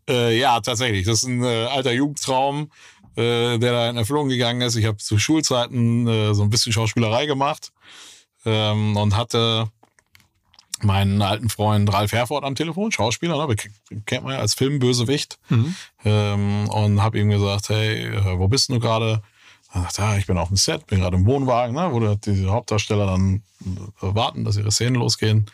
Äh, ja, tatsächlich. Das ist ein äh, alter Jugendtraum, äh, der da in Erfüllung gegangen ist. Ich habe zu Schulzeiten äh, so ein bisschen Schauspielerei gemacht ähm, und hatte meinen alten Freund Ralf Herford am Telefon, Schauspieler, ne? Kennt man ja als Filmbösewicht. Ähm, und habe ihm gesagt, hey, äh, wo bist du gerade? Er sagt, ja, ich bin auf dem Set, bin gerade im Wohnwagen, ne? wo die Hauptdarsteller dann warten, dass ihre Szenen losgehen.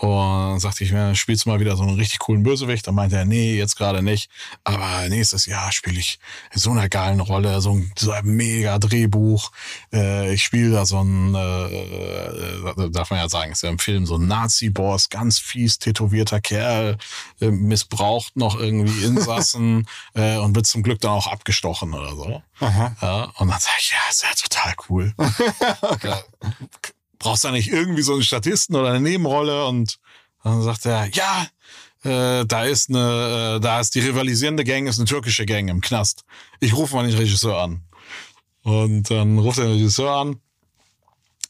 Und sagte ich mir, spielst du mal wieder so einen richtig coolen Bösewicht? Dann meinte er, nee, jetzt gerade nicht. Aber nächstes Jahr spiele ich in so einer geilen Rolle, so ein, so ein mega Drehbuch. Äh, ich spiele da so ein, äh, darf man ja sagen, ist ja im Film so ein Nazi-Boss, ganz fies tätowierter Kerl, äh, missbraucht noch irgendwie Insassen äh, und wird zum Glück dann auch abgestochen oder so. Ja, und dann sage ich, ja, ist ja total cool. ja, brauchst du nicht irgendwie so einen Statisten oder eine Nebenrolle? Und dann sagt er, ja, äh, da ist eine, äh, da ist die rivalisierende Gang, ist eine türkische Gang im Knast. Ich rufe mal den Regisseur an. Und dann ruft er den Regisseur an,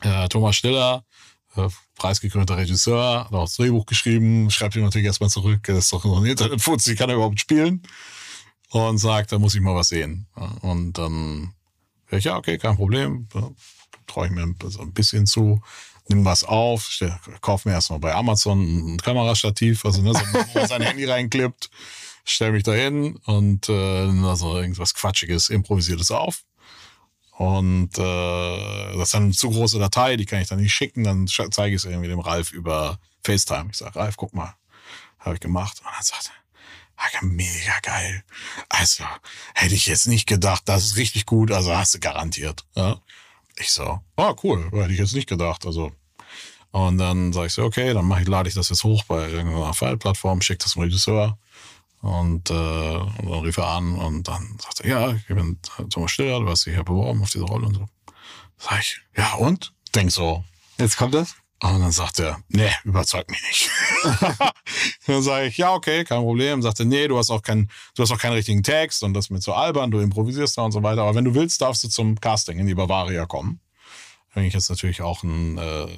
äh, Thomas Stiller, äh, preisgekrönter Regisseur, hat auch das Drehbuch geschrieben, schreibt ihm natürlich erstmal zurück, das ist doch noch ein Internetfuzzi, kann er überhaupt spielen? Und sagt, da muss ich mal was sehen. Und dann, ja, okay, kein Problem traue ich mir so ein bisschen zu, nimm was auf, kauf mir erstmal bei Amazon ein Kamerastativ, also ne, so, wo man sein Handy reinklippt, stell mich da hin und äh, also irgendwas Quatschiges, Improvisiertes auf. Und äh, das ist dann eine zu große Datei, die kann ich dann nicht schicken, dann zeige ich es irgendwie dem Ralf über FaceTime. Ich sage, Ralf, guck mal, habe ich gemacht. Und dann sagt er, mega geil. Also, hätte ich jetzt nicht gedacht, das ist richtig gut, also hast du garantiert. Ja? Ich so, ah, cool, hätte ich jetzt nicht gedacht. Also, und dann sage ich so, okay, dann ich, lade ich das jetzt hoch bei irgendeiner File-Plattform, schicke das zum Regisseur. Und, äh, und dann rief er an und dann sagt er, ja, ich bin Thomas Stiller, du hast dich ja beworben auf diese Rolle und so. Sag ich, ja und? Denk so. Jetzt kommt das? Und dann sagt er, nee, überzeugt mich nicht. dann sage ich, ja, okay, kein Problem. Sagt er, nee, du hast auch keinen, du hast auch keinen richtigen Text und das ist mir zu albern, du improvisierst da und so weiter. Aber wenn du willst, darfst du zum Casting in die Bavaria kommen. Bin ich jetzt natürlich auch ein äh, äh,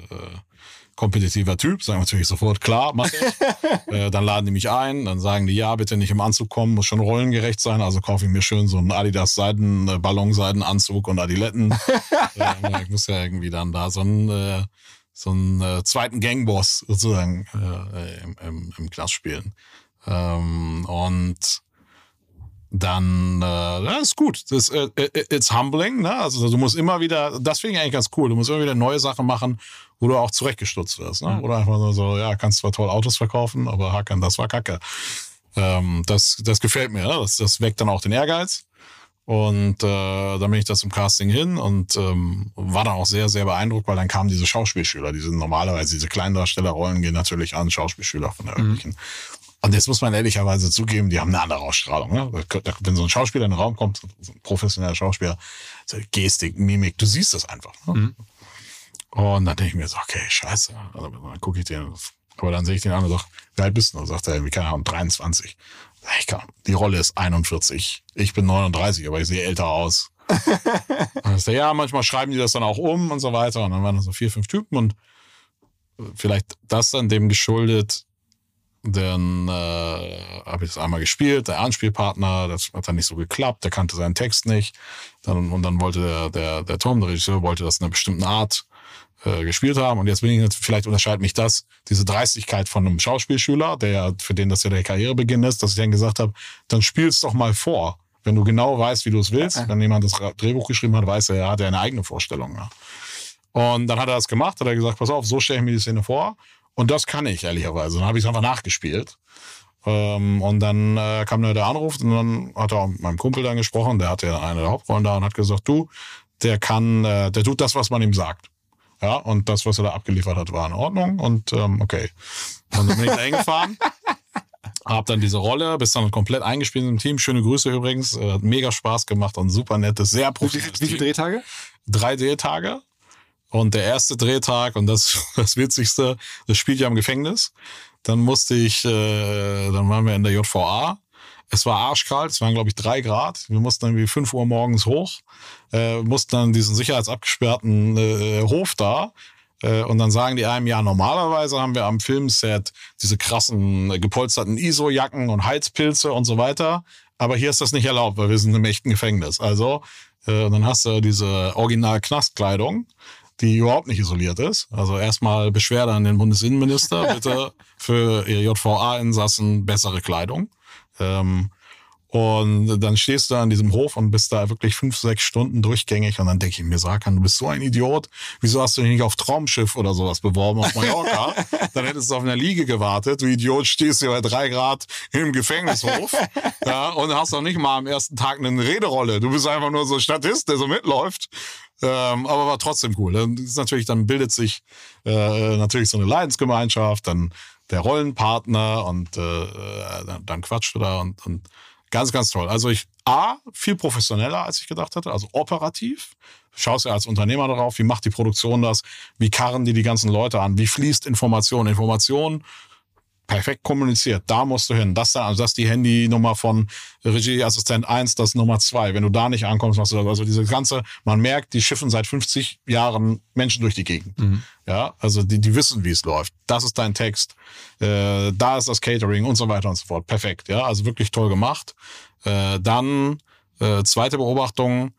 kompetitiver Typ, sagen natürlich sofort, klar, mach ich. äh, dann laden die mich ein, dann sagen die, ja, bitte nicht im Anzug kommen, muss schon rollengerecht sein. Also kaufe ich mir schön so einen Adidas Seiden, äh, Ballonseidenanzug und Adiletten. äh, ich muss ja irgendwie dann da so ein äh, so einen äh, zweiten Gangboss sozusagen äh, im, im, im Knast spielen. Ähm, und dann äh, das ist gut. Das äh, äh, it's humbling, ne? Also du musst immer wieder, das finde ich eigentlich ganz cool. Du musst immer wieder neue Sachen machen, wo du auch zurechtgestutzt wirst, ne? Mhm. Oder einfach nur so, ja, kannst zwar toll Autos verkaufen, aber Hackern, das war Kacke. Ähm, das, das gefällt mir, ne? das, das weckt dann auch den Ehrgeiz. Und äh, dann bin ich da zum Casting hin und ähm, war dann auch sehr, sehr beeindruckt, weil dann kamen diese Schauspielschüler, die sind normalerweise, diese Kleindarstellerrollen gehen natürlich an Schauspielschüler von der mhm. örtlichen. Und jetzt muss man ehrlicherweise zugeben, die haben eine andere Ausstrahlung. Ne? Wenn so ein Schauspieler in den Raum kommt, so ein professioneller Schauspieler, so Gestik, Mimik, du siehst das einfach. Ne? Mhm. Und dann denke ich mir so, okay, scheiße. Also, dann gucke ich den, aber dann sehe ich den an und sage, wie alt bist du? Und sagt er, wie keine Ahnung, 23 ich kann, die Rolle ist 41. Ich bin 39, aber ich sehe älter aus. also, ja, manchmal schreiben die das dann auch um und so weiter. Und dann waren das so vier, fünf Typen und vielleicht das dann dem geschuldet. Dann äh, habe ich das einmal gespielt, der Anspielpartner, das hat dann nicht so geklappt, der kannte seinen Text nicht. Dann, und dann wollte der, der, der Tom, der Regisseur, wollte das in einer bestimmten Art äh, gespielt haben. Und jetzt bin ich, vielleicht unterscheidet mich das, diese Dreistigkeit von einem Schauspielschüler, der für den das ja der Karrierebeginn ist, dass ich dann gesagt habe, dann spiel's doch mal vor. Wenn du genau weißt, wie du es willst, ja. wenn jemand das Drehbuch geschrieben hat, weiß er, er hat ja eine eigene Vorstellung. Ja. Und dann hat er das gemacht, hat er gesagt, pass auf, so stelle ich mir die Szene vor. Und das kann ich, ehrlicherweise. Dann habe ich es einfach nachgespielt. Ähm, und dann äh, kam der Anruf und dann hat er auch mit meinem Kumpel dann gesprochen, der hatte ja eine der Hauptrollen da und hat gesagt, du, der kann, äh, der tut das, was man ihm sagt. Ja, und das, was er da abgeliefert hat, war in Ordnung. Und ähm, okay. Und dann bin ich da hingefahren. Hab dann diese Rolle, bist dann komplett eingespielt im Team. Schöne Grüße übrigens. Äh, hat mega Spaß gemacht und super nettes, sehr professionelles Wie, wie viele Drehtage? Drei Drehtage. Und der erste Drehtag, und das das Witzigste, das spielt ja im Gefängnis. Dann musste ich, äh, dann waren wir in der JVA es war arschkalt, es waren, glaube ich, drei Grad. Wir mussten irgendwie fünf Uhr morgens hoch, äh, mussten dann diesen sicherheitsabgesperrten äh, Hof da. Äh, und dann sagen die einem, ja, normalerweise haben wir am Filmset diese krassen äh, gepolsterten ISO-Jacken und Heizpilze und so weiter. Aber hier ist das nicht erlaubt, weil wir sind im echten Gefängnis. Also, äh, dann hast du diese Original-Knastkleidung die überhaupt nicht isoliert ist. Also erstmal Beschwerde an den Bundesinnenminister, bitte für JVA-Insassen bessere Kleidung. Ähm, Und dann stehst du an diesem Hof und bist da wirklich fünf, sechs Stunden durchgängig. Und dann denke ich mir, Sarkan, du bist so ein Idiot. Wieso hast du dich nicht auf Traumschiff oder sowas beworben auf Mallorca? dann hättest du auf einer Liege gewartet. Du Idiot, stehst hier bei drei Grad im Gefängnishof. ja, und hast doch nicht mal am ersten Tag eine Rederolle. Du bist einfach nur so Statist, der so mitläuft. Ähm, aber war trotzdem cool. Dann ist natürlich, dann bildet sich äh, natürlich so eine Leidensgemeinschaft, dann der Rollenpartner und äh, dann, dann quatscht du da und, und Ganz, ganz toll. Also ich, A, viel professioneller, als ich gedacht hatte, also operativ. Schaust ja als Unternehmer darauf, wie macht die Produktion das, wie karren die die ganzen Leute an, wie fließt Information. Information perfekt kommuniziert. Da musst du hin. Das dann, also das ist die Handynummer von Regieassistent 1, das ist Nummer 2. Wenn du da nicht ankommst, machst du das. Also diese ganze, man merkt, die schiffen seit 50 Jahren Menschen durch die Gegend. Mhm. Ja, also die, die wissen, wie es läuft. Das ist dein Text. Äh, da ist das Catering und so weiter und so fort. Perfekt. Ja, also wirklich toll gemacht. Äh, dann, äh, zweite Beobachtung,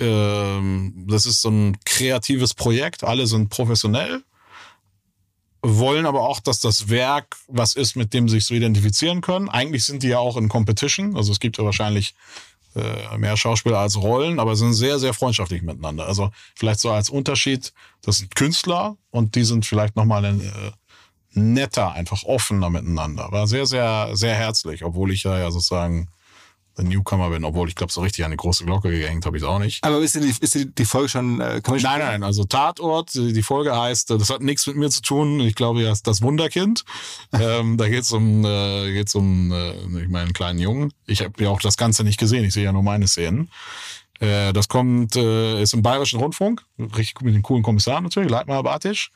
ähm, das ist so ein kreatives Projekt. Alle sind professionell wollen aber auch, dass das Werk was ist, mit dem sie sich so identifizieren können. Eigentlich sind die ja auch in Competition. Also es gibt ja wahrscheinlich äh, mehr Schauspieler als Rollen, aber sind sehr, sehr freundschaftlich miteinander. Also vielleicht so als Unterschied, das sind Künstler und die sind vielleicht nochmal äh, netter, einfach offener miteinander. War sehr, sehr, sehr herzlich, obwohl ich ja, ja sozusagen Newcomer bin, obwohl ich glaube, so richtig an die große Glocke gehängt habe ich es auch nicht. Aber ist die, ist die, die Folge schon, äh, kann Nein, nein, also Tatort, die Folge heißt, das hat nichts mit mir zu tun, ich glaube, ja, das Wunderkind. ähm, da geht's um, äh, geht's um äh, ich meine, einen kleinen Jungen. Ich habe ja auch das Ganze nicht gesehen, ich sehe ja nur meine Szenen. Äh, das kommt, äh, ist im Bayerischen Rundfunk, richtig mit dem coolen Kommissar natürlich, Leitmar Bartisch.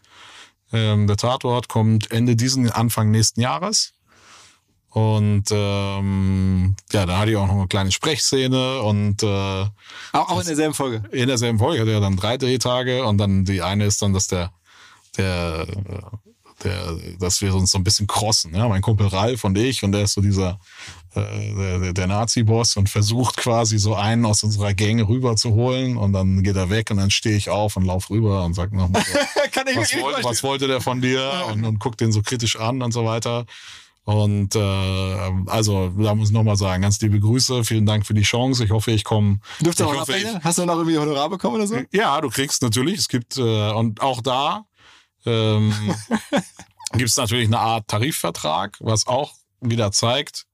Ähm, der Tatort kommt Ende diesen, Anfang nächsten Jahres. Und ähm, ja, da hatte ich auch noch eine kleine Sprechszene und äh, auch, auch in derselben Folge. In derselben Folge hatte er dann drei Drehtage und dann die eine ist dann, dass der der der, dass wir uns so ein bisschen crossen. Ja? Mein Kumpel Ralf und ich und der ist so dieser äh, der, der Nazi-Boss und versucht quasi so einen aus unserer Gang rüber zu holen und dann geht er weg und dann stehe ich auf und lauf rüber und sag nochmal, was, wollte, was wollte der von dir und, und guck den so kritisch an und so weiter. Und äh, also da muss ich nochmal sagen, ganz liebe Grüße, vielen Dank für die Chance. Ich hoffe, ich komme. Dürfte auch hoffe, ich, Hast du noch irgendwie Honorar bekommen oder so? Ja, du kriegst natürlich. Es gibt äh, und auch da ähm, gibt es natürlich eine Art Tarifvertrag, was auch wieder zeigt,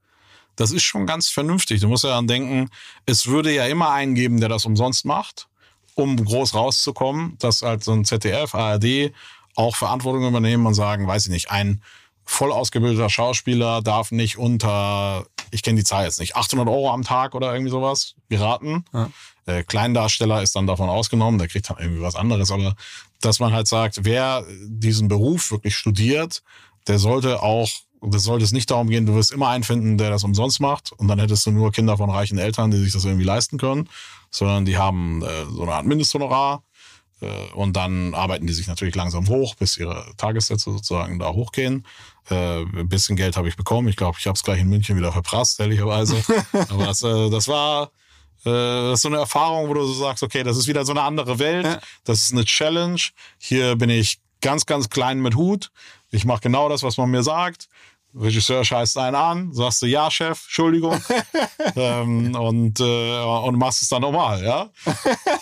das ist schon ganz vernünftig. Du musst ja dann denken, es würde ja immer einen geben, der das umsonst macht, um groß rauszukommen, dass halt so ein ZDF, ARD auch Verantwortung übernehmen und sagen, weiß ich nicht, ein voll ausgebildeter Schauspieler darf nicht unter, ich kenne die Zahl jetzt nicht, 800 Euro am Tag oder irgendwie sowas geraten. Ja. Äh, Kleindarsteller ist dann davon ausgenommen, der kriegt dann irgendwie was anderes. Aber dass man halt sagt, wer diesen Beruf wirklich studiert, der sollte auch, das sollte es nicht darum gehen, du wirst immer einen finden, der das umsonst macht und dann hättest du nur Kinder von reichen Eltern, die sich das irgendwie leisten können, sondern die haben äh, so eine Art Mindesthonorar äh, und dann arbeiten die sich natürlich langsam hoch, bis ihre Tagessätze sozusagen da hochgehen. Äh, ein bisschen Geld habe ich bekommen. Ich glaube, ich habe es gleich in München wieder verprasst, ehrlicherweise. Aber das, äh, das war äh, das ist so eine Erfahrung, wo du so sagst, okay, das ist wieder so eine andere Welt. Ja. Das ist eine Challenge. Hier bin ich ganz, ganz klein mit Hut. Ich mache genau das, was man mir sagt. Regisseur scheißt einen an, sagst du, ja, Chef, Entschuldigung. ähm, und, äh, und machst es dann normal, ja.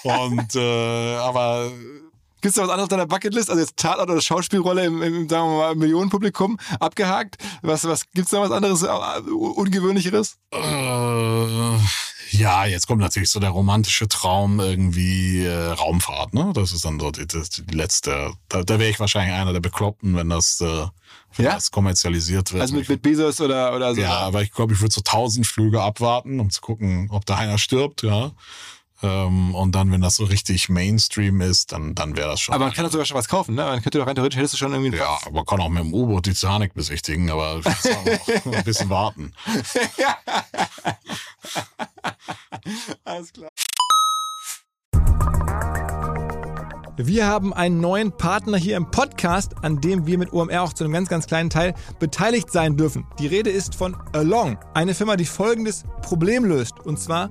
Und äh, aber Gibt es da was anderes auf deiner Bucketlist? Also jetzt Tatort oder Schauspielrolle im, im sagen wir mal, Millionenpublikum abgehakt? Was, was gibt's da was anderes, uh, ungewöhnlicheres? Äh, ja, jetzt kommt natürlich so der romantische Traum irgendwie äh, Raumfahrt, ne? Das ist dann so die, die, die letzte. Da, da wäre ich wahrscheinlich einer der Bekloppten, wenn das, äh, wenn ja? das kommerzialisiert wird. Also mit, mit Bezos oder, oder so? Ja, aber ich glaube, ich würde so tausend Flüge abwarten, um zu gucken, ob da einer stirbt, ja. Ähm, und dann, wenn das so richtig Mainstream ist, dann, dann wäre das schon. Aber man kann doch sogar schon was kaufen, ne? Man könnte doch rein theoretisch, hättest du schon irgendwie. Ja, aber man kann auch mit dem U-Boot die Titanic besichtigen, aber ein bisschen warten. Alles klar. Wir haben einen neuen Partner hier im Podcast, an dem wir mit OMR auch zu einem ganz, ganz kleinen Teil beteiligt sein dürfen. Die Rede ist von Along, eine Firma, die folgendes Problem löst. Und zwar